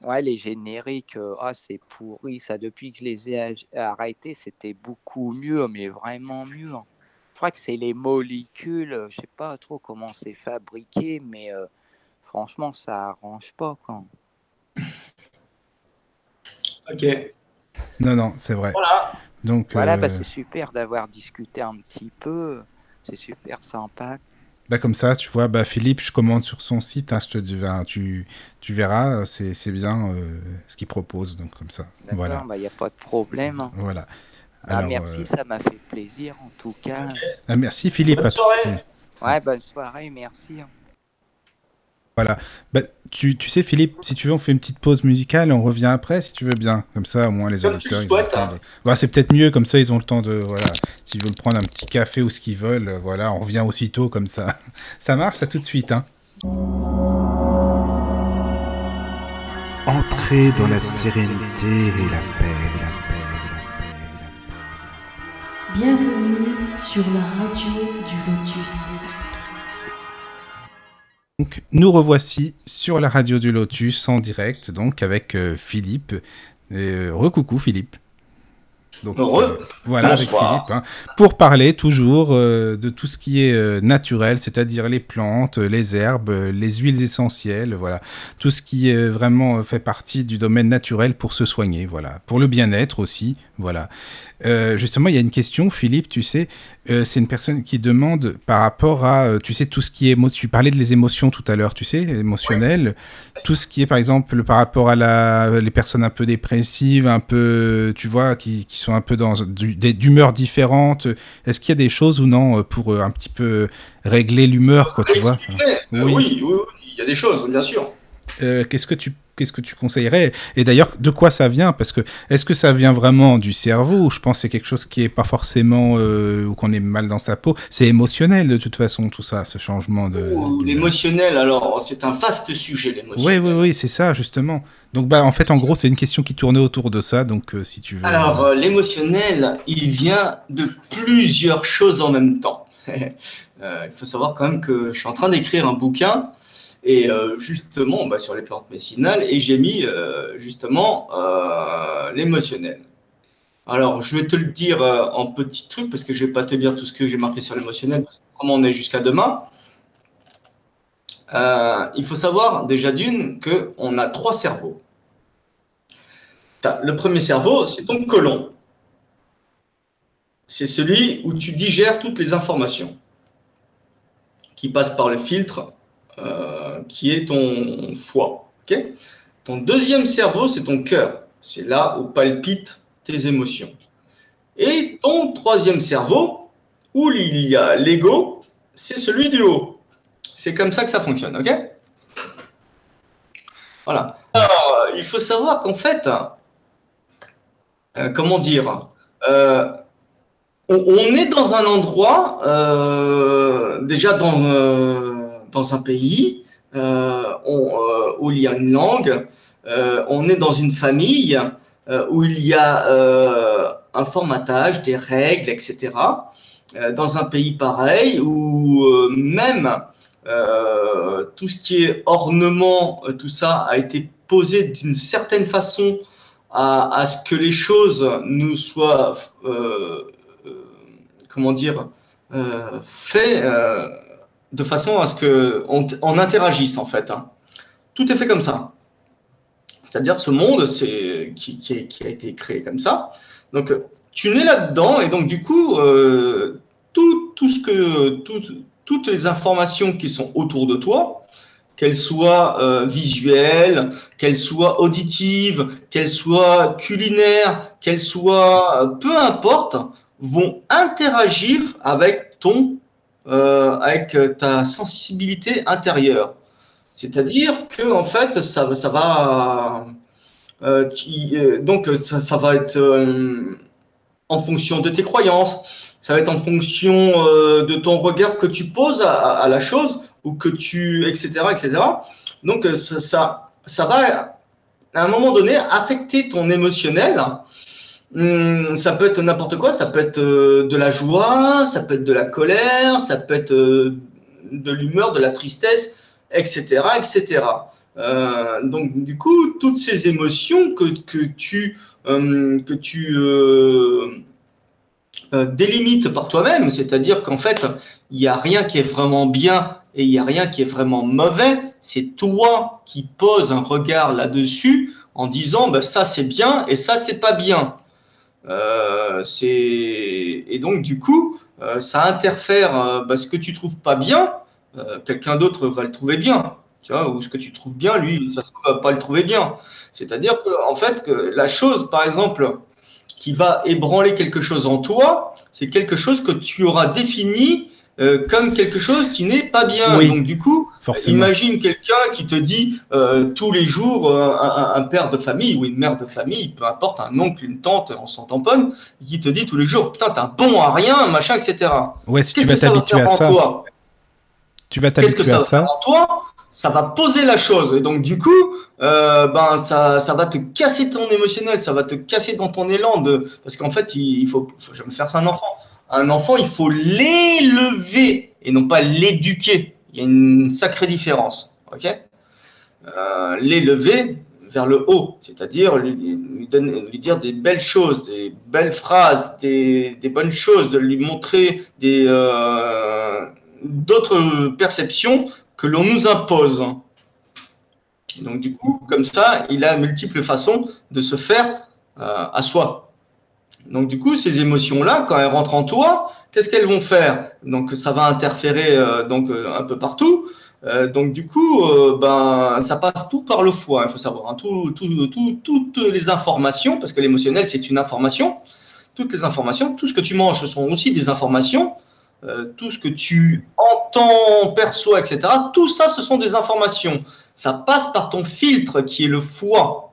ouais, les génériques, euh, ah, c'est pourri. Ça, depuis que je les ai arrêtés, c'était beaucoup mieux, mais vraiment mieux. Hein. Je crois que c'est les molécules. Je sais pas trop comment c'est fabriqué, mais franchement, ça arrange pas. Quoi. Ok. Non, non, c'est vrai. Voilà. Donc, voilà, bah, c'est super d'avoir discuté un petit peu. C'est super sympa. Bah comme ça, tu vois, bah Philippe, je commande sur son site, hein, je te dis, tu, tu verras, c'est bien euh, ce qu'il propose, donc comme ça. Voilà. Il n'y a pas de problème. Hein. Voilà. Bah, merci, ça m'a fait plaisir en tout cas. Ah, merci Philippe. Bonne soirée. Ouais, bonne soirée, merci. Hein. Voilà. Bah, tu, tu, sais, Philippe, si tu veux, on fait une petite pause musicale et on revient après, si tu veux bien. Comme ça, au moins, les auditeurs. Ils hein. bah, c'est peut-être mieux, comme ça, ils ont le temps de. Voilà. S'ils veulent prendre un petit café ou ce qu'ils veulent, euh, voilà, on revient aussitôt, comme ça. Ça marche, à tout de suite. Hein. Entrez dans la sérénité et la paix, la paix, la paix, la paix. Bienvenue sur la radio du Lotus. Donc, nous revoici sur la radio du Lotus en direct, donc avec euh, Philippe. Euh, recoucou Philippe. Donc, euh, voilà, avec Philippe, hein, pour parler toujours de tout ce qui est naturel, c'est-à-dire les plantes, les herbes, les huiles essentielles, voilà, tout ce qui est vraiment fait partie du domaine naturel pour se soigner, voilà, pour le bien-être aussi, voilà. justement, il y a une question, Philippe, tu sais, c'est une personne qui demande par rapport à, tu sais, tout ce qui est, tu parlais de les émotions tout à l'heure, tu sais, émotionnelles, tout ce qui est, par exemple, par rapport à la, les personnes un peu dépressives, un peu, tu vois, qui, qui sont un peu dans d'humeur différentes Est-ce qu'il y a des choses ou non pour euh, un petit peu régler l'humeur, quoi, tu vois? oui. oui. il y a des choses, bien sûr. Euh, qu'est-ce que tu qu'est-ce que tu conseillerais Et d'ailleurs, de quoi ça vient Parce que est-ce que ça vient vraiment du cerveau ou je pense que c'est quelque chose qui est pas forcément euh, ou qu'on est mal dans sa peau C'est émotionnel de toute façon tout ça, ce changement de. l'émotionnel, alors c'est un vaste sujet l'émotionnel. Oui, oui, oui, c'est ça justement. Donc bah en fait en gros c'est une question qui tournait autour de ça, donc euh, si tu veux. Alors euh, l'émotionnel, il vient de plusieurs choses en même temps. il faut savoir quand même que je suis en train d'écrire un bouquin et euh, justement bah, sur les plantes médicinales, et j'ai mis euh, justement euh, l'émotionnel. Alors, je vais te le dire en petits trucs, parce que je ne vais pas te dire tout ce que j'ai marqué sur l'émotionnel, parce que comment on est jusqu'à demain. il faut savoir déjà d'une qu'on a trois cerveaux. Le premier cerveau, c'est ton côlon. C'est celui où tu digères toutes les informations qui passent par le filtre euh, qui est ton foie. ton deuxième cerveau, c'est ton cœur. C'est là où palpitent tes émotions. Et ton troisième cerveau, où il y a l'ego, c'est celui du haut. C'est comme ça que ça fonctionne, ok? Voilà. Il faut savoir qu'en fait, euh, comment dire, euh, on, est dans un endroit, déjà dans dans un pays euh, on, euh, où il y a une langue, euh, on est dans une famille où il y a un formatage, des règles, etc. dans un pays pareil, où même tout ce qui est ornement, tout ça a été posé d'une certaine façon à, ce que les choses nous soient, comment dire, fait de façon à ce qu'on on interagisse en fait. Hein. Tout est fait comme ça. C'est-à-dire ce monde qui, a été créé comme ça. Donc tu nais là-dedans et donc du coup, euh, tout, ce que, tout, toutes les informations qui sont autour de toi, qu'elles soient euh, visuelles, qu'elles soient auditives, qu'elles soient culinaires, qu'elles soient, euh, peu importe, vont interagir avec ton euh, avec euh, ta sensibilité intérieure. C'est-à-dire que en fait, ça, va euh, donc ça, va être en fonction de tes croyances, ça va être en fonction de ton regard que tu poses à, la chose ou que tu etc etc. Donc ça, ça, va à un moment donné affecter ton émotionnel ça peut être n'importe quoi, ça peut être euh, de la joie, ça peut être de la colère, ça peut être euh, de l'humeur, de la tristesse, etc. etc. Euh, donc du coup, toutes ces émotions que, que tu, que tu délimites par toi-même, c'est-à-dire qu'en fait, il n'y a rien qui est vraiment bien et il n'y a rien qui est vraiment mauvais, c'est toi qui poses un regard là-dessus en disant bah, ça c'est bien et ça c'est pas bien. Euh, et donc du coup, euh, ça interfère. Euh, bah, ce que tu trouves pas bien, quelqu'un d'autre va le trouver bien. Tu vois, ou ce que tu trouves bien, lui, ça ne va pas le trouver bien. C'est-à-dire que, en fait, que la chose, par exemple, qui va ébranler quelque chose en toi, c'est quelque chose que tu auras défini euh, comme quelque chose qui n'est pas bien. Donc du coup, imagine quelqu'un qui te dit euh, tous les jours, euh, un, père de famille ou une mère de famille, peu importe, un oncle, une tante, on s'en tamponne, qui te dit tous les jours, putain, t'es un bon à rien, machin, etc. Ouais, si tu vas t'habituer à ça, tu vas t'habituer à ça. En toi, ça va poser la chose. Et donc, du coup, ben, ça, ça va te casser ton émotionnel, ça va te casser dans ton élan. De... Parce qu'en fait, il, faut, faut me faire ça un enfant un enfant, il faut l'élever et non pas l'éduquer. Il y a une sacrée différence. euh, l'élever vers le haut, c'est-à-dire lui, dire des belles choses, des belles phrases, des, bonnes choses, de lui montrer euh, d'autres perceptions que l'on nous impose. Donc du coup, comme ça, il a multiples façons de se faire euh, à soi. Donc du coup, ces émotions-là, quand elles rentrent en toi, qu'est-ce qu'elles vont faire? Donc ça va interférer euh, donc euh, un peu partout. Euh, donc du coup, ben ça passe tout par le foie. Il faut savoir hein, tout, tout, tout, toutes les informations, parce que l'émotionnel c'est une information. Toutes les informations, tout ce que tu manges, ce sont aussi des informations. tout ce que tu entends, perçois, etc. Tout ça, ce sont des informations. Ça passe par ton filtre qui est le foie.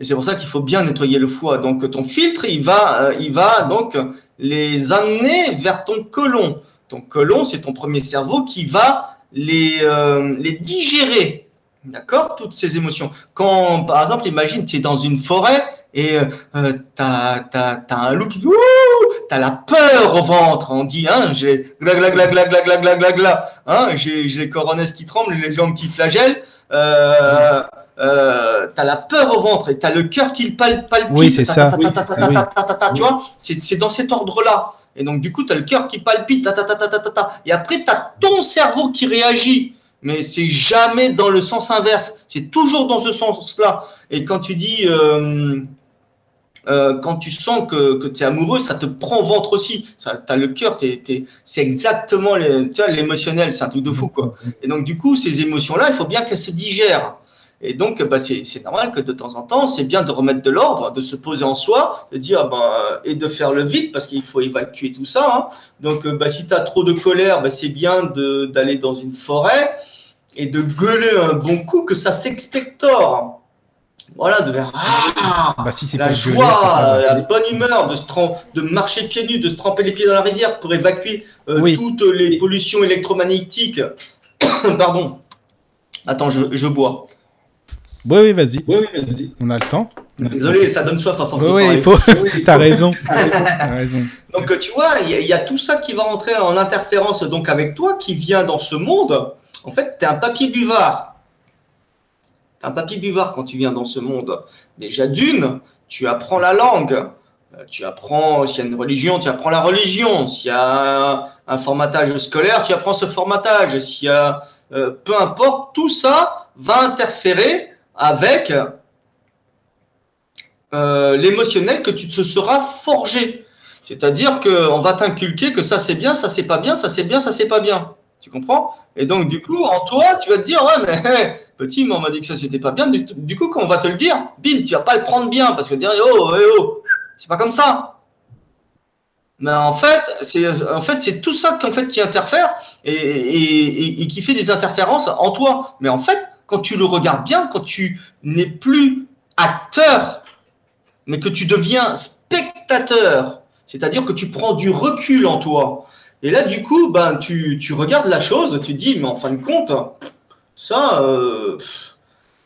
Et c'est pour ça qu'il faut bien nettoyer le foie. Donc ton filtre, il va, euh, il va donc les amener vers ton côlon. Ton côlon, c'est ton premier cerveau qui va les, euh, digérer. D'accord? Toutes ces émotions. Quand, par exemple, imagine, tu es dans une forêt et euh, tu as, un loup qui fait tu as la peur au ventre. On dit, hein, j'ai gla hein, j'ai les coronesses qui tremblent, les jambes qui flagellent. Euh, euh, t'as la peur au ventre et t'as le cœur qui palpite. Oui, c'est ça. Tu vois, c'est dans cet ordre-là. Et donc, du coup, t'as le cœur qui palpite. Et après, t'as ton cerveau qui réagit. Mais c'est jamais dans le sens inverse. C'est toujours dans ce sens-là. Et quand tu dis. Euh, euh, quand tu sens que, que tu es amoureux, ça te prend au ventre aussi. Tu as le cœur, c'est exactement l'émotionnel, c'est un truc de fou. Quoi. Et donc, du coup, ces émotions-là, il faut bien qu'elles se digèrent. Et donc, bah, c'est normal que de temps en temps, c'est bien de remettre de l'ordre, de se poser en soi, de dire, ben, et de faire le vide, parce qu'il faut évacuer tout ça. Hein. Donc, bah, si tu as trop de colère, bah, c'est bien d'aller dans une forêt et de gueuler un bon coup, que ça s'expectore. Voilà, de faire ah, bah, si la joie, la bonne humeur, de, se de marcher pieds nus, de se tremper les pieds dans la rivière pour évacuer euh, toutes les pollutions électromagnétiques. Pardon. Attends, je, je bois. Oui, oui, vas-y. On a le temps. Désolé, ça donne soif à force Oui, il faut. Oui, T'as raison. Raison. Donc tu vois, il y, a- il y a tout ça qui va rentrer en interférence donc avec toi qui vient dans ce monde. En fait, tu es un papier buvard. T'es un papier buvard quand tu viens dans ce monde. Déjà d'une, tu apprends la langue. Euh, Tu apprends, s'il y a une religion, tu apprends la religion. S'il y a un, un formatage scolaire, tu apprends ce formatage. S'il y a, euh, peu importe, tout ça va interférer avec euh, l'émotionnel que tu te seras forgé. C'est-à-dire qu'on va t'inculquer que ça c'est bien, ça c'est pas bien, ça c'est bien, ça c'est pas bien. Tu comprends? Et donc du coup, en toi, tu vas te dire, ouais, mais hé, petit, on m'a dit que ça c'était pas bien. Du, coup, quand on va te le dire, bim, tu vas pas le prendre bien parce que dire, oh, oh, oh, c'est pas comme ça. Mais en fait, c'est en fait tout ça qu'en fait qui interfère et qui fait des interférences en toi. Mais en fait, quand tu le regardes bien, quand tu n'es plus acteur, mais que tu deviens spectateur, c'est-à-dire que tu prends du recul en toi. Et là, du coup, ben, tu, tu regardes la chose, tu dis, mais en fin de compte, ça, euh,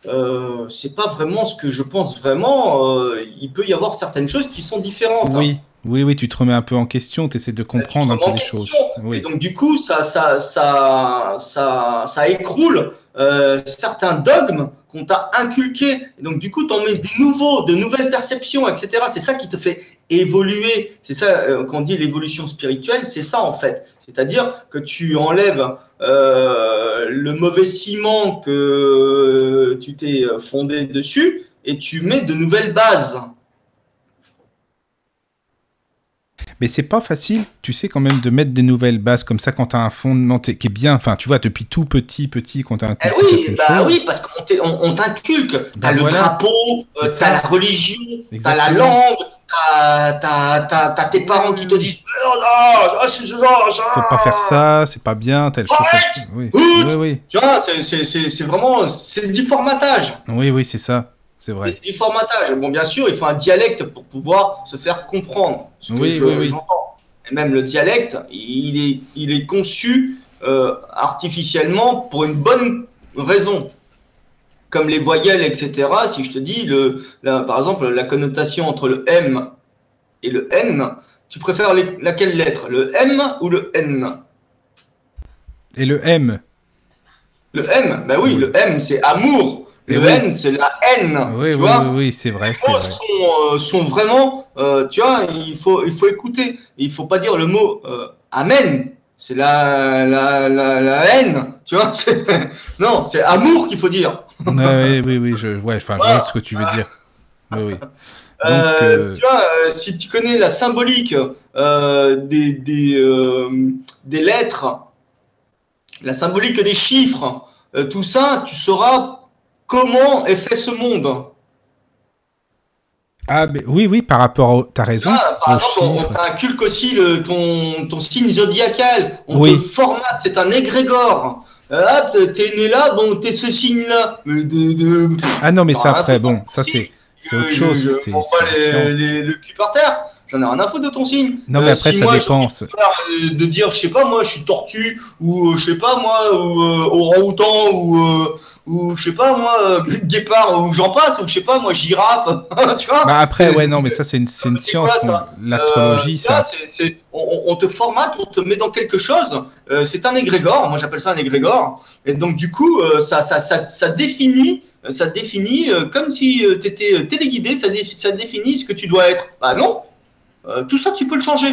euh, c'est pas vraiment ce que je pense vraiment. euh, il peut y avoir certaines choses qui sont différentes. hein. Oui, oui, tu te remets un peu en question, tu essaies de comprendre un peu les choses. Et Oui. donc, du coup, ça, ça, ça, ça, ça écroule euh, certains dogmes qu'on t'a inculqués. Et donc, du coup, tu en mets de nouveaux, de nouvelles perceptions, etc. C'est ça qui te fait évoluer. C'est ça euh, qu'on dit l'évolution spirituelle. C'est ça, en fait. C'est-à-dire que tu enlèves euh, le mauvais ciment que tu t'es fondé dessus et tu mets de nouvelles bases. Mais c'est pas facile, tu sais, quand même, de mettre des nouvelles bases comme ça quand t'as un fondement qui est bien. Enfin, tu vois, depuis tout petit, petit, quand t'as un Eh oui, bah oui, parce qu'on t'inculque. T'as Bah le drapeau, euh, t'as la religion, t'as la langue, t'as, tes parents qui te disent oh, non, c'est ce genre. Faut pas faire ça, c'est pas bien, telle chose. Oui, oui, oui, Tu vois, c'est vraiment c'est du formatage. oui, oui, c'est ça, c'est vrai. Du formatage. Bon, bien sûr, il faut un dialecte pour pouvoir se faire comprendre ce que Oui, je- oui, oui. j'entends. Et même le dialecte, il est, il est conçu euh, artificiellement pour une bonne raison. Comme les voyelles, etc. Si je te dis, le, la- par exemple, la connotation entre le M et le N, tu préfères les- laquelle lettre? Le M ou le N? Et le M, Le M, ben oui, le M c'est amour. Le oui. N c'est la haine. oui, tu oui, vois oui, oui, c'est vrai, c'est mots vrai. sont, euh, sont vraiment, euh, tu vois, il faut, il faut écouter. Il faut pas dire le mot euh, Amen. C'est la, la, la, la haine, tu vois. Non, c'est amour qu'il faut dire. Oui, oui, oui, je, ouais, enfin, je vois ce que tu veux dire. Oui, oui. Donc, Tu vois, si tu connais la symbolique des, des, des lettres, la symbolique des chiffres, tout ça, tu sauras comment est fait ce monde. Ah, mais oui, oui, par rapport au. T'as raison. Ah, par exemple, on, inculque aussi le, ton, ton signe zodiacal. On Oui. te formate, c'est un égrégore. Euh, hop, t'es né là, bon, t'es ce signe-là. Ah non, mais ça après, bon, ça c'est autre chose. Les, les- le cul par terre. J'en ai rien à foutre de ton signe. Non, mais Euh, après, si ça moi, dépend. de, dire, je sais pas, moi, je suis tortue, ou euh, je sais pas, moi, ou euh, orang-outan, ou, euh, ou je sais pas, moi, euh, guépard, ou j'en passe, ou je sais pas, moi, girafe. tu vois Bah après, ouais, non, mais ça c'est une, c'est une science. ça L'astrologie, Euh, ça. on, on te formate, on te met dans quelque chose. euh, c'est un égrégore. Moi, j'appelle ça un égrégore. Et donc, du coup, euh, ça, ça, ça, ça définit, ça définit euh, comme si tu étais téléguidé. Ça, dé- ça définit ce que tu dois être. Bah non. Euh, tout ça, tu peux le changer.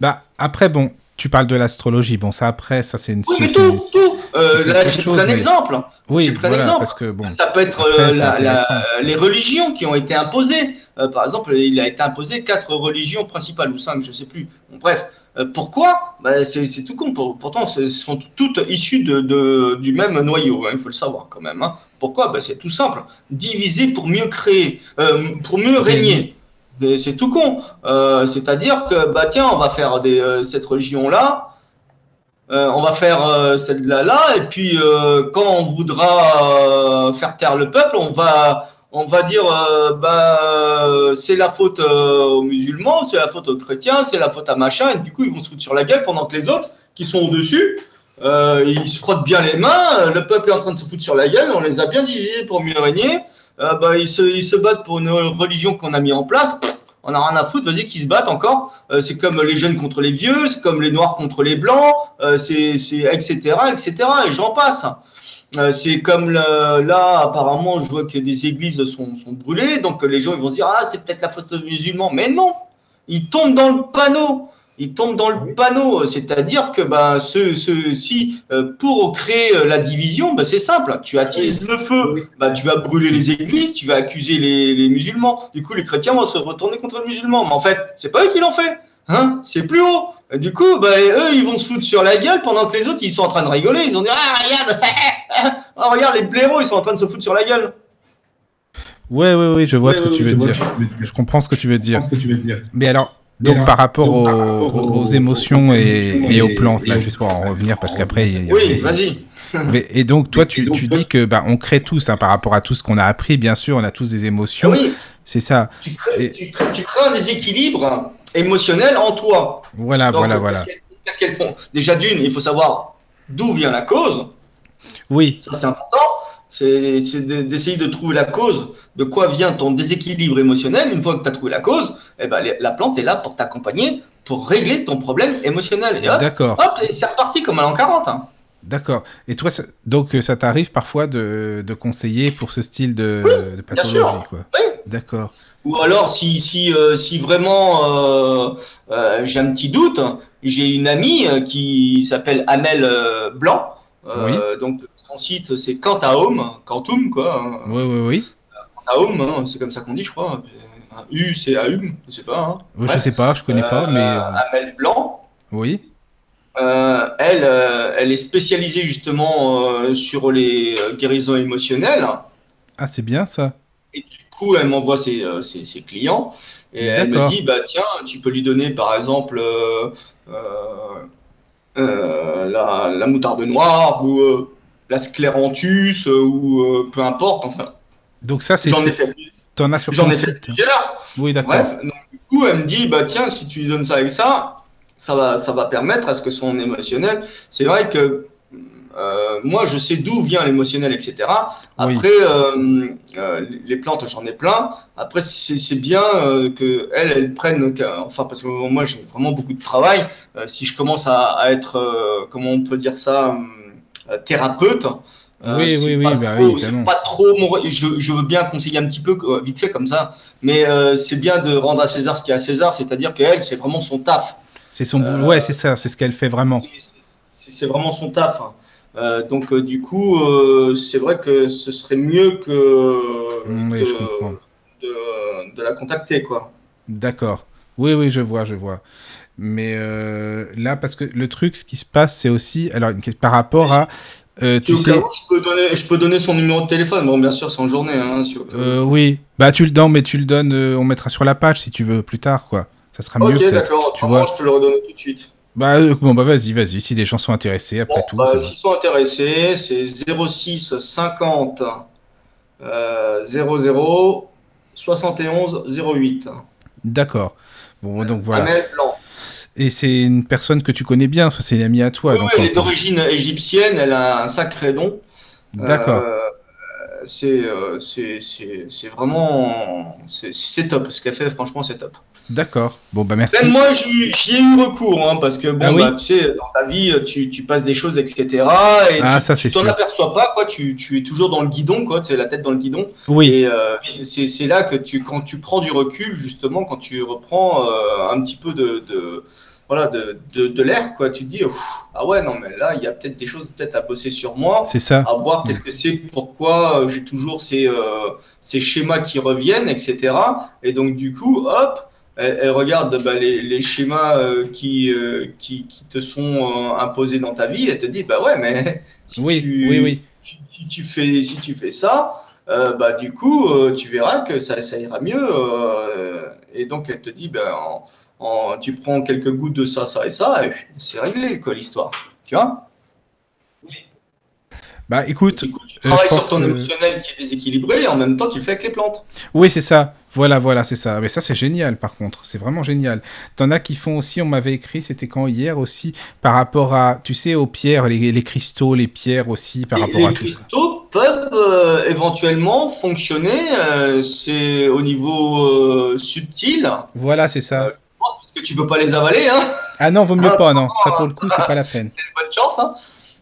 Bah après, bon, tu parles de l'astrologie. Bon, ça après, ça c'est une. Oui, mais tout, tout. Euh, là, j'ai pris un mais- exemple. Oui, j'ai pris un exemple. parce que bon. Ça peut être Après, euh, la- la- les religions qui ont été imposées. Par exemple, il a été imposé quatre religions principales ou cinq, je sais plus. Bon, bref, pourquoi? Bah, c'est, tout con. Pour- pourtant, ce sont toutes issues de, de- du même noyau. hein, il faut le savoir quand même. hein. Pourquoi? Bah, C'est tout simple. Diviser pour mieux créer, euh, pour mieux régner. C'est, tout con. Euh, c'est-à-dire que bah tiens, on va faire euh, cette religion-là. Euh, on va faire celle-là là, et puis quand on voudra faire taire le peuple, on va, on va dire bah, c'est la faute aux musulmans, c'est la faute aux chrétiens, c'est la faute à machin, et du coup ils vont se foutre sur la gueule pendant que les autres qui sont au-dessus, ils se frottent bien les mains, le peuple est en train de se foutre sur la gueule, on les a bien divisés pour mieux régner. Euh, bah, ils, se, battent pour une religion qu'on a mis en place. On n'a rien à foutre, vas-y, qu'ils se battent encore. Euh, c'est comme les jeunes contre les vieux, c'est comme les noirs contre les blancs, euh, c'est, etc., etc., et j'en passe. C'est comme là, apparemment, je vois que des églises sont, brûlées, donc les gens ils vont se dire, ah, c'est peut-être la faute des musulmans. Mais non, ils tombent dans le panneau. Ils tombent dans le panneau, c'est-à-dire que ben, ceux, ceux, si euh, pour créer euh, la division, ben, c'est simple, tu attises le feu, ben, tu vas brûler les églises, tu vas accuser les, les musulmans. Du coup, les chrétiens vont se retourner contre les musulmans. Mais en fait, c'est pas eux qui l'ont fait, hein c'est plus haut. Et du coup, ben, eux, ils vont se foutre sur la gueule pendant que les autres, ils sont en train de rigoler. Ils vont dire, ah regarde, ah, regarde les blaireaux, ils sont en train de se foutre sur la gueule. Ouais, ouais, ouais, je vois Ouais, ce que ouais, tu veux je vois dire. Je comprends ce que tu veux dire. ce que tu veux dire. Mais alors, donc par rapport, donc, aux, par rapport aux aux- émotions aux et, aux et- plantes, là, juste pour en revenir, parce qu'après, Oui, vas-y. Mais- et donc, toi, tu, donc, dis que bah, on crée tous, hein, par rapport à tout ce qu'on a appris, bien sûr, on a tous des émotions. Oui, C'est ça. tu crées, tu, crées, tu crées un déséquilibre émotionnel en toi. Voilà, Donc, voilà, voilà. qu'est-ce qu'elles- Qu'est-ce qu'elles font? Déjà d'une, il faut savoir d'où vient la cause. Oui, Ça, c'est important. C'est c'est de- d'essayer de trouver la cause de quoi vient ton déséquilibre émotionnel. Une fois que tu as trouvé la cause, eh ben, la plante est là pour t'accompagner, pour régler ton problème émotionnel. Et hop, d'accord, hop et c'est reparti comme à l'an 40. hein. d'accord. Et toi, ça- donc, euh, ça t'arrive parfois de, de conseiller pour ce style de, de pathologie, sûr. quoi. Oui. D'accord. Ou alors, si, si, euh, si vraiment euh, euh, j'ai un petit doute, j'ai une amie qui s'appelle Amel Blanc. Euh, Donc, son site, c'est Quantaum, Quantum, quoi. hein. Oui, oui, oui. Quantaum, hein, c'est comme ça qu'on dit, je crois. Un U, c'est Aum, je sais pas. Hein. Euh, Je sais pas, je connais pas, Euh, mais euh, Amel Blanc, oui. euh, elle, euh, elle est spécialisée justement euh, sur les euh, guérisons émotionnelles. Ah, c'est bien ça. Et du coup, elle m'envoie ses, euh, ses- ses clients et elle me dit bah tiens, tu peux lui donner par exemple euh, euh, euh, la, la moutarde noire ou euh, la scléranthus euh, ou euh, peu importe. Enfin, Donc ça, c'est j'en ai fait, t'en as sur j'en ai fait plusieurs. Oui, d'accord. Bref, donc, du coup, elle me dit bah tiens, si tu lui donnes ça avec ça, ça va, ça va permettre à ce que son émotionnel. C'est vrai que euh, moi, je sais d'où vient l'émotionnel, etc. Oui. Après, euh, euh, les plantes, j'en ai plein. Après, c'est c'est bien que elles, elles prennent, enfin, parce que moi, j'ai vraiment beaucoup de travail. Si je commence à, à être, comment on peut dire ça, hum, thérapeute. euh, Oui, oui, oui, pas bah trop- oui, pas trop mon. Je, je veux bien conseiller un petit peu, euh, vite fait comme ça, mais euh, c'est bien de rendre à César ce qui est à César, c'est-à-dire qu'elle, c'est vraiment son taf. C'est son Euh, boulot. Ouais, c'est ça, c'est ce qu'elle fait vraiment. C'est vraiment son taf. hein. Euh, donc, euh, du coup, euh, c'est vrai que ce serait mieux que, Mm, oui, je comprends. de, de la contacter, quoi. D'accord. Oui, oui, je vois, je vois. Mais euh, là, parce que le truc, ce qui se passe, c'est aussi, alors par rapport à, euh, tu sais, où, je peux, donner, je peux donner son numéro de téléphone. Bon, bien sûr, c'est en journée. Hein, euh, oui, bah tu le donnes, mais tu le donnes, euh, on mettra sur la page si tu veux plus tard, quoi. Ça sera mieux ok, d'accord. Tu vois. je te le redonne tout de suite. Bah bon, bah vas-y, vas-y. Si les gens sont intéressés, après Bon, tout. bah. S'ils sont intéressés, c'est 06 50 euh, 00 71 08. D'accord. Bon, donc voilà. Amel Blanc. Et c'est une personne que tu connais bien. Enfin, c'est une amie à toi. Oui, donc elle est d'origine égyptienne, elle a un sacré don. D'accord. Euh, c'est euh, c'est- c'est vraiment c'est top ce qu'elle fait franchement c'est top D'accord. Bon, bah merci. même moi j'y ai eu recours hein, parce que bon Ah oui bah, tu sais dans ta vie tu, tu passes des choses etc et Ah, tu ça, c'est tu t'en aperçois pas quoi tu, tu es toujours dans le guidon quoi tu as la tête dans le guidon Oui. et euh, c'est là que tu quand tu prends du recul justement quand tu reprends euh, un petit peu de, de voilà de, de, de l'air quoi tu te dis ah ouais non mais là il y a peut-être des choses peut-être à bosser sur moi C'est ça. à voir qu'est-ce que c'est, pourquoi euh, j'ai toujours ces, euh, ces schémas qui reviennent, etc. Et donc, du coup, hop, elle, elle regarde bah, les, les schémas euh, qui, euh, qui, qui te sont euh, imposés dans ta vie et te dit, bah ouais, mais si, Oui, tu, oui, oui. si, si tu, fais, si tu fais ça, euh, bah, du coup, euh, tu verras que ça, ça ira mieux. euh, et donc, elle te dit, bah, en- en- tu prends quelques gouttes de ça, ça et ça, et c'est réglé, quoi, l'histoire. Tu vois? Bah écoute, Euh, travailles je pense sur ton que- émotionnel qui est déséquilibré et en même temps tu le fais avec les plantes. Oui, c'est ça. Voilà, voilà, c'est ça. Mais ça, c'est génial, par contre. C'est vraiment génial. T'en as qui font aussi, on m'avait écrit, c'était quand hier aussi, par rapport à, tu sais, aux pierres, les, les cristaux, les pierres aussi, par Et rapport les à tout ça. cristaux peuvent euh, éventuellement fonctionner. euh, c'est au niveau euh, subtil. Voilà, c'est ça. Euh, Parce que tu peux pas les avaler, hein. Ah non, vaut mieux ah, pas, non. Ça, pour le coup, c'est pas la peine. C'est une bonne chance, hein.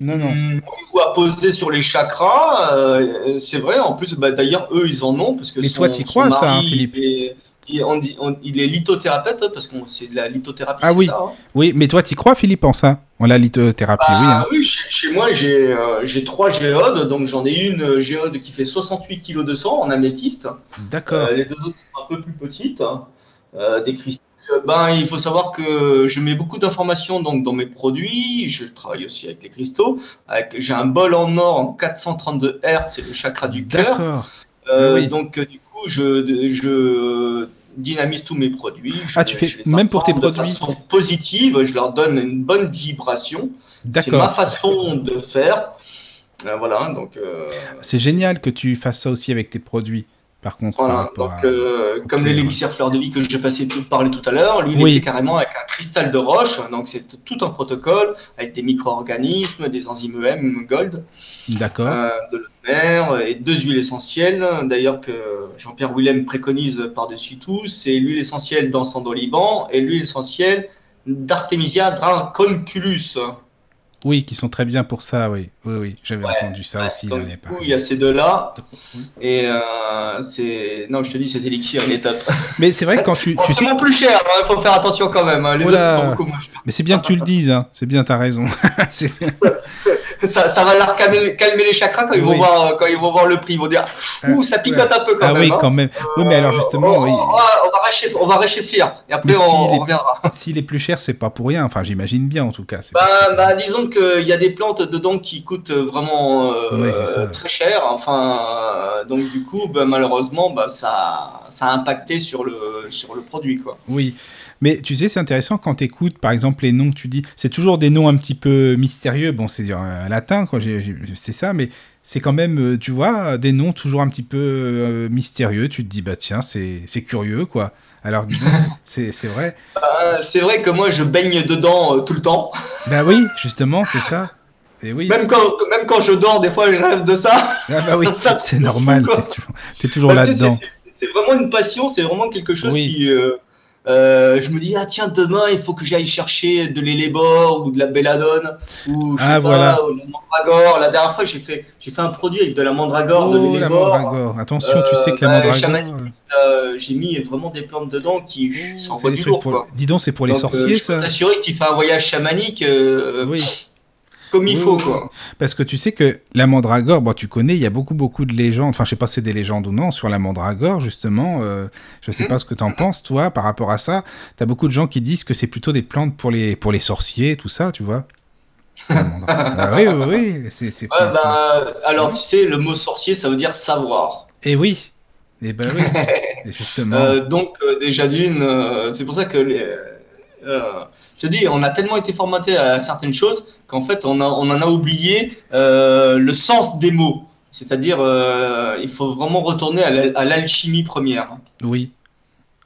Non, non. Mm, Ou à poser sur les chakras. euh, c'est vrai. En plus, bah, d'ailleurs, eux, ils en ont parce que Mais son, toi, son crois, ça, hein, Philippe il est, il, on dit- on- il est lithothérapeute parce que c'est de la lithothérapie. Ah oui. ça, hein Oui, mais toi, t'y crois, Philippe, en ça En la lithothérapie, oui. Ah hein. oui, chez, chez moi, j'ai euh, j'ai trois géodes. Donc, j'en ai une euh, géode qui fait 68 kg de sang en améthyste. D'accord. Euh, les deux autres sont un peu plus petites. Euh, des cristaux. Ben, il faut savoir que je mets beaucoup d'informations donc dans mes produits. Je travaille aussi avec les cristaux. J'ai un bol en or en 432 Hz, c'est le chakra du cœur. D'accord. Euh, oui. Donc, euh, du coup, je, je dynamise tous mes produits. Je, Ah, tu fais- même pour tes produits De façon positive, je leur donne une bonne vibration. C'est ma D'accord. façon de faire. Euh, voilà, donc. euh, C'est génial que tu fasses ça aussi avec tes produits, par contre. par Voilà, rapport donc euh, ok, comme l'élixir fleur de vie que j'ai passé tout, à l'heure, lui il Oui. est fait carrément avec un cristal de roche, donc c'est tout un protocole avec des micro-organismes, des enzymes EM Gold, D'accord. euh, de la mer et deux huiles essentielles, d'ailleurs que Jean-Pierre Willem préconise par-dessus tout, c'est l'huile essentielle d'encens d'oliban et l'huile essentielle d'Artemisia draconculus. Oui, qui sont très bien pour ça, oui. Oui, oui, j'avais entendu ça Ouais, aussi donc, du coup, il y a ces deux-là, et euh, c'est... Non, je te dis, cet élixir, il est top. Mais c'est vrai que quand tu, Bon, tu c'est sais, plus cher, il faut faire attention quand même. hein. Les Oula. autres ils sont beaucoup moins chers. mais c'est bien que tu le dises, hein. C'est bien, t'as raison. Ça, ça va leur calmer, calmer les chakras quand ils, vont voir, quand ils vont voir le prix. Ils vont dire Ouh, ça picote un peu quand ah même. oui, hein. quand même. Oui, mais alors Euh, justement, on, oui, on va, réchauffer. Et après, on, s'il on est- reviendra. s'il est plus cher, c'est pas pour rien. Enfin, j'imagine bien en tout cas. Bah, bah, disons qu'il y a des plantes dedans qui coûtent vraiment euh, ça. très cher. Enfin, euh, donc du coup, bah, malheureusement, bah, ça, ça a impacté sur le, sur le produit. Quoi. Oui, mais tu sais, c'est intéressant quand tu écoutes, par exemple, les noms que tu dis. C'est toujours des noms un petit peu mystérieux. Bon, c'est un latin, quoi, c'est ça, mais c'est quand même, euh, tu vois, des noms toujours un petit peu euh, mystérieux. Tu te dis, bah tiens, c'est curieux, quoi. Alors, disons, c'est vrai. Euh, c'est vrai que moi, je baigne dedans euh, tout le temps. Bah oui, justement, c'est ça. Et oui. Même quand, même quand je dors, des fois, je rêve de ça. Ah bah oui, c'est normal, t'es toujours, toujours Bah, là-dedans. c'est- vraiment une passion, c'est vraiment quelque chose Oui. qui. Euh, euh, je me dis, ah tiens, demain, il faut que j'aille chercher de l'élébore ou de la belladone ou je sais Ah, pas, voilà. ou de la mandragore. La dernière fois, j'ai fait, j'ai fait un produit avec de la mandragore, de Oh, l'élébore. Attention, tu sais que la bah, mandragore. euh, Euh, j'ai mis vraiment des plantes dedans qui c'est s'envoient du lourd. pour- Quoi. Dis donc, c'est pour les Donc, euh, sorciers, je ça t'assurer que tu fais un voyage chamanique euh, Oui. Comme il Oui, faut. Quoi. Parce que tu sais que la mandragore, bon, tu connais, il y a beaucoup, beaucoup de légendes, enfin, je sais pas si c'est des légendes ou non, sur la mandragore, justement. euh, je sais Mhm. pas ce que t'en penses, toi, par rapport à ça. T'as beaucoup de gens qui disent que c'est plutôt des plantes pour les, pour les sorciers, tout ça, tu vois. Ah oui, oui, oui. Ouais, bah, alors, tu sais, le mot sorcier, ça veut dire savoir. Et oui. Et ben oui. Justement. Euh, donc euh, déjà d'une, euh, c'est pour ça que les, euh, je te dis, on a tellement été formaté à certaines choses qu'en fait on, a- on en a oublié euh, le sens des mots. C'est-à-dire, euh, il faut vraiment retourner à l'al- à l'alchimie première. Oui.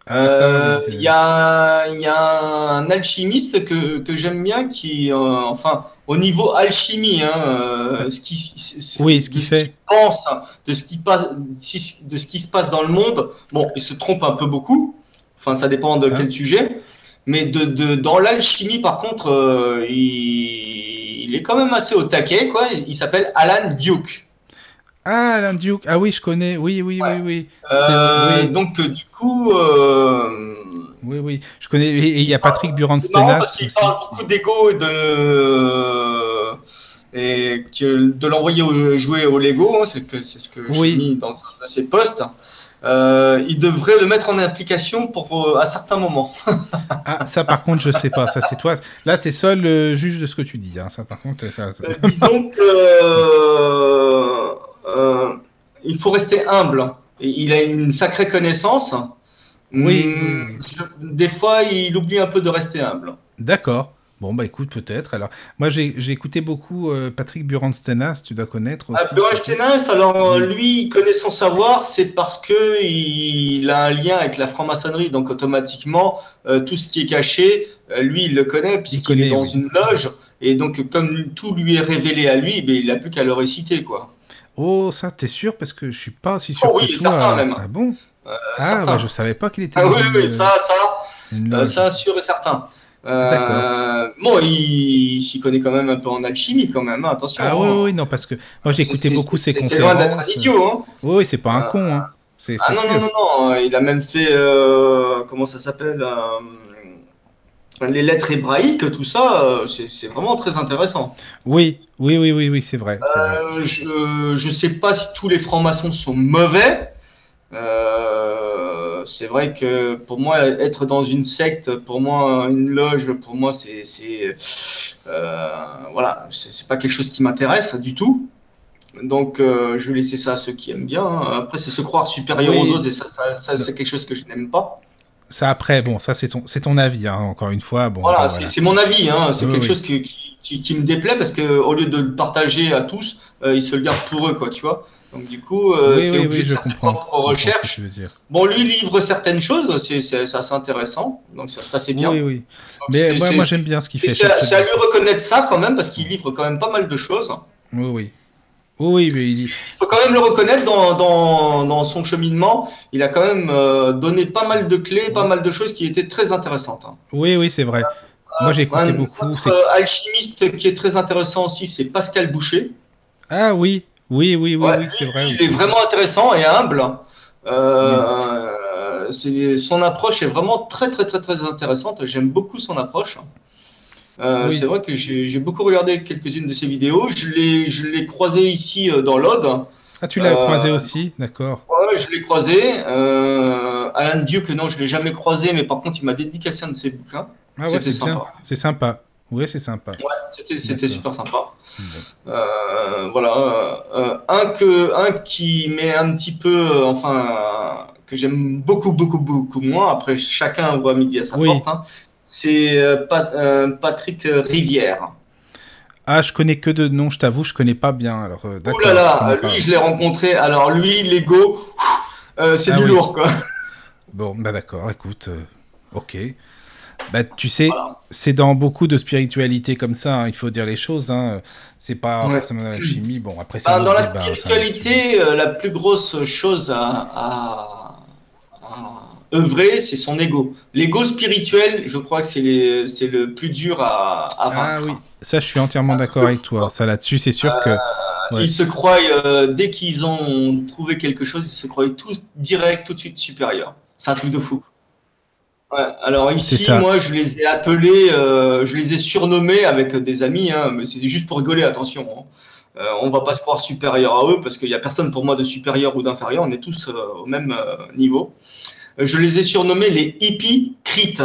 Ah, ça, Euh, oui, c'est- Il y, a, y a un alchimiste que, que j'aime bien qui, enfin, au niveau alchimie, hein, ce qui, ce- Oui, ce qu'il fait. pense, de ce qui passe, de ce qui se passe dans le monde. Bon, il se trompe un peu beaucoup. Enfin, ça dépend de Hein quel sujet. Mais de, de- dans l'alchimie, par contre, euh, il, il est quand même assez au taquet, quoi. Il, il s'appelle Alan Duke. Ah, Alan Duke. Ah oui, je connais. Oui, oui, Ouais. oui, oui. Euh, oui. Donc, euh, du coup, euh, Oui, oui. Je connais. Et il y a Patrick Buran-Stenas parce qu'il aussi. parle beaucoup d'ego et de et que de l'envoyer jouer au Lego, hein, c'est que ce que Oui. j'ai mis dans un de ses posts. Euh, il devrait le mettre en application pour euh, à certains moments. Ah, ça par contre, je sais pas. Ça, c'est toi. Là, t'es seul euh, juge de ce que tu dis. hein. Ça, par contre, ça- Euh, disons que euh, il faut rester humble. Il a une sacrée connaissance. Oui, Hum, je- des fois, il oublie un peu de rester humble. D'accord. Bon, bah écoute, peut-être. Alors, moi, j'ai écouté beaucoup euh, Patrick Buran-Stenas, tu dois connaître aussi. Ah, Burenstein, alors euh, Oui. lui, il connaît son savoir, c'est parce que il a un lien avec la franc-maçonnerie, donc automatiquement, euh, tout ce qui est caché, euh, lui, il le connaît, puisqu'il est dans oui. une loge, et donc comme tout lui est révélé à lui, ben, il n'a plus qu'à le réciter, quoi. Oh, ça, t'es sûr? Parce que je suis pas si sûr Oh que oui, toi. certain même. Ah bon? Ah, bah, je savais pas qu'il était Ah oui, une- oui, ça, ça, ça, sûr et certain. Euh, bon, il, il s'y connaît quand même un peu en alchimie, quand même. hein, attention. Ah oui, hein. oui, non, parce que moi j'ai écouté beaucoup ses conférences. C'est loin d'être un idiot, hein. Oui, oui, c'est pas un Euh, con, hein. C'est Ah non, sûr. non, non, non, il a même fait, euh, comment ça s'appelle, les lettres hébraïques, tout ça, c'est vraiment très intéressant. Oui, oui, oui, oui, oui, c'est vrai. je, je sais pas si tous les francs-maçons sont mauvais. Euh, c'est vrai que pour moi, être dans une secte, pour moi, une loge, pour moi, c'est, euh, voilà, c'est pas quelque chose qui m'intéresse du tout. Donc, euh, je vais laisser ça à ceux qui aiment bien. hein. Après, c'est se croire supérieur Oui. aux autres, et ça, ça, ça, c'est quelque chose que je n'aime pas. Ça après, bon, ça c'est ton, ton avis, hein, encore une fois. Bon, Voilà, c'est mon avis, hein. c'est Oui, quelque oui. chose que- qui, qui, qui me déplaît parce que au lieu de le partager à tous, euh, ils se le gardent pour eux, quoi, tu vois. Donc du coup, euh, oui, t'es oui, obligé oui, de je faire tes propres recherches. tu. Bon, lui livre certaines choses, c'est assez intéressant, donc ça, ça, c'est bien. Oui, oui. Donc, Mais moi, j'aime bien ce qu'il fait. c'est à- lui reconnaître ça quand même parce qu'il livre quand même pas mal de choses. Oui, oui. Oui, mais il... Il faut quand même le reconnaître dans, dans, dans son cheminement. Il a quand même euh, donné pas mal de clés, pas mal de choses qui étaient très intéressantes. hein. oui, oui, c'est vrai. Moi j'ai écouté Un beaucoup. autre euh, alchimiste qui est très intéressant aussi, c'est Pascal Boucher. Ah oui, oui, oui, oui, Ouais, oui, c'est vrai. Il est vraiment intéressant et humble. Euh, c'est- son approche est vraiment très très très très intéressante. J'aime beaucoup son approche. Euh, Oui. C'est vrai que j'ai beaucoup regardé quelques-unes de ses vidéos. Je l'ai croisé ici euh, dans l'Aude. Ah, tu l'as Euh, croisé aussi, d'accord. Ouais, je l'ai croisé. Euh, Alan Duke, non, je l'ai jamais croisé, mais par contre, il m'a dédicacé un de ses bouquins. Ah ouais, c'est sympa. C'est sympa. Oui, c'est sympa. C'était super sympa. Euh, voilà. Euh, un, que, un qui met un petit peu, euh, enfin, que j'aime beaucoup, beaucoup, beaucoup moins. Après, chacun voit midi à sa Oui. porte. hein. C'est euh, Pat- Patrick Rivière. Ah, je connais que de noms, je t'avoue, je connais pas bien. Alors, Ouh là je là, pas. lui, je l'ai rencontré. Alors, lui, l'ego, c'est Ah du oui. lourd, quoi. Bon, bah d'accord, écoute, ok. Bah, tu sais, Voilà. c'est dans beaucoup de spiritualité comme ça, hein, il faut dire les choses. Hein. C'est pas Ouais. forcément dans la chimie. Bon, après, Bah, dans la débat, ça, spiritualité, euh, la plus grosse chose à, à- à œuvrer, c'est son ego. L'ego spirituel, je crois que c'est le plus dur à, à Ah vaincre. oui, ça, je suis entièrement d'accord avec toi. Ça, là-dessus, c'est sûr que. Ouais. Ils se croient, euh, dès qu'ils ont trouvé quelque chose, ils se croient tous direct, tout de suite supérieurs. C'est un truc de fou. Ouais, alors ici, ça. moi, je les ai appelés, euh, je les ai surnommés avec des amis, hein, mais c'est juste pour rigoler, attention. hein. Euh, on va pas se croire supérieur à eux parce qu'il n'y a personne pour moi de supérieur ou d'inférieur, on est tous euh, au même euh, niveau. Euh, Je les ai surnommés les hippies crites.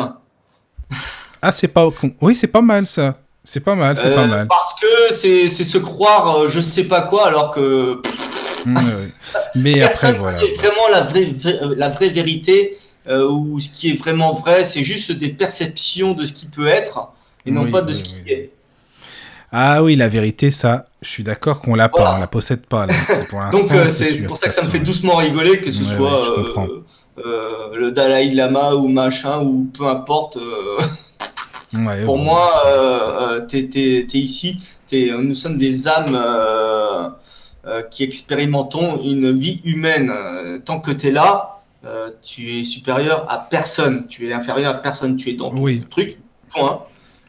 Ah, c'est pas. Oui, c'est pas mal ça. C'est pas mal, c'est pas Euh, mal. Parce que c'est se croire euh, je sais pas quoi alors que Mmh. Mais après, personne voilà. vraiment la vraie, vraie- la vraie vérité euh, ou ce qui est vraiment vrai, c'est juste des perceptions de ce qui peut être et non Oui, pas de oui, ce qui oui. est. Ah oui, la vérité, ça, je suis d'accord qu'on l'a pas, on la possède pas. Là, pour Donc euh, c'est pour ça que ça me fait doucement rigoler que ce Ouais, soit ouais, euh, euh, le Dalai Lama ou machin ou peu importe. Ouais, pour bon. moi, euh, t'es t'es- t'es ici, t'es- nous sommes des âmes qui expérimentons une vie humaine. Tant que tu es là, euh, tu es supérieur à personne, tu es inférieur à personne, tu es dans ton Oui. truc, point.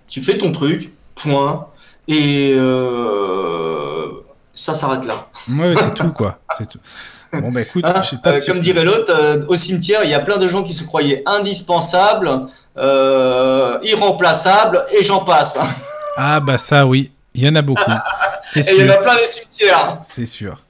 Tu fais ton truc, point. Et euh, ça s'arrête là. Ouais, c'est tout, quoi. C'est tout. Bon, bah écoute, Hein je sais pas Euh, si- Comme dirait l'autre, au cimetière, il y a plein de gens qui se croyaient indispensables, irremplaçables, et j'en passe. Ah, bah ça, oui, il y en a beaucoup. C'est Et il y en a plein les cimetières. c'est sûr.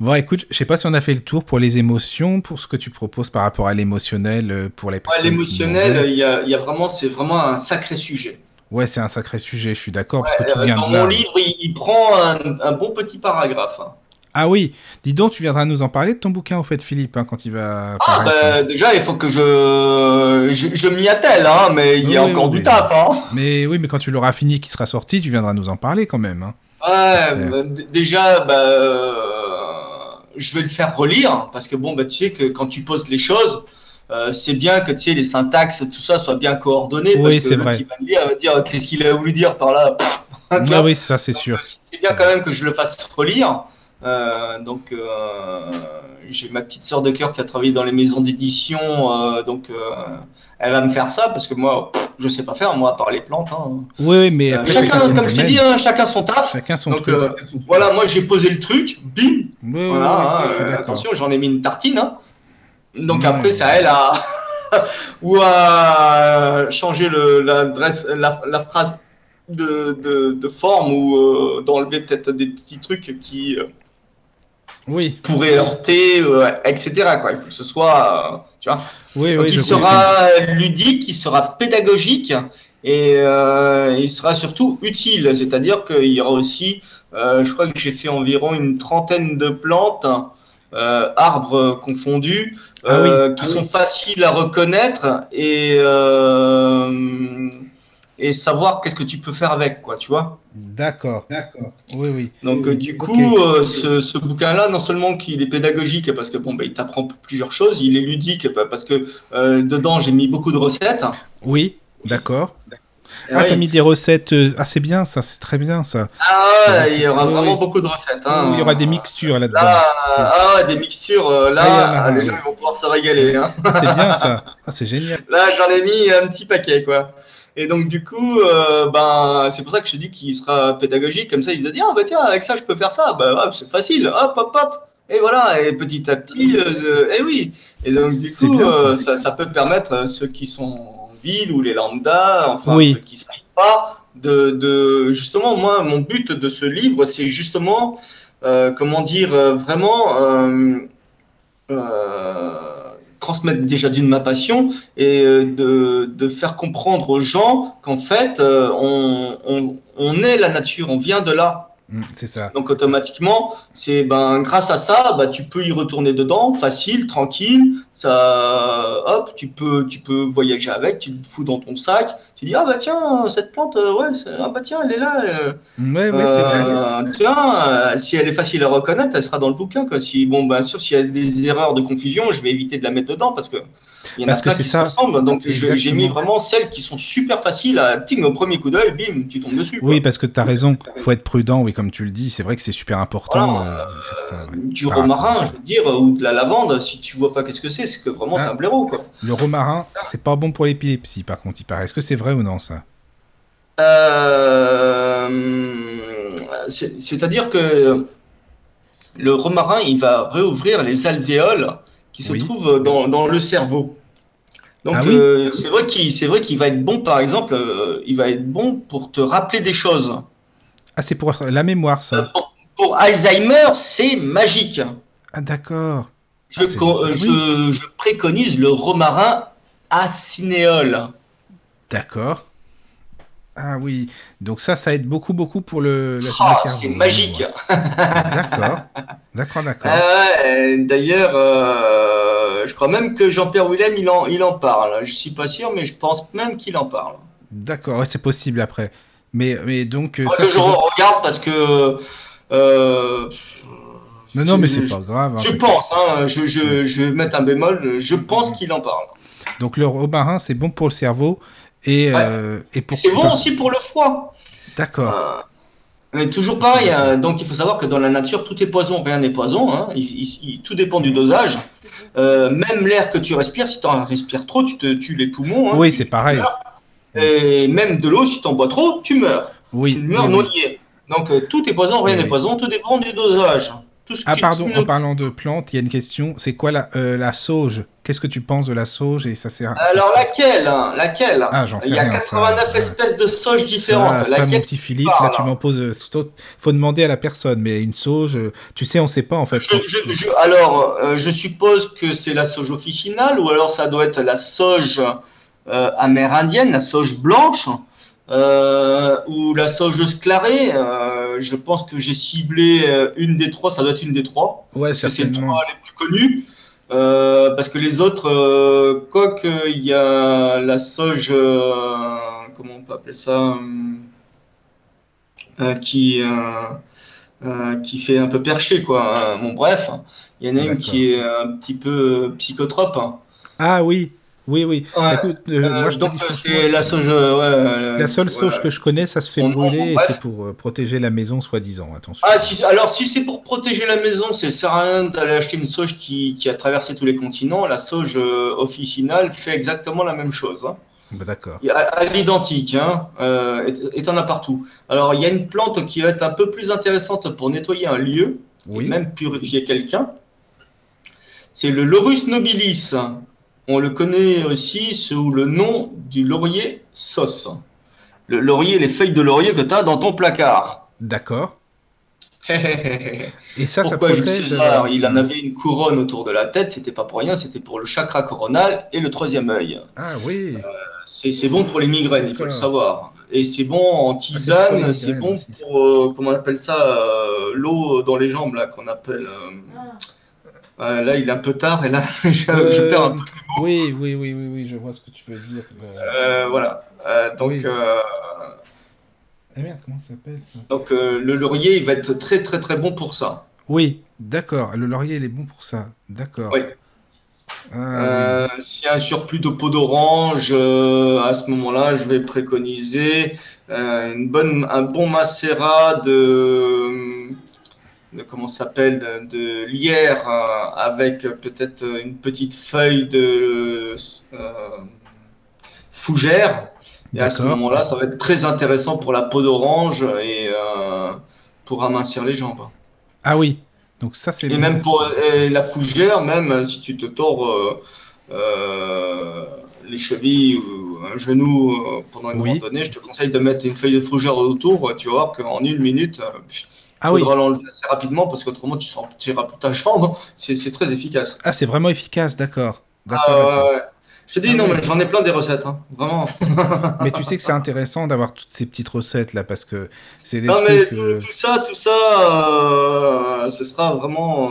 Bon, écoute, je sais pas si on a fait le tour pour les émotions, pour ce que tu proposes par rapport à l'émotionnel, euh, pour les personnes. qui L'émotionnel, il y a, il y a vraiment, c'est vraiment un sacré sujet. Ouais, c'est un sacré sujet, je suis d'accord, parce que tu viens Dans de là. mon livre, il, il prend un, un bon petit paragraphe. Ah oui, dis donc, tu viendras nous en parler de ton bouquin, en fait, Philippe, hein, quand il va Ah, bah, déjà, il faut que je, je, je m'y attelle, hein, mais il y a Oui, encore oui, du taf. Hein. Mais oui, mais quand tu l'auras fini, qu'il sera sorti, tu viendras nous en parler quand même. hein. Ouais, déjà, bah, euh, je vais le faire relire parce que bon, bah, tu sais que quand tu poses les choses, euh, c'est bien que tu sais les syntaxes, tout ça soit bien coordonné. Oui, parce que vrai. il va lire, va dire qu'est-ce qu'il a voulu dire par là? Pff, Ah oui, ça c'est sûr. C'est bien quand même que je le fasse relire. Euh, donc, euh, j'ai ma petite sœur de cœur qui a travaillé dans les maisons d'édition, euh, donc elle va me faire ça parce que moi, je sais pas faire, moi, à part les plantes. Hein. Oui, mais après, chacun, comme je t'ai dit, hein, chacun son taf. Chacun son donc, truc. voilà, moi, j'ai posé le truc, bim. Oui, voilà, oui, attention, j'en ai mis une tartine. Hein. Donc après, ça elle à ou à changer le, la, la, la phrase de, de, de, forme ou d'enlever peut-être des petits trucs qui oui. pourrait heurter, euh, etc. Quoi. Il faut que ce soit, euh, tu vois. Oui, Donc, oui, il sera ludique, il sera pédagogique et euh, il sera surtout utile. C'est-à-dire qu'il y aura aussi, je crois que j'ai fait environ une trentaine de plantes. arbres confondus, ah qui ah sont faciles à reconnaître et et savoir qu'est-ce que tu peux faire avec, quoi, tu vois. D'accord, d'accord. Oui, oui. Donc, euh, du coup, euh, ce, ce bouquin-là, non seulement qu'il est pédagogique parce que bon, bah, il t'apprend plusieurs choses, il est ludique parce que euh, dedans j'ai mis beaucoup de recettes. Oui, d'accord. Ah, t'as mis des recettes. Ah, c'est bien ça, c'est très bien ça. Ah, ouais, il y aura vraiment beaucoup de recettes. Hein. Il y aura des mixtures là-dedans. Là, ah, des mixtures, là, ah, les gens vont pouvoir se régaler. Hein. c'est bien ça. Ah, c'est génial. Là, j'en ai mis un petit paquet, quoi. Et donc, du coup, euh, ben, c'est pour ça que je dis qu'il sera pédagogique. Comme ça, il se dit, ah, bah tiens, avec ça, je peux faire ça. Bah, c'est facile. Hop, hop, hop. Et voilà. Et petit à petit, euh, et oui. Et donc, du coup, euh, ça. ça. peut permettre ceux qui sont en ville ou les lambda, enfin, ceux qui ne savent pas, de, de, justement, moi, mon but de ce livre, c'est justement, comment dire, vraiment, transmettre déjà d'une ma passion et euh, de, de, faire comprendre aux gens qu'en fait, euh, on, on, on, est la nature, on vient de là. Mm, c'est ça. Donc automatiquement, c'est ben grâce à ça, bah, tu peux y retourner dedans, facile, tranquille. Ça, hop, tu peux, tu peux voyager avec, tu le fous dans ton sac. Tu dis ah bah tiens cette plante, euh, ouais, ah bah tiens elle est là. ouais, ouais, c'est vrai. Tiens, si elle est facile à reconnaître, elle sera dans le bouquin. Quoi. Si bon, bien sûr, s'il y a des erreurs de confusion, je vais éviter de la mettre dedans parce que il y en Parce a plein que qui c'est se ça. ressemblent. Donc je- j'ai mis vraiment celles qui sont super faciles à ting au premier coup d'œil, bim, tu tombes dessus. quoi. Oui, parce que tu as raison. faut être prudent, oui, comme tu le dis. C'est vrai que c'est super important Voilà, euh, de faire ça. ouais. du Par romarin, je veux dire, ou de la lavande, si tu vois pas qu'est-ce que c'est, c'est que vraiment Ah. t'es un blaireau, quoi. Le romarin, c'est pas bon pour l'épilepsie, par contre, il paraît. Est-ce que c'est vrai ou non, ça? Euh, c'est- C'est-à-dire que le romarin, il va réouvrir les alvéoles qui se Oui. trouvent dans, dans le cerveau. Donc Ah oui euh, c'est vrai qu'il c'est vrai qu'il va être bon, par exemple, euh, il va être bon pour te rappeler des choses. Ah, c'est pour la mémoire, Euh, ça. Pour, pour Alzheimer, c'est magique. Ah, d'accord. Je, Ah, euh, je préconise le romarin acinéole. D'accord. Ah oui. Donc ça, ça aide beaucoup, beaucoup pour le, Ah, le cerveau. c'est magique. D'accord. D'accord, d'accord. Ah euh, D'ailleurs, euh, je crois même que Jean-Pierre Willem, il en, il en parle. Je suis pas sûr, mais je pense même qu'il en parle. D'accord, ouais, c'est possible après. Mais, mais donc, euh, Moi, ça, je regarde parce que. euh, Non, non, mais c'est pas grave. hein, Je pense, hein, je, je, je vais mettre un bémol, je, je pense qu'il en parle. Donc le romarin, c'est bon pour le cerveau et, Ouais. euh, et pour. C'est bon aussi pour le foie. D'accord. Euh, Mais toujours pareil, hein, donc il faut savoir que dans la nature, tout est poison, rien n'est poison. hein. Il- il- il- tout dépend du dosage. Euh, même l'air que tu respires, si tu en respires trop, tu te tues les poumons. hein, oui, c'est pareil. Et même de l'eau, si tu en bois trop, tu meurs. Oui. tu meurs oui, oui. noyé. Donc euh, tout est poison, rien n'est poison, tout dépend du dosage. Tout ce Ah qui- pardon, en ne- parlant de plantes, il y a une question. C'est quoi la, euh, la sauge? Qu'est-ce que tu penses de la sauge et ça sert Alors ça- laquelle hein, Laquelle? Ah, j'en sais Il y a rien, ça, 89 ouais. espèces de sauges ça, différentes. ça, mon laquelle petit Philippe, là tu m'en poses. euh, faut demander à la personne, mais une sauge, euh, tu sais, on sait pas en fait. Je- je- je- alors, euh, je suppose que c'est la sauge officinale, ou alors ça doit être la sauge euh, amérindienne, la sauge blanche, ou la sauge sclarée. Euh, je pense que j'ai ciblé euh, une des trois, ça doit être une des trois. Ouais, parce que c'est les trois les plus connus. Euh, parce que les autres, euh, quoique il y a la sauge, euh, comment on peut appeler ça, euh, qui, euh, euh, qui fait un peu perché, quoi. Bon, bref, il y en a une qui est un petit peu psychotrope. hein. Ah oui, Oui, oui. Ouais. Écoute, euh, Euh, moi je donc euh, c'est la sauge. ouais, la seule sauge que je connais, ça se fait brûler et c'est pour protéger la maison, soi-disant. Attention. Ah, si, alors si c'est pour protéger la maison, c'est sert à rien d'aller acheter une sauge qui, qui a traversé tous les continents. La sauge officinale fait exactement la même chose. hein. Bah, D'accord. À, à l'identique, hein, euh, et t'en as partout. Alors il y a une plante qui va être un peu plus intéressante pour nettoyer un lieu, Oui. et même purifier quelqu'un. C'est le Laurus nobilis. On le connaît aussi sous le nom du laurier sauce. Le laurier, les feuilles de laurier que tu as dans ton placard. D'accord. Et ça, Pourquoi ça Jules protège. César euh, Il en avait une couronne autour de la tête, c'était pas pour rien, c'était pour le chakra coronal et le troisième œil. Ah oui. C'est c'est bon pour les migraines, il faut le savoir. Et c'est bon en les tisane, c'est bon aussi. pour, euh, comment on appelle ça, euh, l'eau dans les jambes, là, qu'on appelle... euh, euh, là, il est un peu tard, et là, je, je Euh, perds un peu. Oui, oui, oui, oui, oui, je vois ce que tu veux dire. Euh, voilà. Donc, Oui. Ah merde, comment ça s'appelle ça? donc le laurier, il va être très, très, très bon pour ça. Oui, d'accord. Le laurier, il est bon pour ça. D'accord. Oui. Ah, S'il y a un surplus de peau d'orange, à ce moment-là, je vais préconiser une bonne, un bon macérat de, de comment s'appelle, de, de lierre euh, avec peut-être une petite feuille de euh, fougère. Et à ce moment-là, ça va être très intéressant pour la peau d'orange et euh, pour amincir les jambes. Ah oui. Donc ça, c'est. Et même pour la fougère, même si tu te tords les chevilles ou un genou pendant une Oui. randonnée, je te conseille de mettre une feuille de fougère autour. Tu vas voir qu'en une minute, Ah oui. faudra l'enlever assez rapidement parce qu'autrement tu sentiras plus ta jambe. C'est très efficace. Ah, c'est vraiment efficace, d'accord. Ah, ouais. Je te dis, Ah non, mais j'en ai plein des recettes, hein, vraiment. Mais tu sais que c'est intéressant d'avoir toutes ces petites recettes là parce que c'est des Non, mais tout, tout ça, tout ça, euh, ce sera vraiment euh,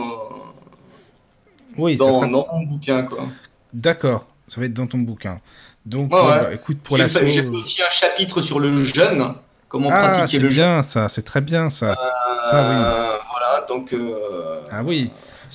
Oui, ça dans, sera- dans mon bouquin, quoi. D'accord. Ça va être dans ton bouquin. Donc, ouais. bah, écoute, pour la fait, j'ai fait sauce. aussi un chapitre sur le jeûne, comment Ah, pratiquer le bien ça, c'est très bien ça. ça, oui. Euh, Voilà, donc euh, Ah oui.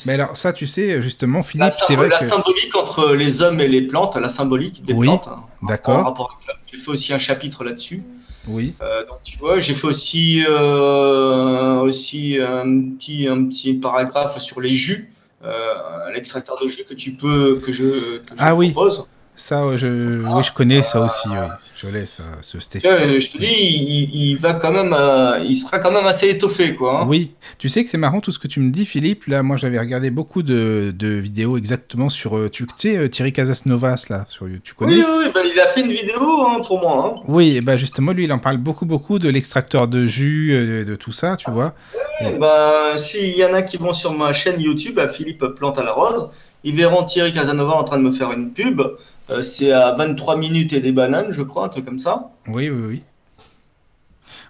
Mais alors, ça, tu sais, justement, Philippe, c'est vrai la que. symbolique entre les hommes et les plantes, la symbolique des Oui, plantes. hein, D'accord. J'ai fait aussi un chapitre là-dessus. Oui. Euh, donc tu vois, j'ai fait aussi euh, aussi un petit un petit paragraphe sur les jus, euh, l'extracteur de jus que tu peux que je, que je Ah oui. propose. Ça, je, oui, je connais ça aussi. Oui. Je l'ai, ça, ce. Euh, je te dis, il, il va quand même, euh, il sera quand même assez étoffé, quoi. hein. Oui, tu sais que c'est marrant tout ce que tu me dis, Philippe. Là, moi, j'avais regardé beaucoup de, de vidéos exactement sur. euh, Tu sais, euh, Thierry Casasnovas, là, sur YouTube, tu connais? Oui, oui, oui, bah, il a fait une vidéo hein, pour moi. hein. Oui, et ben justement, lui, il en parle beaucoup, beaucoup de l'extracteur de jus, de tout ça, tu vois. Eh ben, S'il y en a qui vont sur ma chaîne YouTube, à Philippe Plante à la Rose, ils verront Thierry Casanova en train de me faire une pub. Euh, c'est à 23 minutes et des bananes, je crois, un truc comme ça. Oui, oui, oui.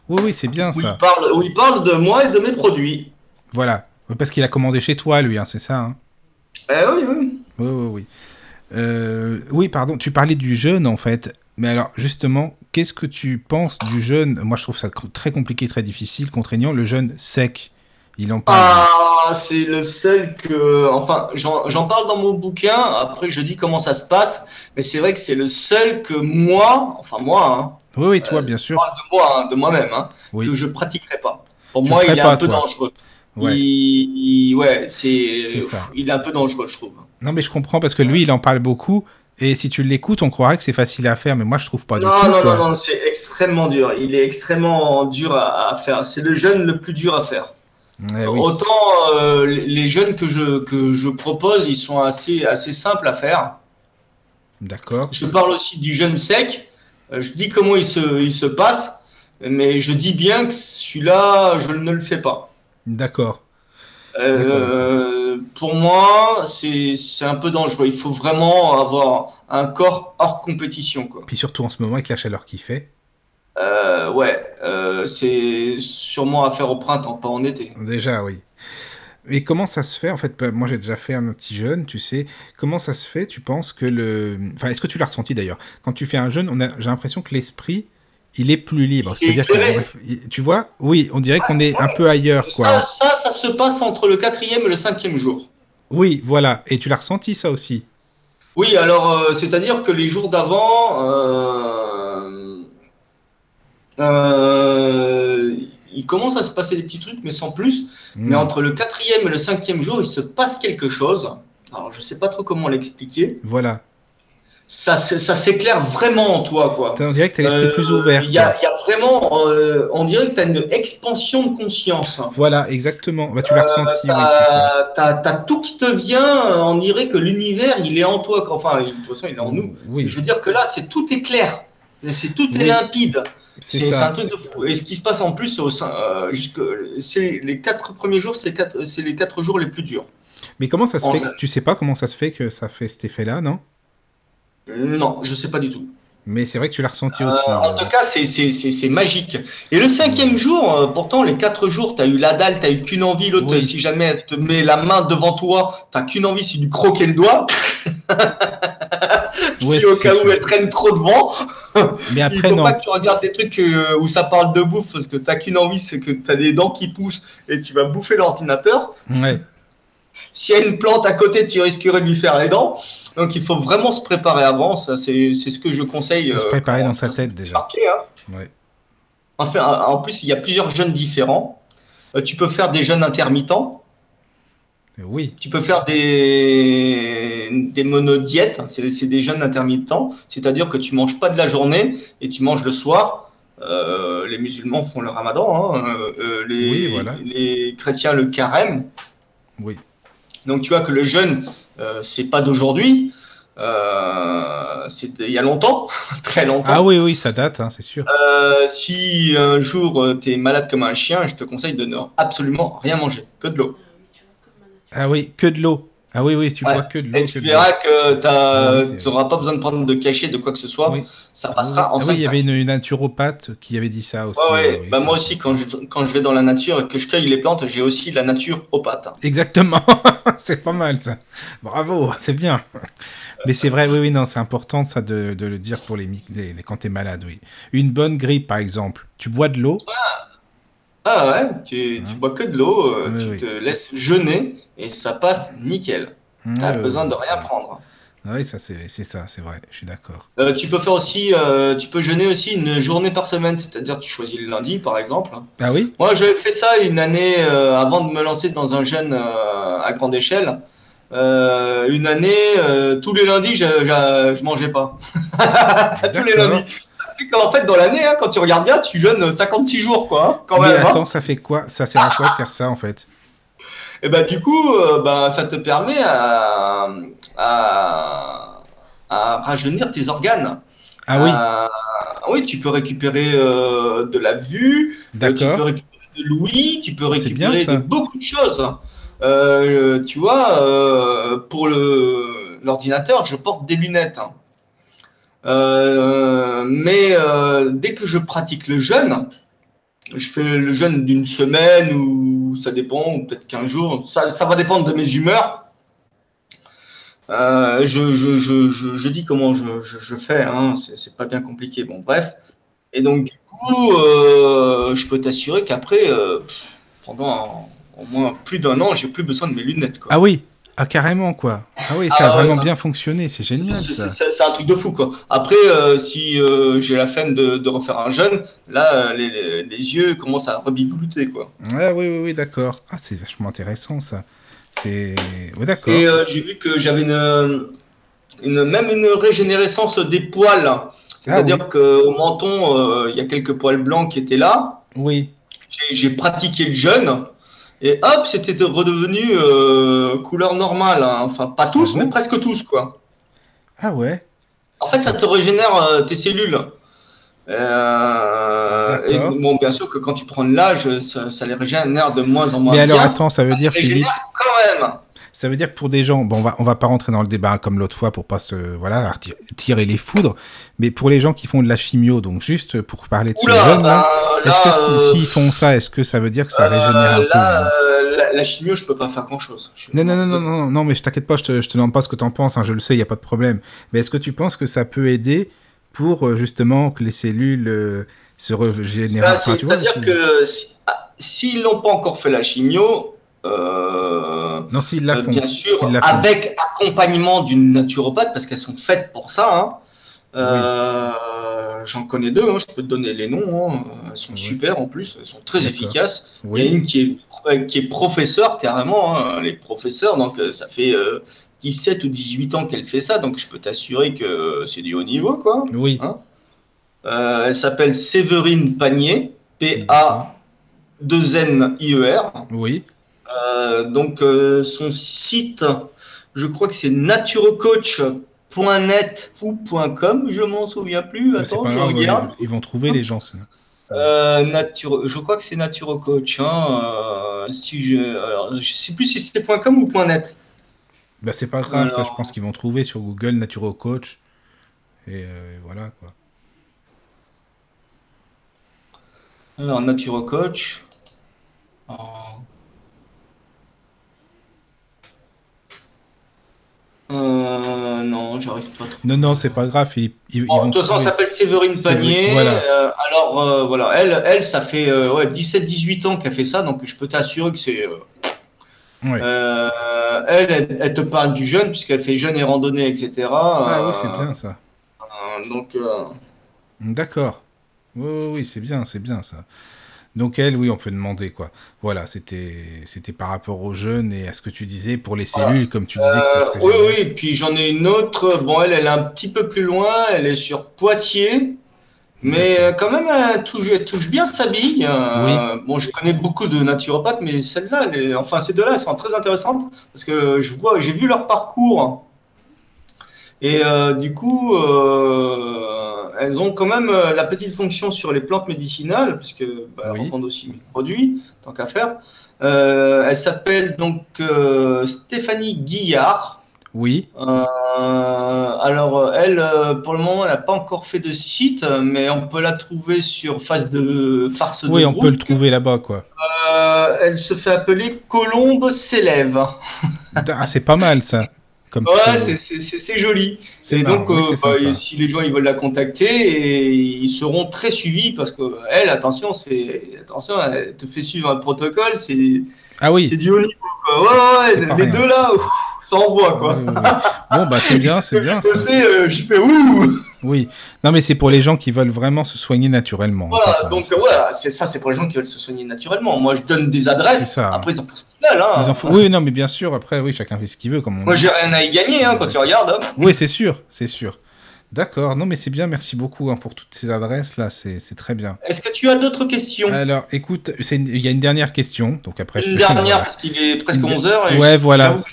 Oui, oui, c'est bien Où ça. il, parle, où il parle de moi et de mes produits. Voilà. Parce qu'il a commandé chez toi, lui, hein, c'est ça. Hein Eh oui, oui. oui, oui, oui. Euh, oui, pardon, tu parlais du jeûne, en fait. Mais alors, justement, qu'est-ce que tu penses du jeûne? Moi, je trouve ça très compliqué, très difficile, contraignant. Le jeûne sec. Il en parle. Ah, c'est le seul que. Enfin, j'en parle dans mon bouquin. Après, je dis comment ça se passe. Mais c'est vrai que c'est le seul que moi, enfin moi, hein, Oui, oui, toi, bien je sûr. parle de moi, hein, de moi-même, hein, Oui. que je pratiquerai pas. Pour Tu moi, il est pas, un peu toi. dangereux. Ouais. Il, il- ouais, c'est. C'est ça. Il est un peu dangereux, je trouve. Non, mais je comprends parce que lui, il en parle beaucoup. Et si tu l'écoutes, on croirait que c'est facile à faire. Mais moi, je trouve pas non, du tout. non, quoi. non, non, c'est extrêmement dur. Il est extrêmement dur à, à faire. C'est le jeûne le plus dur à faire. Eh oui. Autant euh, les jeunes que je, que je propose, ils sont assez, assez simples à faire. D'accord. Je parle aussi du jeûne sec. Euh, Je dis comment il se, il se passe, mais je dis bien que celui-là, je ne le fais pas. D'accord. Euh, pour moi, c'est c'est un peu dangereux. Il faut vraiment avoir un corps hors compétition. Quoi. Puis surtout en ce moment, avec la chaleur qu'il fait. Euh, ouais, euh, c'est sûrement à faire au printemps, pas en été. Déjà, oui. Et comment ça se fait En fait, bah, moi j'ai déjà fait un petit jeûne, tu sais. Comment ça se fait Tu penses que le. Enfin, est-ce que tu l'as ressenti d'ailleurs? Quand tu fais un jeûne, on a... j'ai l'impression que l'esprit, il est plus libre. C'est C'est-à-dire que. Tu vois? Oui, on dirait qu'on est un peu ailleurs, quoi. Ça, ça, ça se passe entre le quatrième et le cinquième jour. Oui, voilà. Et tu l'as ressenti ça aussi? Oui, alors, euh, c'est-à-dire que les jours d'avant, euh, il commence à se passer des petits trucs, mais sans plus. Hmm. Mais entre le quatrième et le cinquième jour, il se passe quelque chose. Alors, je sais pas trop comment l'expliquer. Voilà. Ça, ça s'éclaire vraiment en toi, quoi. On dirait que t'as l'esprit Euh, plus ouvert. Il y, a y vraiment, euh, on dirait que tu as une expansion de conscience. Voilà, exactement. Bah, tu l'as ressenti, ça. T'as t'as- t'as tout qui te vient, euh, on dirait que l'univers, il est en toi. Enfin, de toute façon, il est en nous. Oui, Je veux dire que là, c'est tout est clair. C'est tout est Oui. limpide. C'est un truc de fou. Et ce qui se passe en plus, euh, c'est les quatre premiers jours, c'est les quatre, jours les plus durs. Mais comment ça se En fait que- Tu sais pas comment ça se fait que ça fait cet effet-là, non? Non, je sais pas du tout. Mais c'est vrai que tu l'as ressenti Euh, aussi. en euh. tout cas, c'est- magique. Et le cinquième jour, euh, pourtant, les quatre jours, tu as eu la dalle, tu as eu qu'une envie. L'autre, Oui. si jamais elle te met la main devant toi, tu qu'une envie, c'est de lui croquer le doigt. Ouais, si au cas où elle traîne trop devant, Mais il après, faut non. pas que tu regardes des trucs euh, où ça parle de bouffe parce que t'as qu'une envie, c'est que tu as des dents qui poussent et tu vas bouffer l'ordinateur. Ouais. S'il y a une plante à côté, tu risquerais de lui faire les dents. Donc il faut vraiment se préparer avant. Ça, c'est c'est ce que je conseille. Faut se euh, préparer dans sa tête déjà. marqué, hein. Enfin, en plus, il y a plusieurs jeûnes différents. Euh, tu peux faire des jeûnes intermittents. Oui. Tu peux faire des, des monodiètes. C'est c'est des jeûnes intermittents. C'est-à-dire que tu manges pas de la journée et tu manges le soir. Euh, les musulmans font le ramadan. hein. Euh, euh, les, Oui, voilà. les chrétiens le carême. Oui. Donc tu vois que le jeûne, euh, c'est pas d'aujourd'hui. Euh, c'est il y a longtemps, très longtemps. Ah oui, oui, ça date, hein, c'est sûr. Euh, si un jour tu es malade comme un chien, je te conseille de ne absolument rien manger, que de l'eau. Ah oui, que de l'eau. Ah oui, oui, tu Ouais. bois que de l'eau. Et tu verras que Ah oui, tu n'auras pas besoin de prendre de cachet, de quoi que ce soit. Oui. Ça Ah passera en oui, 5 il y avait une, une naturopathe qui avait dit ça aussi. Ouais, ouais. oui, bah, moi aussi, quand je, quand je vais dans la nature et que je cueille les plantes, j'ai aussi la pattes. Exactement, c'est pas mal ça. Bravo, c'est bien. Mais c'est vrai, oui, oui, non, c'est important ça de, de le dire pour les, les, les- quand t'es malade, oui. Une bonne grippe, par exemple. Tu bois de l'eau, Ah ouais, tu, tu Ouais. bois que de l'eau, euh, Oui, tu oui. te laisses jeûner et ça passe nickel. T'as Ouais, besoin de rien prendre. Ah oui, ça c'est ça, c'est vrai, je suis d'accord. Euh, tu peux faire aussi, euh, tu peux jeûner aussi une journée par semaine, c'est-à-dire tu choisis le lundi par exemple. Ah oui? Moi j'avais fait ça une année euh, avant de me lancer dans un jeûne à grande échelle. Une année, tous les lundis, je, je, je mangeais pas. tous les lundis. Ça fait qu'en fait, dans l'année, hein, quand tu regardes bien, tu jeûnes 56 jours, quoi, hein, quand Mais même. hein. attends, ça fait quoi? Ça sert à quoi de faire ça en fait? Et bah du coup, euh, bah, ça te permet à, à, à rajeunir tes organes. Ah oui, Euh, oui, tu peux récupérer euh, de la vue, euh, tu peux récupérer de l'ouïe, tu peux bien, récupérer de beaucoup de choses. Euh, tu vois, euh, pour l'ordinateur, je porte des lunettes. hein. Mais dès que je pratique le jeûne, je fais le jeûne d'une semaine ou ça dépend, ou peut-être 15 jours, ça, ça va dépendre de mes humeurs. Euh, je, je, je, je, je dis comment je, fais, hein, c'est pas bien compliqué. Bon, bref. Et donc, du coup, euh, je peux t'assurer qu'après, euh, pendant au moins plus d'un an, j'ai plus besoin de mes lunettes. Quoi. Ah oui, ah carrément quoi. Ah oui, ça Ah a ouais, vraiment bien fonctionné, c'est génial C'est- un truc de fou, quoi. Après, euh, si euh, j'ai la flemme de, de refaire un jeûne, là, euh, les, yeux commencent à rebiglouter, quoi. Ah oui, oui, oui, d'accord. Ah, c'est vachement intéressant ça. C'est. Oui, d'accord. Et euh, j'ai vu que j'avais une, une, même une régénérescence des poils. C'est-à-dire Ah qu'au menton, euh, il y a quelques poils blancs qui étaient là. Oui. J'ai pratiqué le jeûne. Et hop, c'était redevenu euh, couleur normale. hein. Enfin, pas tous, Ah bon mais presque tous, quoi. Ah ouais. En fait, ça te régénère tes cellules. Euh, et bon, bien sûr que quand tu prends de l'âge, ça, ça les régénère de moins en moins Mais alors bien. attends, ça veut dire Ça Philippe, régénère quand même. ça veut dire que pour des gens, bon, on va on va pas rentrer dans le débat comme l'autre fois pour pas se voilà tir- tirer les foudres, mais pour les gens qui font de la chimio, donc juste pour parler de ce Oula, jeune là, ben, est-ce que si- euh, s'ils font ça, est-ce que ça veut dire que ça euh, régénère un peu là, hein euh, la, la chimio, je peux pas faire grand-chose. Je suis Non, non, non, non, non, non, mais je t'inquiète pas, je te, je te demande pas ce que t'en penses, hein, je le sais, il y a pas de problème. Mais est-ce que tu penses que ça peut aider pour euh, justement que les cellules euh, se régénèrent Bah, vois, C'est-à-dire que si- ah, s'ils n'ont pas encore fait la chimio, Euh, Non, s'ils la euh, font. bien sûr, avec accompagnement d'une naturopathe, parce qu'elles sont faites pour ça. hein. Euh, J'en connais deux, hein, je peux te donner les noms. hein. Elles sont Oui. super en plus, elles sont très efficaces. Il y a Oui, une qui est, qui est professeur carrément, hein, les professeurs, donc ça fait euh, 17 ou 18 ans qu'elle fait ça, donc je peux t'assurer que c'est du haut niveau. quoi. oui. Hein Euh, elle s'appelle Séverine Panier, P-A-2-N-I-E-R. Oui. Euh, donc euh, son site, je crois que c'est naturocoach.net ou .com, je m'en souviens plus. Attends, je grave, regarde. ils, vont trouver les gens. Euh, naturo- je crois que c'est Naturocoach. Hein, si je, alors, je sais plus si c'est .com ou .net. Bah, c'est pas grave, ça, je pense qu'ils vont trouver sur Google Naturo Coach. Et euh, voilà quoi. Alors Naturocoach. Oh. Euh, non, j'arrive pas trop. Non, non, c'est pas grave. Ils, ils- ils Bon, vont de toute façon, elle s'appelle Séverine Panier. voilà. Euh, alors, euh, voilà, elle, elle, ça fait ouais, 17-18 ans qu'elle fait ça, donc je peux t'assurer que c'est. Euh, euh, elle, elle, elle te parle du jeûne, puisqu'elle fait jeûne et randonnée, etc. Ah oui, c'est bien ça. euh, donc, euh, D'accord. Oui, oui, c'est bien, c'est bien ça. Donc elle, oui, on peut demander quoi. Voilà, c'était c'était par rapport aux jeunes et à ce que tu disais pour les cellules, comme tu disais que ça euh, serait. oui, oui, puis j'en ai une autre. Bon, elle, elle est un petit peu plus loin, elle est sur Poitiers. Mais euh, quand même, elle touche, elle touche bien sa bille. Euh, Bon, je connais beaucoup de naturopathes, mais celle-là, enfin ces deux-là, elles sont très intéressantes parce que je vois, j'ai vu leur parcours. Et euh, du coup, euh, elles ont quand même euh, la petite fonction sur les plantes médicinales, puisque bah, Oui. elles revendent aussi mes produits, tant qu'à faire. Euh, elle s'appelle donc euh, Stéphanie Guillard. Oui, Euh, alors, euh, elle, euh, pour le moment, elle n'a pas encore fait de site, mais on peut la trouver sur face de farce oui, de on groupe. peut le trouver là-bas quoi. Euh, elle se fait appeler Colombe s'élève. Ah, c'est pas mal ça. Comme Ouais, c'est- joli. C'est Et marrant, donc, oui, euh, bah, si les gens ils veulent la contacter, et ils seront très suivis parce que elle, attention, c'est attention, elle te fait suivre un protocole, c'est Ah oui. c'est du haut niveau. Quoi. Ouais, ouais, les rien. deux là, ouf, ça envoie quoi. Bon bah c'est bien, c'est bien. Je sais, euh, j'ai fait ouh. Oui. Non mais c'est pour les gens qui veulent vraiment se soigner naturellement. en Voilà, fait, hein. donc euh, voilà, c'est ça, c'est pour les gens qui veulent se soigner naturellement. Moi, je donne des adresses. C'est ça. Après, ils en font ce qu'ils veulent. Hein. Ils en font- Oui, non mais bien sûr. Après, oui, chacun fait ce qu'il veut, comme on Moi, j'ai rien à y gagner hein, quand tu regardes. hein. Oui, c'est sûr, c'est sûr. D'accord. Non mais c'est bien. Merci beaucoup hein, pour toutes ces adresses là. C'est très bien. Est-ce que tu as d'autres questions? Alors, écoute, il y a une dernière question. Donc après, Une dernière, voilà. parce qu'il est presque Une de- 11h. Ouais, voilà. Je, C'est.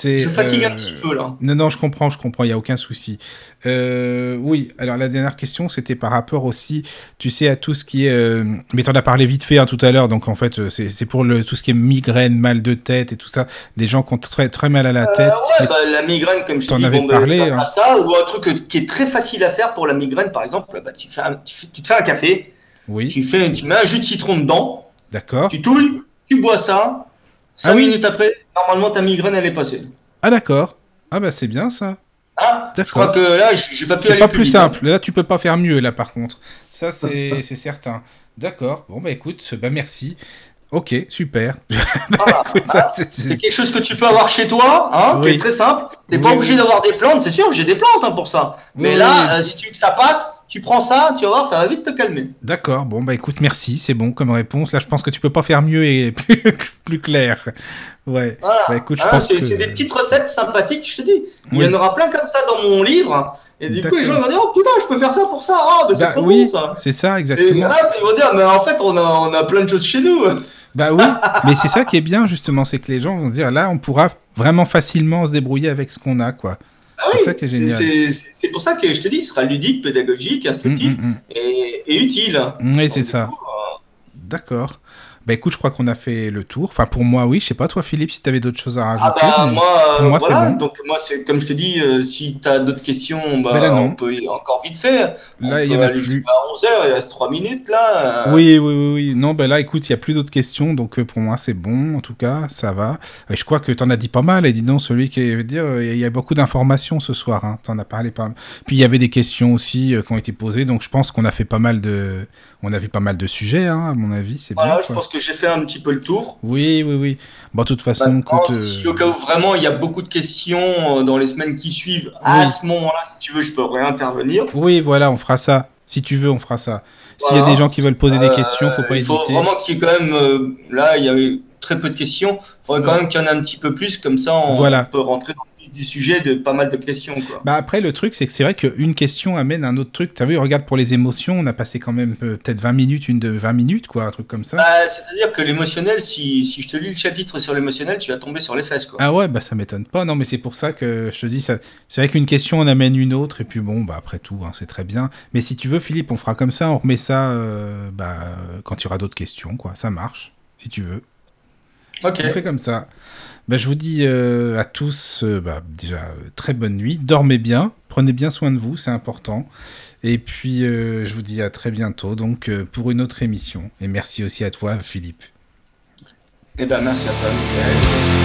Je fatigue un euh, petit peu là. Non, non, je comprends, je comprends, il n'y a aucun souci. Euh, oui, alors la dernière question, c'était par rapport aussi, tu sais, à tout ce qui est... euh, mais t'en as parlé vite fait hein, tout à l'heure, donc en fait, euh, c'est pour le, tout ce qui est migraine, mal de tête et tout ça, des gens qui ont très, très mal à la Euh, tête. ouais, bah, la migraine, comme je T'en avais bon, bah, parlé, t'as hein. ça, ou un truc qui est très facile à faire pour la migraine, par exemple, bah, tu, fais un- tu, fais- tu te fais un café, Oui, tu, fais, tu mets un jus de citron dedans, d'accord. tu touilles, tu bois ça, 5 Ah oui. minutes après, normalement ta migraine elle est passée. Ah d'accord. Ah bah c'est bien ça. Ah, je crois que là, j'ai pas pu C'est aller pas plus vite, hein. simple. Là, tu peux pas faire mieux, là, par contre. Ça, c'est c'est certain. D'accord. Bon, bah écoute, bah merci. Ok, super. Voilà. Écoute, ça, c'est- quelque chose que tu peux avoir chez toi, hein, qui est très simple. T'es Oui, pas oui. obligé d'avoir des plantes, c'est sûr, j'ai des plantes hein, pour ça. Mais là, euh, si tu veux que ça passe, tu prends ça, tu vas voir, ça va vite te calmer. D'accord. Bon, bah écoute, merci. C'est bon comme réponse. Là, je pense que tu peux pas faire mieux et plus, plus clair. Ouais. Voilà. Bah écoute, je Hein, pense c'est que... c'est des petites recettes sympathiques, je te dis. Il y en aura plein comme ça dans mon livre. Et du coup, les gens vont dire, oh putain, je peux faire ça pour ça. Ah, mais c'est Bah, trop oui, bon ça. c'est ça, Et exactement. hop, ils vont dire, mais en fait, on a, on a plein de choses chez nous. Bah oui, mais c'est ça qui est bien, justement, c'est que les gens vont se dire, là, on pourra vraiment facilement se débrouiller avec ce qu'on a, quoi. Ah C'est oui, ça qui est c'est- génial. c'est- C'est c'est pour ça que je te dis, il sera ludique, pédagogique, instructif Mm, mm, et, et utile. mm. Oui, c'est ça. euh, D'accord. Bah écoute, je crois qu'on a fait le tour. Enfin, pour moi, oui. Je sais pas, toi, Philippe, si t'avais d'autres choses à Ah rajouter. bah mais- moi, pour moi, c'est voilà, bon. donc moi c'est comme je te dis, euh, si tu as d'autres questions, bah, Ben là, on peut encore vite faire. Là, il y en a plus. À 11h, il reste 3 minutes là. euh, Oui, oui, oui, oui. Non, bah là, écoute, il y a plus d'autres questions, donc euh, pour moi, c'est bon. En tout cas, ça va. Et je crois que t'en as dit pas mal. Et dis donc, celui qui veut dire, euh, il y a beaucoup d'informations ce soir. Hein. T'en as parlé pas mal. Puis il y avait des questions aussi qui ont été posées, donc je pense qu'on a fait pas mal de, on a vu pas mal de sujets, hein, à mon avis. C'est Voilà, bien. je quoi. pense que j'ai fait un petit peu le tour. Oui, oui, oui. Bon, de toute façon, Maintenant, écoute, si euh, au cas où vraiment il y a beaucoup de questions euh, dans les semaines qui suivent, à Oui. ce moment-là, si tu veux, je peux réintervenir. oui, voilà, on fera ça. Si tu veux, on fera ça. S'il y a des gens qui veulent poser des questions, faut Euh, pas il faut hésiter. vraiment qu'il y ait quand même. euh, là, il y avait très peu de questions. Il faudrait quand même qu'il y en ait un petit peu plus, comme ça, on Voilà. peut rentrer dans du sujet de pas mal de questions. Quoi. Bah après, le truc, c'est que c'est vrai qu'une question amène un autre truc. T'as vu, regarde pour les émotions, on a passé quand même euh, peut-être 20 minutes, une de 20 minutes, quoi, un truc comme ça. Bah, C'est-à-dire que l'émotionnel, si, si je te lis le chapitre sur l'émotionnel, tu vas tomber sur les fesses. Quoi. Ah ouais, bah ça m'étonne pas. Non, mais c'est pour ça que je te dis, ça... c'est vrai qu'une question en amène une autre, et puis bon, bah après tout, hein, c'est très bien. Mais si tu veux, Philippe, on fera comme ça, on remet ça euh, bah, euh, quand il y aura d'autres questions, quoi. Ça marche, si tu veux. Ok. On fait comme ça. Bah, je vous dis euh, à tous, euh, bah, déjà, euh, très bonne nuit. Dormez bien, prenez bien soin de vous, c'est important. Et puis, je vous dis à très bientôt, donc, pour une autre émission. Et merci aussi à toi, Philippe. Eh ben, merci à toi, Michael.